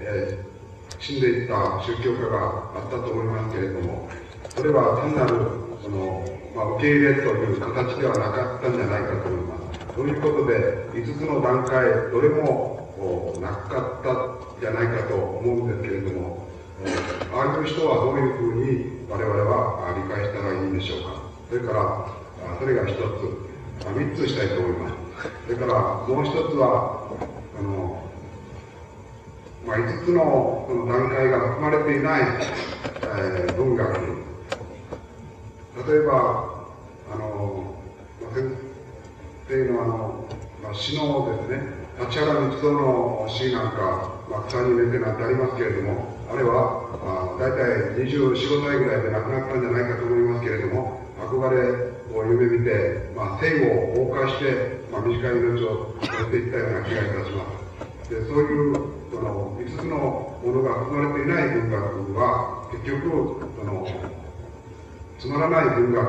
えー、死んでいった宗教家があったと思いますけれども、それは単なるその、まあ、受け入れという形ではなかったんじゃないかと思います。ということで、5つの段階、どれもなかったんじゃないかと思うんですけれども、ああいう人はどういうふうに我々は理解したらいいんでしょうか。それから、それが一つ、三つしたいと思います。それからもう一つは、まあ、5つの段階が含まれていない、えー、文学。例えば、あの、先生のあの、まあ、詩のですね、立原道蔵の詩なんか、まあ、草に入れてなんてありますけれども、あれは、あ大体24、5歳ぐらいで亡くなったんじゃないかと思いますけれども、憧れを夢見て、まあ、生を謳歌して、まあ、短い命をやっていったような気がいたします。でそういうその5つのものが含まれていない文学は、結局、そのつまらない文学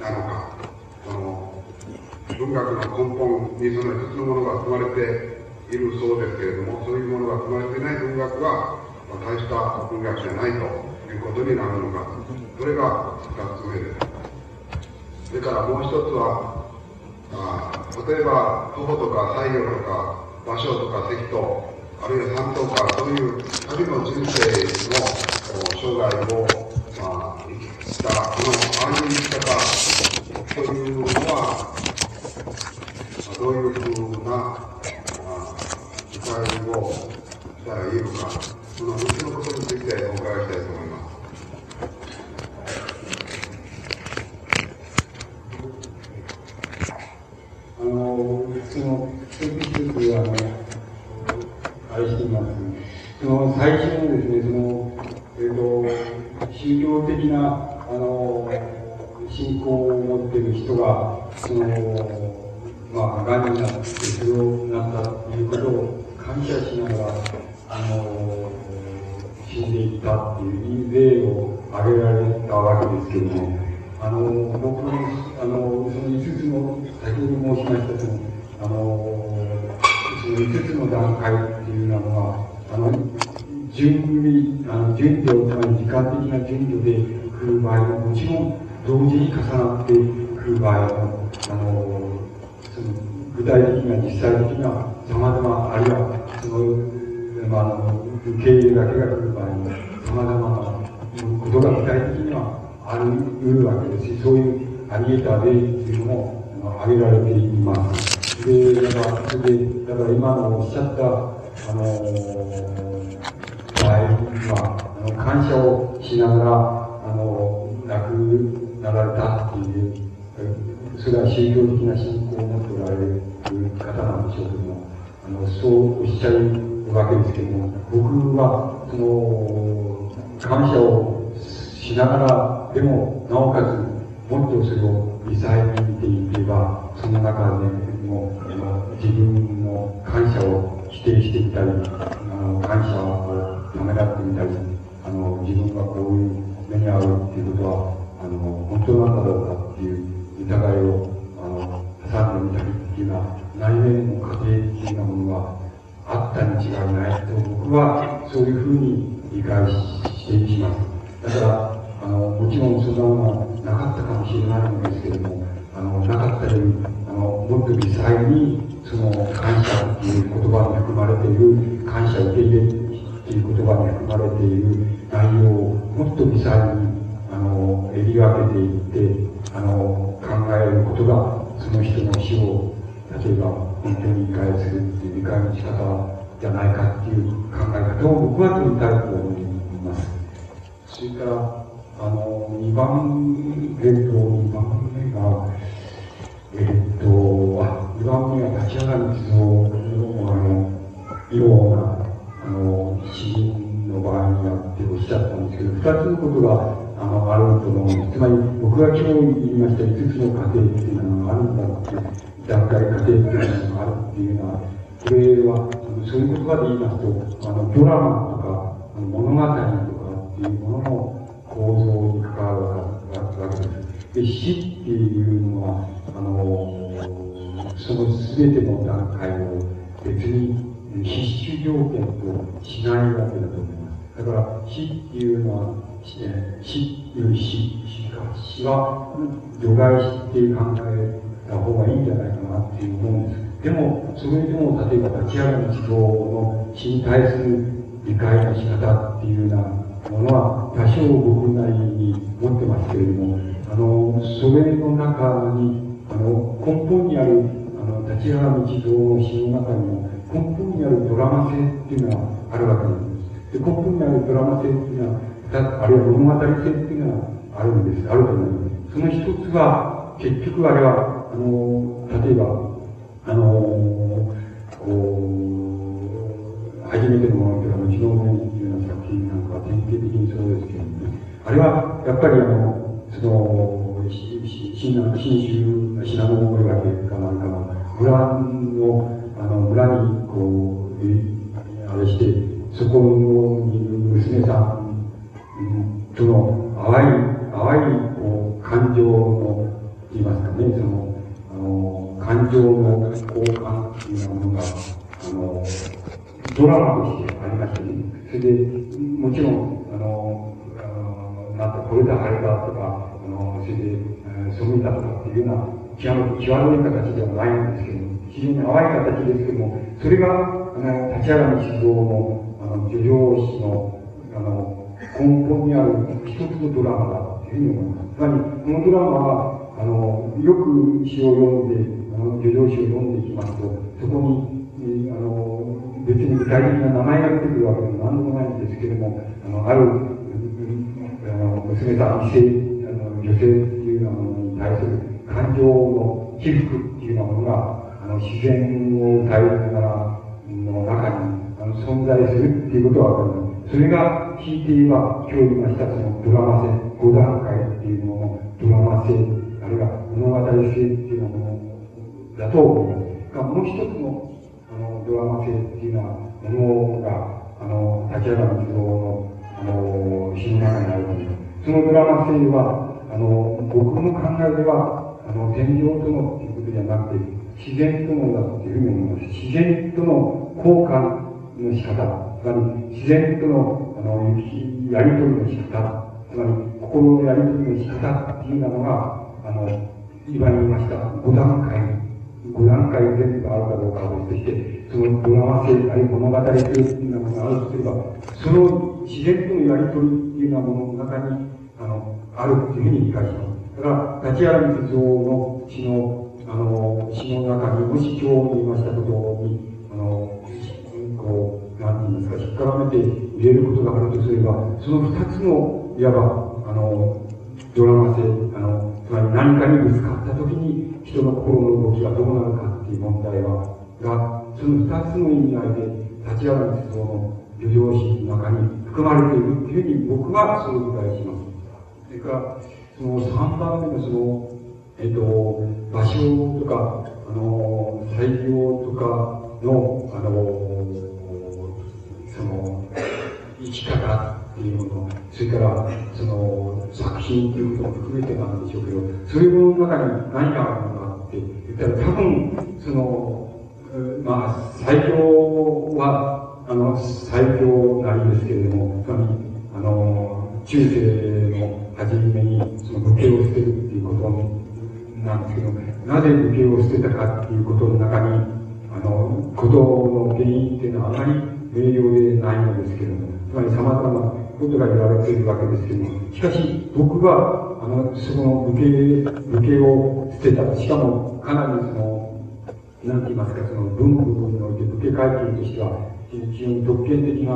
なのか、その文学の根本にその5つのものが含まれているそうですけれども、そういうものが含まれていない文学は、まあ、大した文学じゃないということになるのか、それが2つ目です。それからもう一つは、あ例えば徒歩とか作業とか場所とか席と、あるいは山とか、そういう旅の人生の生涯を、まあ、生きた、このああいう生き方というのは、どういうふうな、まあ理解をしたらいいのか、その3つのことについてお伺いしたいと思います。あのそのその最初のですね、その、えっ、ー、と、宗教的な、あの、信仰を持っている人が、その、まあ、癌になって、それをなったということを感謝しながら、あの、死んでいったっていう例を挙げられたわけです。けども、あの、僕の、あの、その5つの、先ほど申しましたとあの、その5つの段階いうのは、あの、順組、あの、順序、つまり時間的な順序で来る場合も、もちろん同時に重なってくる場合も、あの、その、具体的な、実際的な、様々、あるいは、その、まあ、あの、受け入れだけが来る場合も、様々なことが具体的にはあるわけですし、そういうあり得た例っていうのも、挙げられています。で、だから、それで、だから今のおっしゃった、あのー、場合には、あの、感謝をしながら、あの、亡くなられたっていう、それは宗教的な信仰を持っておられる方なんでしょうけども、あの、そうおっしゃるわけですけども、僕は、その、感謝をしながら、でも、なおかつ、もっとそれを微細に見ていけば、その中でもう、自分の感謝を定してみたり、あの、感謝をためらってみたり、あの、自分がこういう目に遭うっていうことは、あの、本当なんだろうかっていう疑いを、あの、挟んでみたりっていうのは、内面の過程っていうようなものがあったに違いないと、僕はそういうふうに理解していきます。だから、あの、もちろんそんなものはなかったかもしれないんですけれども、あの、なかったより、あの、もっと微細に、その感謝という言葉に含まれている、感謝受け入れという言葉に含まれている内容をもっと微細に、あの、えり分けていって、あの、考えることが、その人の死を、例えば、本当に理解するっていう理解の仕方じゃないかっていう考え方を僕は取りたいと思います。それから、あの、2番目と2番目が、えっと、あ、2番目は立ち上がる傷を、あの、ような、あの、詩人の場合になっておっしゃったんですけど、二つのことが、あの、あると思うんです。つまり、僕が今日言いました5つの過程っていうのがあるんだっていう、段階過程っていうのがあるっていうのは、これは、そういう言葉で言いますと、あの、ドラマとか、物語とかっていうものの構造に関わるわけです。で、死っあの、その全ての段階を、別に必須条件としないわけだと思います。だから、死っていうのは、死っていう死、死か、死は除外死っていう考えた方がいいんじゃないかなっていう思うんです。でも、それでも、例えば立ち上がる地方の死に対する理解の仕方っていうようなものは、多少僕なりに持ってますけれども、あの、それの中に、あの、根本にある、立ち上がる地方の詩の中にも、根本にあるドラマ性っていうのがあるわけなんです。で、根本にあるドラマ性っていうのは、あるいは物語性っていうのがあるんです。あると思います。その一つは、結局あれは、あの、例えば、あのこう、初めてのものというか、もちろんっていうような作品なんかは典型的にそうですけどね。あれは、やっぱりあの、その、新新州、信濃森脇かなんかの村の、あの、村に、こう、あれして、そこにいる娘さんとの淡い、淡い、こう、感情の、言いますかね、その、あの、感情の交換っていうものが、あの、ドラマとしてありましてね。それで、もちろん、あの、あなんとこれだ、あれだとか、あの、それで、えー、染めたとかっていうような、極め際どい形ではないんですけども、非常に淡い形ですけども、それが、あの、立ち上がり指導の、あの、叙情詩の、あの、根本にある一つのドラマだというふうに思います。つまり、このドラマは、あの、よく詩を読んで、あの、叙情詩を読んでいきますと、そこに、あの、別に具体的な名前が出てくるわけでも何でもないんですけども、あの、ある、あの、娘さん、異性、あの、女性っていうようなものに対する感情の起伏っていうようなものが、あの、自然を歌いなら、の中に、あの、存在するっていうことはわかります。それが、引いて言えば、今日言いました、そのドラマ性、五段階っていうもののドラマ性、あるいは物語性っていうようなものだと思います。が、もう一つの、あの、ドラマ性っていうのは、ものが、あの、立ち上がる自動の、あの、詩の中にあるので、そのドラマ性は、あの、僕の考えでは、あの、天井とのっていうことじゃなくて、自然とのだというふうに思います。自然との交換の仕方、つまり、自然との、あの、やりとりの仕方、つまり、心のやりとりの仕方っていうのが、あの、今言いました、五段階5段階全部あるかどうかは別として、そのドラマ性、あるいは物語性っていうものがあるとすれば、その自然とのやりとりっていうようなものの中に、あの、あるっていうふうに理解します。だから、立ち上がり鉄道の詩の、あの、詩の中に、もし今日言いましたことに、あの、こう、なんて言いますか、引っ絡めて入れることがあるとすれば、その二つの、いわば、あの、ドラマ性、あの、つまり何かにぶつかったときに、人の心の動きがどうなるかっていう問題は、が、その二つの意味合いで、立ち上がる思想の叙情詩の中に含まれているっていうふうに僕はそう理解します。それから、その三番目のその、えっ、と、場所とか、あの、採用とかの、あの、その、生き方っていうもの、それから、その、作品ということも含めてなんでしょうけど、そういうものの中に何があるのかって言ったら、多分、その、まあ、最強は、あの、最強なりですけれども、つまり、あの、中世の初めに、その武家を捨てるっていうことなんですけど、なぜ武家を捨てたかっていうことの中に、あの、ことの原因っていうのはあまり明瞭でないのですけども、つまり様々なことが言われているわけですけども、しかし、僕は、あの、その武家、武家を捨てた。しかも、かなりその、なんて言いますか、その文部において武家階級としては、非常に特権的な、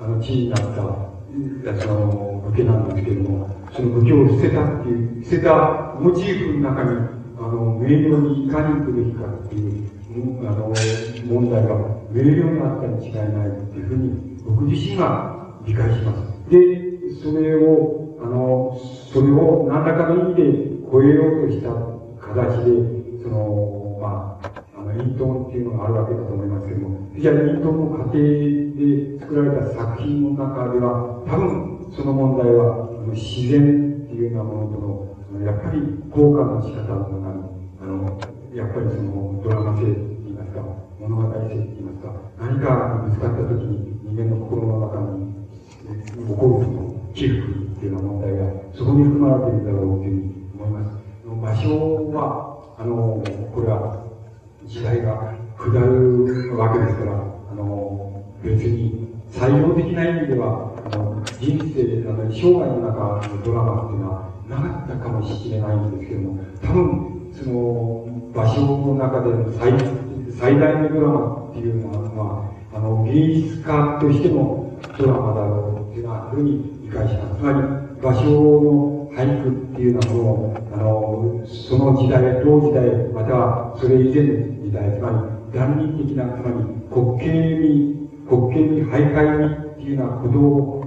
あの、地位になった、その、武家なんですけども、その武家を捨てたっていう、捨てたモチーフの中に、あの、明瞭にいかに行くべきかっていう、あの、問題が明瞭にあったに違いないっていうふうに、僕自身が理解します。で、それを、あの、それを何らかの意味で超えようとした形で、その、まあ、あの、イントンっていうのがあるわけだと思いますけども、じゃあ、イントンの過程で作られた作品の中では、多分、その問題は、自然っていうようなものとの、やっぱり、効果の仕方の中に、あの、やっぱりその、ドラマ性って言いますか、物語性って言いますか、何かぶつかった時に人間の心の中に起こるその起伏っていうような問題が、そこに含まれているだろうというふうに思います。場所は、あの、これは時代が下るわけですから、あの、別に採用的な意味では、あの、人生、あの、生涯の中のドラマっていうのはなかったかもしれないんですけども、多分、その、場所の中での最、最大のドラマっていうのは、あの、芸術家としてのドラマだろうっていうのは、ふうに理解します。つまり、場所の俳句っていうのはもう、あの、その時代、同時代、またはそれ以前の時代、つまり、断人的な、つまり、滑稽に、滑稽に、徘徊にっていうようなことを、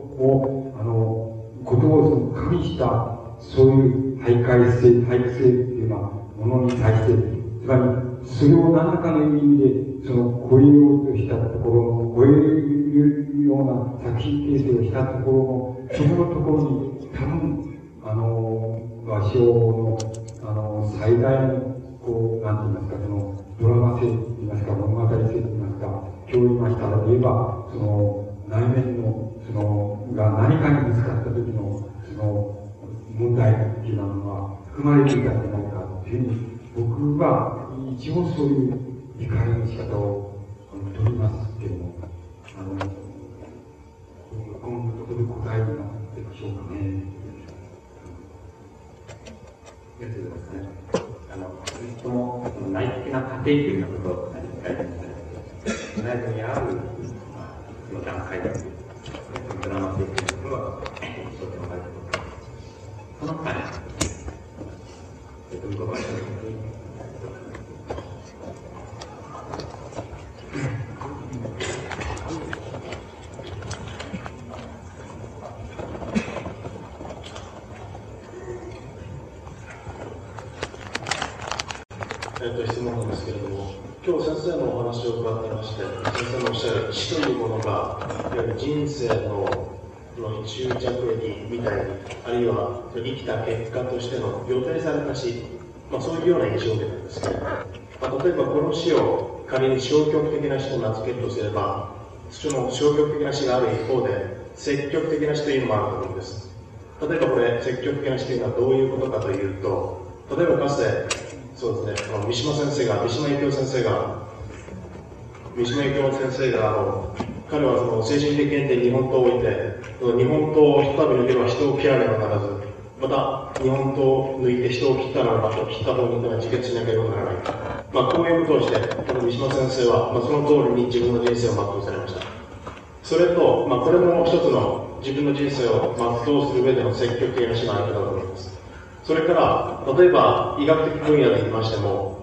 あの、ことをその加味した、そういう徘徊性、俳句性っていうようなものに対して、つまり、それを何らかの意味で、その、超えようとしたところの、超えるような作品形成をしたところの、そこのところに、多分、あの、和尚の、あの、最大の、こう、なんて言いますか、その、ドラマ性と言いますか、物語性と言いますか、今日言いましたら言えば、その、内面の、その、が何かにぶつかった時の、その、問題っていうのは含まれていたんじゃないかというふうに、僕は一応そういう理解の仕方を取りますけども、あの、このところで答えになってましょうかね。ありがとうございますね。あの、その、その内的な過程というようなことを何か書いてます。内部にある、まあ、その段階だという、ドラマ性というころは、そうでもないと。に、人生のの終着駅みたいに、あるいは生きた結果としての予定された死、まあ、そういうような印象を受けたんですけど、まあ、例えばこの死を仮に消極的な死と名付けるとすれば、その消極的な死がある一方で、積極的な死というのもあると思うんです。例えばこれ、積極的な死というのはどういうことかというと、例えばかつてそうですね、あの三島先生が、三島由紀夫先生が、三島由紀夫先生が、あの彼はその精神的検定に日本刀を置いて、日本刀をひとたび抜けば人を切らねばならず、また日本刀を抜いて人を切ったならば、切った方には自決しなければならない。まあ、こういうことをして、この三島先生は、まあ、その通りに自分の人生を全うされました。それと、まあ、これも一つの自分の人生を全うする上での積極的な手段だと思います。それから、例えば医学的分野で言いましても、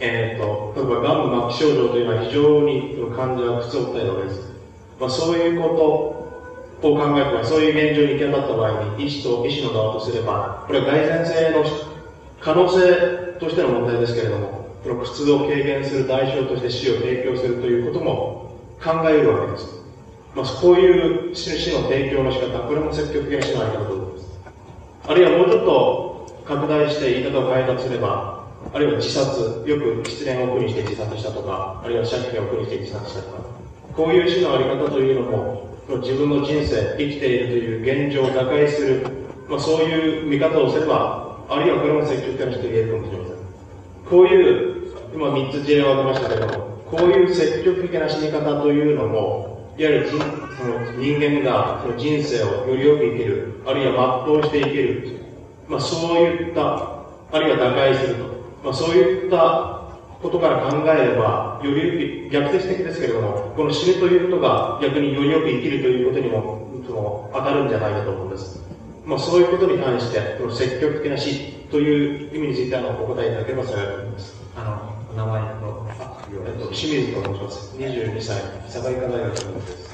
えーと、例えばがんの末期症状というのは非常に患者が苦痛を訴えるわけです。まあ、そういうことを考えれば、そういう現状に行き当たった場合に、医師と医師の側とすれば、これは蓋然性の可能性としての問題ですけれども、この苦痛を軽減する代償として死を提供するということも考えるわけです。まあ、こういう死の提供の仕方、これも積極的な死のあり方だと思います。あるいはもうちょっと拡大して言い方を変えたとすれば、あるいは自殺、よく失恋を苦にして自殺したとか、あるいは借金を苦にして自殺したとか、こういう死のあり方というのも、自分の人生、生きているという現状を打開する、まあ、そういう見方をすれば、あるいはこれも積極的な死と言えるかもしれません。こういう、今3つ事例を挙げましたけど、こういう積極的な死に方というのも、いわゆる人その人間がその人生をよりよく生きる、あるいは全うして生きる、まあ、そういった、あるいは打開すると、まあ、そういったことから考えれば、より逆説的ですけれども、この死ぬということが逆によりよく生きるということにもその当たるんじゃないかと思うんです。まあ、そういうことに関して、この積極的な死という意味についてあのお答えいただければ幸いと思います。あの、お名前と、えっと、清水と申します。22歳、堺医科大学のです。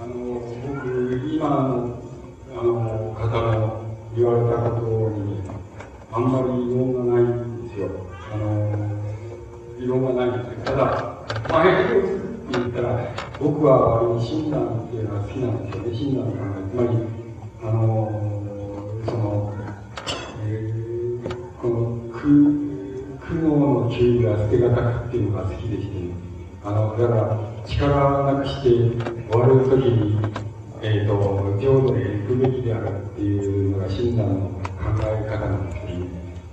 あの僕、今のあの方が言われたことに、あんまり異論がないんですよ。あの、異論がないんですよ。ただ、って言ったら、僕は割に診断っていうのは好きなんですよね。診断の考。つまり、あの、その、えー、この苦、苦悩の注意が捨てがたくっていうのが好きでして、あの、だから、力なくして終わるときに、えっ、ー、と、浄土へ行くべきである。っていうのが親鸞の考え方なんですけ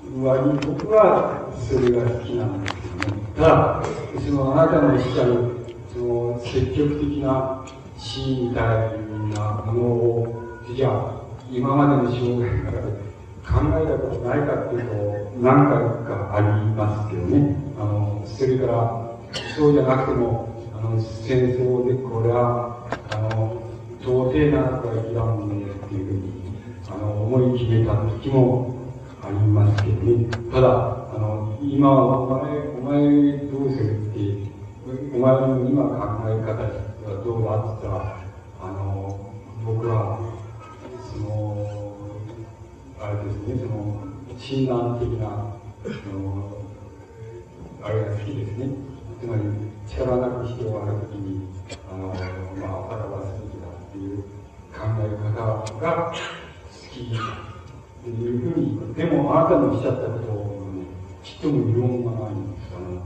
ど、割に僕はそれが好きなんですけどね。ただ、そのあなたのおっしゃる、その積極的な死みたいなものを、じゃあ、今までの生涯の中で考えたことないかっていうと、何回かありますけどね。あの、それから、そうじゃなくても、あの、戦争でこれは、あの、到底なんとか生きらんねっていうふうに、あの、思い決めた時もありますけどね。ただ、あの、今、お前、お前どうするって、お前の今考え方はどうだって言ったら、あの、僕は、その、あれですね、その、診断的な、その、あれが好きですね。つまり、力なくして終わるときに、あの、まあ、お腹がすべきだっていう考え方が好きっていうふうに、でもあなたのおっしゃったことを、ね、ちっとも異論がないんです。あの、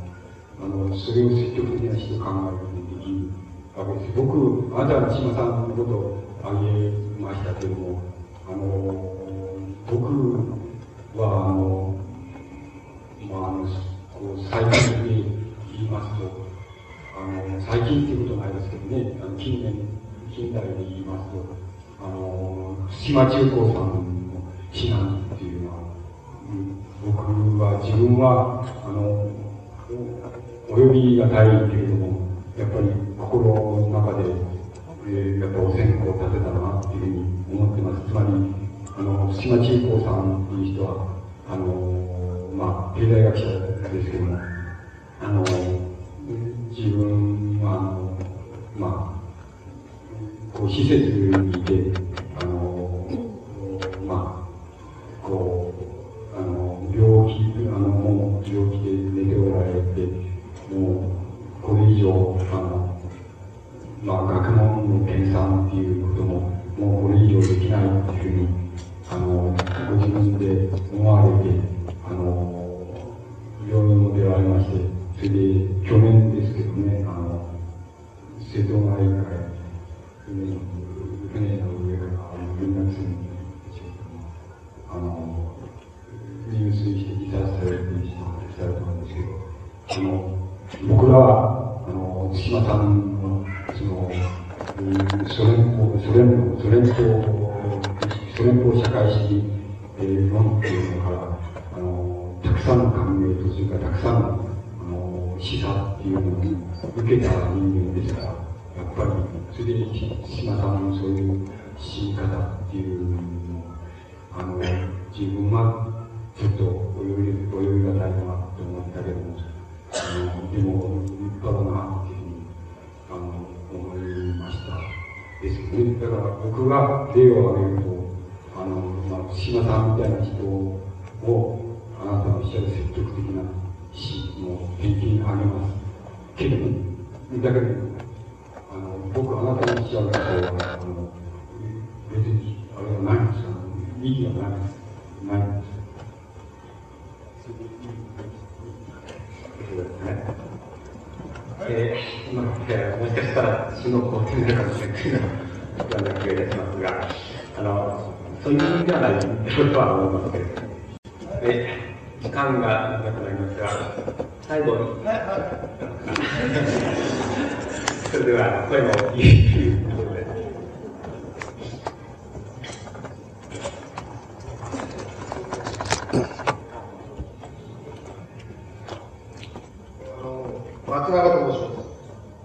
あのそれを積極的な人考えることができるわけです。僕、あなたは千葉さんのことを挙げましたけども、あの、僕は、あの、まあ、あの、こう最近で言いますと、あの、最近っていうことないですけどね、あの近年、近代で言いますと、あの、島中高さんの避難っていうのは、僕は自分は、あの、お呼びがたいけれども、やっぱり心の中で、えー、やっぱお線香を立てたなっていうふうに思ってます。つまり、あの、島中高さんという人は、あの、まあ、経済学者ですけども、あの、自分は、あの、まあ、こう、施設にいて、あの、まあ、こう、あの、病気、あの、もう病気で寝ておられて、もう、これ以上、あの、まあ、学問の研鑽っていうことも、もうこれ以上できないっていうふうに、あの、ご自分で思われて、あの、病院も出られまして、それで、去年ですけどね、あの、瀬戸内海、船の上から連絡するんですけどあの、入水して自殺されてされたんですけど、あの、僕らは、あの、月島さんの、ソ連邦、社会主義、えー、論っていうのから、あの、たくさんの感銘と、それかたくさんの、あの、示唆っていうのを受けた人間ですから、やっぱり、それで、島さんのそういう死に方っていうのを、あの、自分は、ちょっと泳ぎ、泳ぎがないなと思ったけども、あの、でも、立派だなっていうふうに、あの、思いました。ですね。だから僕が例を挙げると、あの、まあ、島さんみたいな人を、あなたのおっしゃる積極的な死の研究に励ますけどね。だけど、あの、僕、あなたのおっしゃることは、あの、別に、あれはないんですよ。意義はないです。ないんです。そうですね。えー、まあ、えー、もしかしたら死の肯定になるかもしれないけど、ような気がいたしますが、あの、そういう意味ではないとは思いますけれども。で、時間がなくなりますが、最後に、それでは声も大きいということで。松永と申します。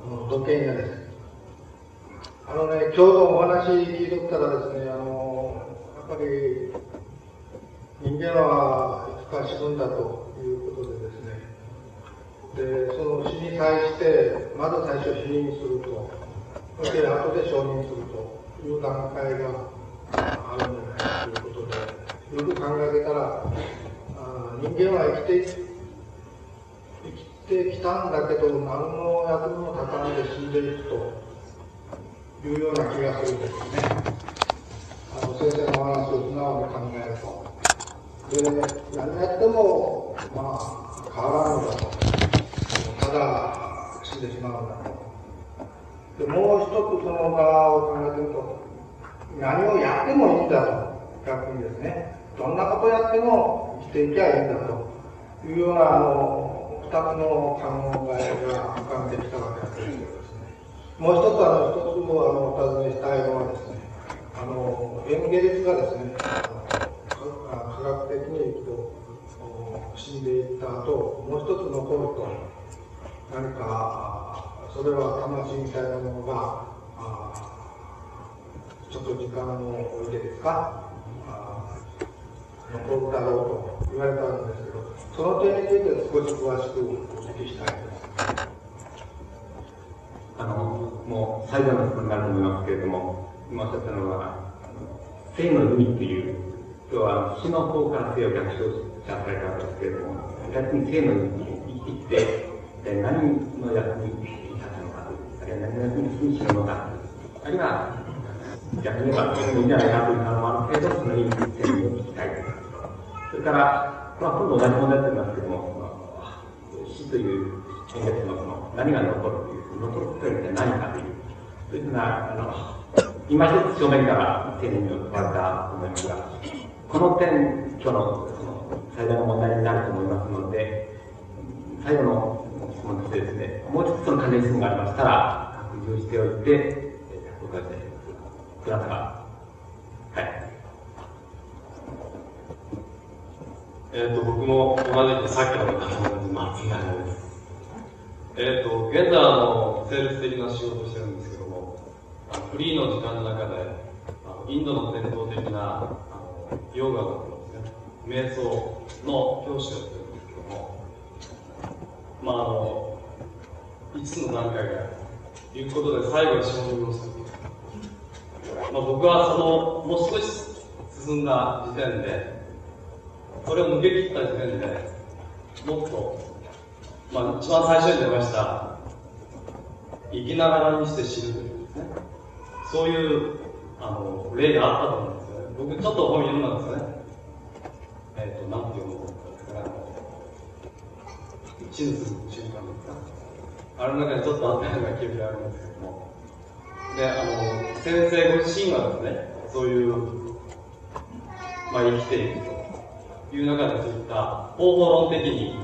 あの、土建屋です。あのね、ちょうどお話聞いとったらですね、あの、ぱり人間はいつか死ぬんだということでですね、で、その死に対して、まず最初否認すると、そして後で承認するという段階があるんじゃないかということで、よく考えてたら、あ人間は生きて、生きてきたんだけど、何の役にも立たないで死んでいくというような気がするんですね。あの先生の話を素直に考えると。で、何やっても、まあ、変わらんのだと。が死んでしまうんだと。でもう一つその側を考えてみると、何をやってもいいんだと、逆にですね、どんなことやっても生きていきゃいいんだというような、あの、二つの考えが浮かんできたわけですけどですね。もう一つ、あの、一つをあのお尋ねしたいのはですね、あの、演芸術がですね、科学的にいくと、死んでいった後、もう一つ残ると、何か、それは魂みたいなものが、ちょっと時間を置いてですか、残るだろうと言われたんですけど、その点について少し詳しくお聞きしたいです。あの、もう最後の質問になると思いますけれども、今おっしゃったのは、生の意味っていう、今日は死の方から生を逆称されたわけですけれども、逆に生の意味、生きて、何の役に立つのか、あるいは何の役に死ぬのか、あるいは逆に言えば、いいんじゃないかというのもあるけど、その意味に生を聞きたい。それから、まあ、今度同じ問題になってますけども、死という演説のその何が残るという、残ることに何かという、そういうふうな、あの、今一つ正面から丁寧に問われたと思いますが、この点、今日のその最大の問題になると思いますので、最後の質問としてですね、もう一つその関連質問がありましたら、確認しておいて、お伺いしたいと思います。どなたか。はい。え、ー、と、僕も同じくさっきの方と同じ松永です。えっ、ー、と、現在あの、セールス的な仕事をしてるんですけども、あのフリーの時間の中で、あのインドの伝統的なあのヨガのですね、瞑想の教師をしてるんですけども、まああの、5つの段階がということで最後に仕事をする。まあ、僕はその、もう少し進んだ時点で、それを抜け切った時点で、もっと、まあ、一番最初に出ました、生きながらにして死ぬというですね、そういうあの例があったと思うんですよね。僕、ちょっと本読んだんですね。えっ、ー、と、なんて読むのですか、死ぬ瞬間ですか。あれの中にちょっとあったような記憶があるんですけども。で、あの、先生ご自身はですね、そういう、まあ、生きていくと。いう中でそういった方法論的に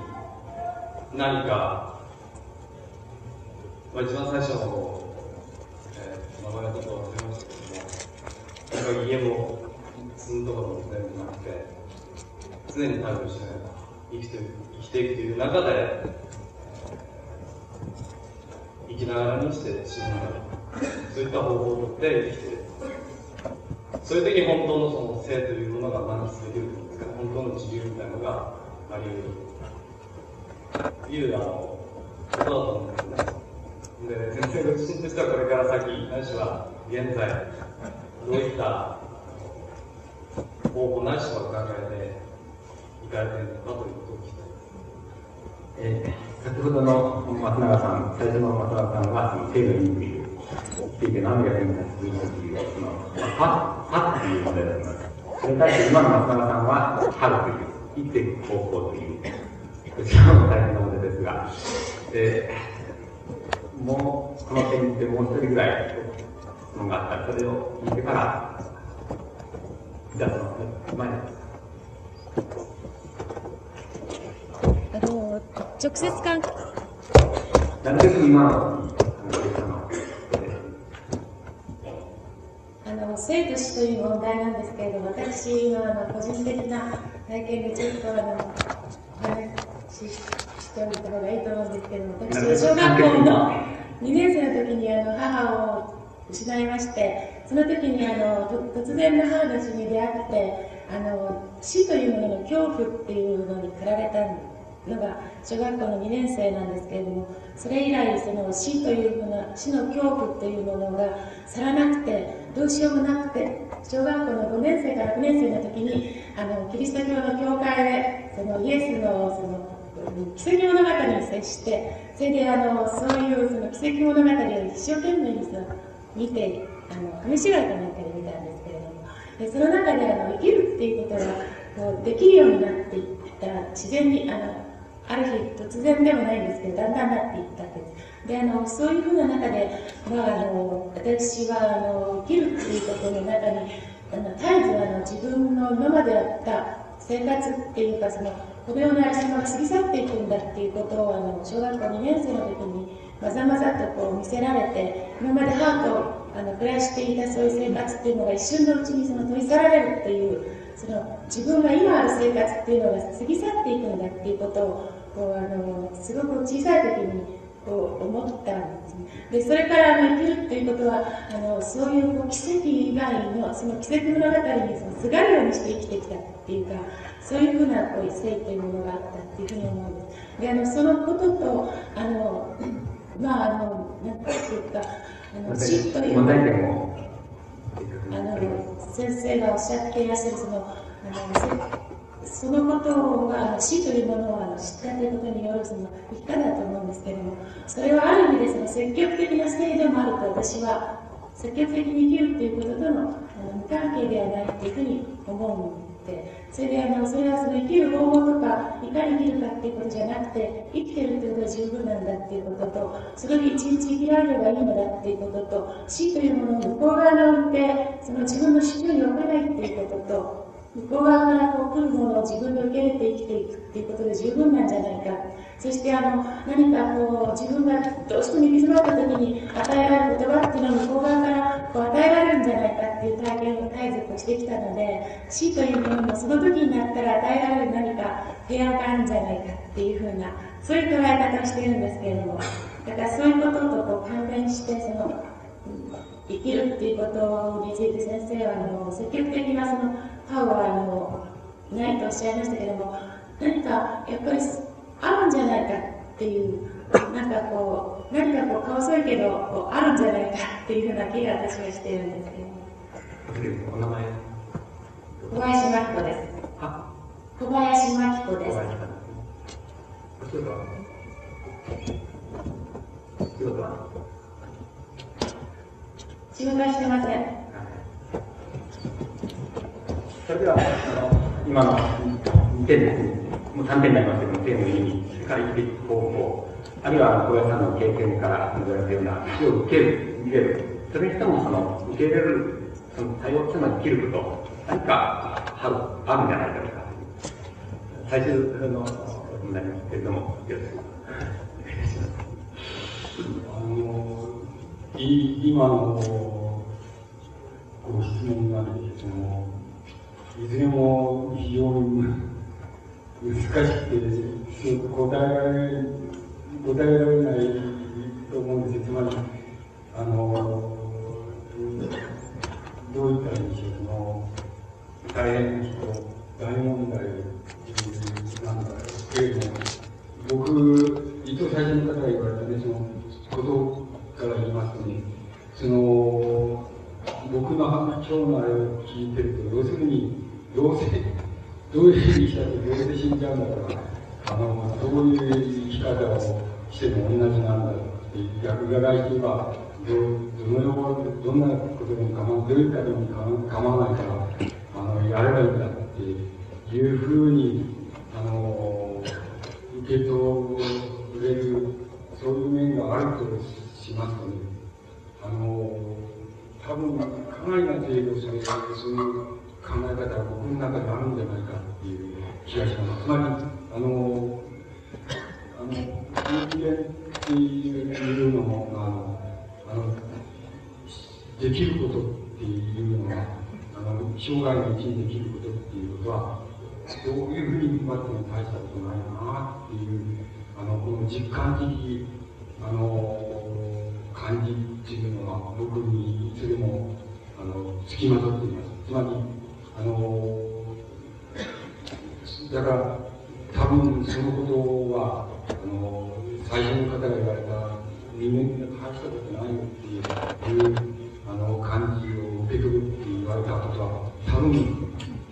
何か、まあ、一番最初の、えー、名前のことを忘れましたけども、やっぱり家も住むところも全部なくて、常に対応して生きて生きていくという中で、生きながらにして死ぬんだそういった方法をとって生きている。そういう時に本当のその性というものが満喫できると本当の自由みたいなのがあり得るいうあのことだと思うんですね。で、先生ご自身としてはこれから先、ないしは現在、どういった方法ないしは考えていかれているのかということを聞きたいです。えー、先ほどの松永さん、最初の松永さんは、その性の意味を聞いて何が変化するかという、その、パッ、パッという問題だと思います。それに対して今の松永さんは、春という、生きていく方法という、こちらも大変な問題ですが、で、もう、この点でもう一人ぐらい質問があったら、それを聞いてから、じゃあその前に。あの、直接関係。なるべく今の、生と死という問題なんですけれども、私のあの個人的な体験でちょっとあの話しておいた方がいいと思うんですけれども、私小学校の2年生の時にあの母を失いまして、その時にあの突然の母の死に出会って、あの死というものの恐怖っていうのに駆られたのが小学校の2年生なんですけれども、それ以来その死というもの、死の恐怖というものが去らなくて、どうしようもなくて小学校の5年生から6年生の時にあのキリスト教の教会でそのイエスのその奇跡物語に接してそれであのそういうその奇跡物語を一生懸命にその見てあの紙芝居かなんかで見たんですけれどもでその中であの生きるっていうことがこうできるようになっていった自然にあのある日突然でもないんですけどだんだんなっていったんですであのそういうふうな中で、まあ、あの私はあの生きるっていうことの中にあの絶えずあの自分の今まであった生活っていうかそのこのようなありさまが過ぎ去っていくんだっていうことをあの小学校2年生の時にまざまざとこう見せられて今まで母とあの暮らしていたそういう生活っていうのが一瞬のうちにその取り去られるっていうその自分が今ある生活っていうのが過ぎ去っていくんだっていうことをこうあのすごく小さい時にこう思ったんですね。でそれからあの生きるっていうことはあのそういうこう奇跡以外のその奇跡物語にそのすがるようにして生きてきたっていうかそういうふうなこう異性というものがあったっていうふうに思うんです。であのそのこととあのまああのなんていうかあの死という問題点を。あの先生がおっしゃっていらっしゃるそのあのそのことが死というものをあの知ったということによるその生き方だと思うんですけれどもそれはある意味でその積極的な性でもあると私は積極的に生きるということとのあの無関係ではないというふうに思うんでそれであのそれはその生きる方法とかいかに生きるかっていうことじゃなくて生きてるっていうことが十分なんだっていうこととその日一日生きられればいいのだっていうことと死というものを向こう側に置いてその自分の主張に置かないっていうことと向こう側からこう来るものを自分で受け入れて生きていくっていうことで十分なんじゃないか。そしてあの何かこう自分がどうしても行き詰まった時に与えられる言葉っていうのは向こう側からこう与えられるんじゃないかっていう体験を絶えずしてきたので死というものもその時になったら与えられる何か平安があるんじゃないかっていうふうなそういう捉え方をしてるんですけれども。だからそういうこととこう関連してその生きるっていうことについて先生はあの積極的なそのパワーのないとおっしゃいましたけども何かやっぱりあるんじゃないかっていうなんかこう何かこうか細いけどあるんじゃないかっていうふうな気が私はしているんですけど。お名前小林真紀子です。小林真紀子。ですお仕事は仕事は仕事はしてません。それではあの今の2点ですねもう3点になりますけども点の意味それから生きていく方法あるいは小林さんの経験から述べられたような死を受ける受けるそれにしてもその受け入れるその対応つまり生きること何かあるんじゃないだろうか。最終のになりますけれどもよろしくお願いしますあの今のご質問なんですけどもいずれも非常に難しくて答えられ答えられないと思うんですつまりあのどういったらいいんでしょうの大変な人大問題なんだけれども僕一応最初の方が言われたねそのことから言いますとねその僕の今日のあれを聞いてると要するにどうせどういうふうにしたってどうせ死んじゃうんだからあのどういう生き方をしても同じなんだって逆が来てはどどのようどんなことでも構わどういうかでも構わないからあのやればいいんだっていうふうにあの受け取れるそういう面があるとしますとねあの多分かなりな程度それそういう考え方が僕の中であるんじゃないかっていう気がしますつまりあのあの人間っていうのもあのあのできることっていうのはあの生涯のうちにできることっていうことはどういうふうに踏ん張っても大したことないなっていうあのこの実感的あの感じっていうのは僕にいつでもあの付きまとっていますつまりあのだから多分そのことはあの最初の方が言われた人間が大したことないよっていうあの感じを受け取るって言われたことは多分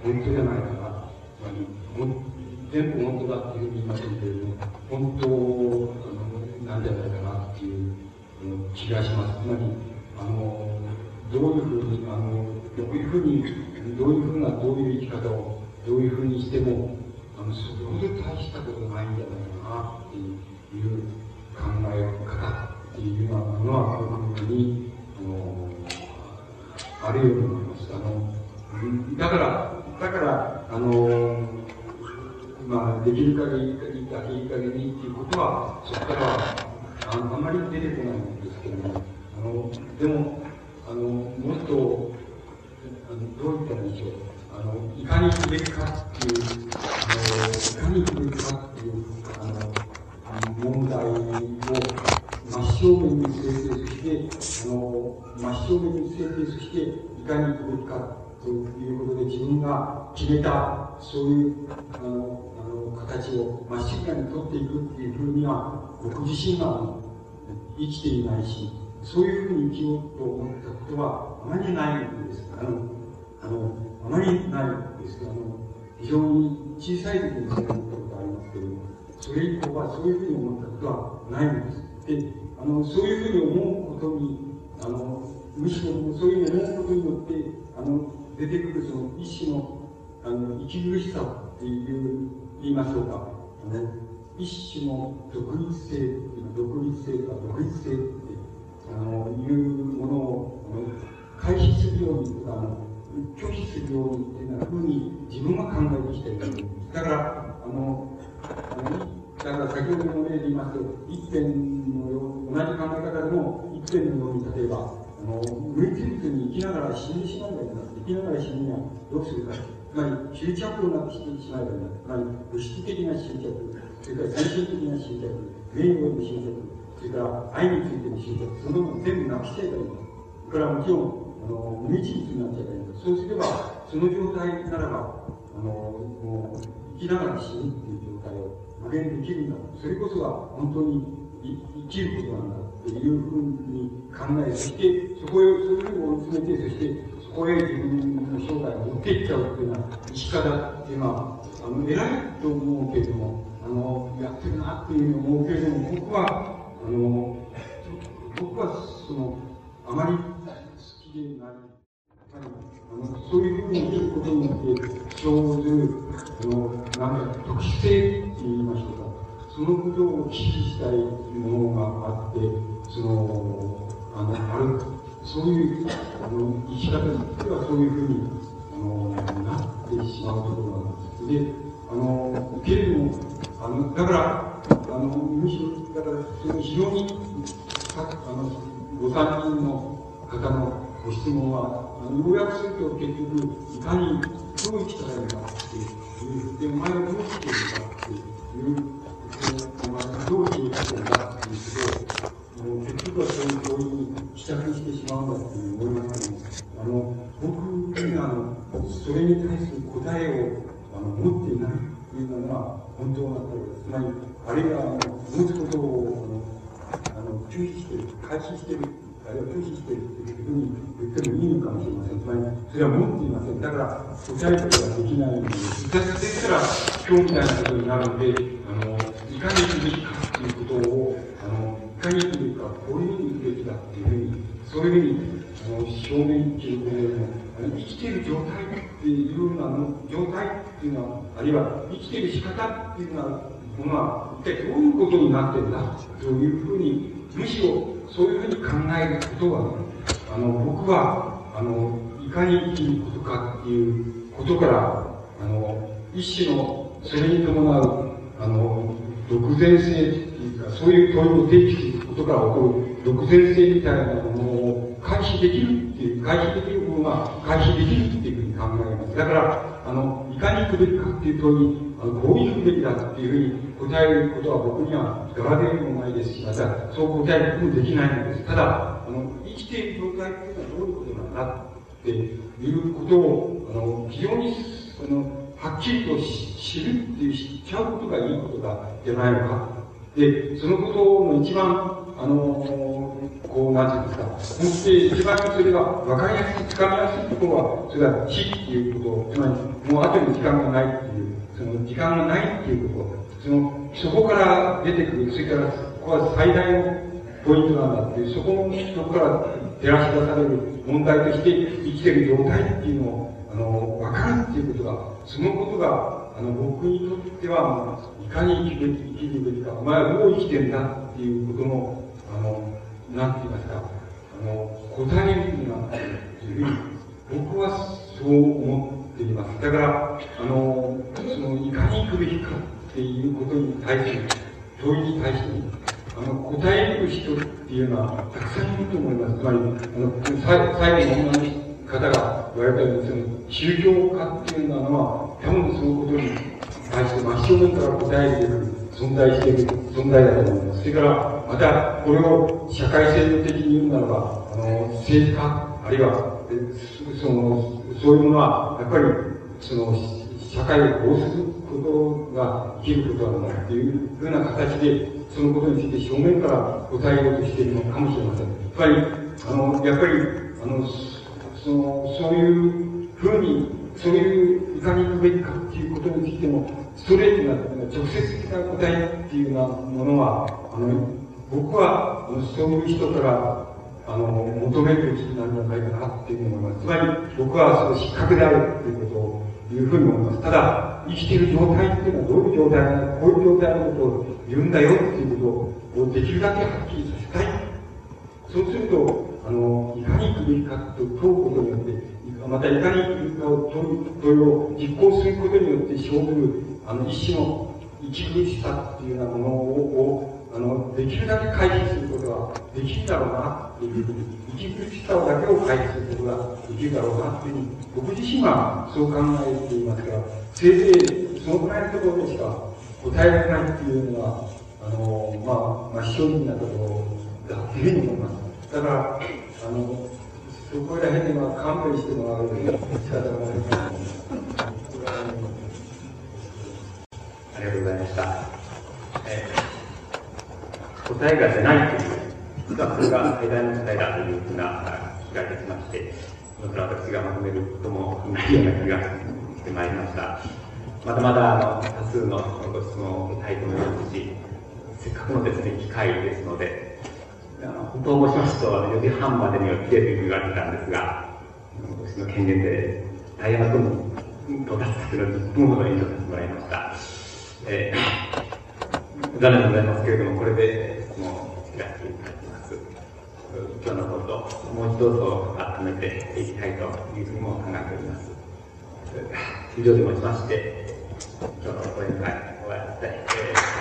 本当じゃないかなつまり全部本当だっていうふうに言いませんけれども本当なんじゃないかな。気がしますつまりあのどういうふうにあのどういうふうにどういうふうなどういう生き方をどういうふうにしてもあの、それほど大したことないんじゃないかなっていう考え方っていうようなものは、このように、あの、あるように思います。あの、だから、だから、あの、まあ、できる限り、いい限りっていうことは、そこからはああまり出てこないんですけども、あの、でも、あの、もっと、あのどういったらいいでしょう。あの、いかにすべきかっていう、あの、いかにすべきかっていう、あの、問題を真正面に据えて、そして、あの、真正面に据えて、そして、いかにすべきかということで自分が決めた、そういう、あの、の形をまっしぐらに取っていくっていうふうには、僕自身が生きていないし、そういうふうに生きようと思ったことはあまりないんです。あの、あの、あまりないんです。あの、非常に小さい時にそう思ったことありますけど、それ以降はそういうふうに思ったことはないんです。で、あの、そういうふうに思うことに、あの、むしろそういうふうに思うことによって、あの、出てくるその一種の、あの、息苦しさっていう、言いましょうか。あの一種の独立性、独立性とか独立性ってあのいうものを回避するようにとかあの拒否するようにっていうようなふうに自分は考えてきてるだからあのあのだから先ほどの例で言いますと一辺のよう同じ考え方でも一辺のように例えばあの無理ずに生きながら死んでしまうようにな生きながら死ぬにはどうするかまり執着をなくしてしまえばいいんだつまり物質的な執着それから精神的な執着名誉の執着それから愛についての執着そのもの全部なくしちゃえばいいんだこれはもちろんあの無一物になっちゃえばいいんだそうすればその状態ならばあのもう生きながら死ぬっていう状態を具現できるんだそれこそが本当に生きることなんだっていうふうに考えそしてそこへそういうふうに追い詰めてそしてこへ自分の生涯を持っていっちゃうっていうような生き方っていうのはあの偉いと思うけれどもあのやってるなっていうふうに思うけれども僕はあの僕はそのあまり好きでないあのそういうふうに生きることによって生ずるあのなんか特殊性って言いましょうかそのことを危機したいものがあってそのあのある。そういうあの生き方にしてはそういうふうにあのなってしまうところなんです。であのけれどもあのだからあのむしろだからその非常にあのご参人の方のご質問は要約すると結局いかにどう生きたらいいかっていうでお前はどう生きているかっていうお前はどう生きているかっていうことを結局はそういう教育に帰着してしまうんだっていう思いますけどあの僕にはあのそれに対する答えをあの持っていないというのは本当なことです。つまりあるいは、あの、持つことを、あの、拒否している、回避している、あるいは拒否しているというふうに言ってもいいのかもしれません。つまり、それは持っていません。だから、答えることができないので、私ですから、今日みたいなことになるので、あの、いかにそういうふうに、あの、証明っていうことでも、生きている状態っていうような状態っていうのは、あるいは生きている仕方っていうのは、ものは一体どういうことになってるんだというふうに、むしろそういうふうに考えることは、あの、僕は、あの、いかに生きることかっていうことから、あの、一種の、それに伴う、あの、独善性っていうか、そういう問いを提起することから起こる独善性みたいなものを回避できるっていう、回避できるものが回避できるっていうふうに考えます。だから、あの、いかに行くべきかっていう問いに、あの、こういうべきだっていうふうに答えることは僕には柄でもないですし、また、そう答えることもできないのです。ただ、あの、生きている状態っていうのはどういうことなんだっていうことを、あの、非常に、その、はっきりと知るっていう、知っちゃうことがいいことだ、じゃないのか。で、そのことの一番、あのこう、なんていうんですか、もって一番それが分かりやすい、つかみやすいところは、それは死っていうこと、つまり、もう後に時間がないっていう、その時間がないっていうこと、その、そこから出てくる、それから、ここは最大のポイントなんだっていう、そこの、そこから照らし出される問題として生きてる状態っていうのを、あの、分かるっていうことが、そのことが、あの、僕にとっては、いかに生きるべき、か、お前はどう生きてんだっていうこと、の、なんて言いますか、あの、答えるには、というふうに、僕はそう思っています。だから、あの、その、いかに行くべきかっていうことに対する、問いに対して、あの、答える人っていうのは、たくさんいると思います。つまり、あの、最後の女の方が言われたように、その、宗教家っていうのは、多分そのことに対して真正面から答えている、存在している存在だと思います。それから、また、これを社会制度的に言うならば、あの、政治家、あるいは、その、そういうものは、やっぱり、その、社会をこうすることが生きることなんだっていうふうな形で、そのことについて正面から答えようとしているのかもしれません。つまり、あの、やっぱり、あの、その、そういうふうに、そういういかに行くべきかっていうことについても、ストレートな、直接的な答えっていうようなものは、あの、僕は、そういう人から、あの、求めるべきなんじゃないかなっていうふうに思います。つまり、僕はその失格であるっていうことを、いうふうに思います。ただ、生きている状態っていうのはどういう状態なのか、こういう状態のことを言うんだよっていうことをできるだけはっきりさせたい。そうすると、あの、いかに行くべきかと問うことによって、またいかに行くべきかを問いを実行することによって生ずる、あの、一種の息苦しさっていうようなものを、あの、できるだけ回避することができるだろうなっていうふうに、息苦しさだけを回避することができるだろうなっていうふうに、僕自身はそう考えていますから、せいぜいそのぐらいのところでしか答えられないっていうのは、あの、まあ、まあ、正直なところだっていうふうに思います。だから、あの、そこら辺では勘弁してもらうように仕方がないと思います。ありがとうございました。えー、答えが出ないという、実はそれが最大の答えだというふうな気がいたしまして、それ私がまとめることもいいような気がしてまいりました。まだまだあの多数のご質問を受けたいと思いますし、せっかくのですね、機会ですので、あの本当を申しますと、4時半までには来てというふうに言われてたんですが、私の権限で大変なとこに到達するのに10分ほど延長させてもらいました。えー、残念でございますけれども、これで質問を切らせていただきます。今日のこと、もう一度と改めていきたいというふうにも考えております。以上でもちまして、今日の講演会終わりたい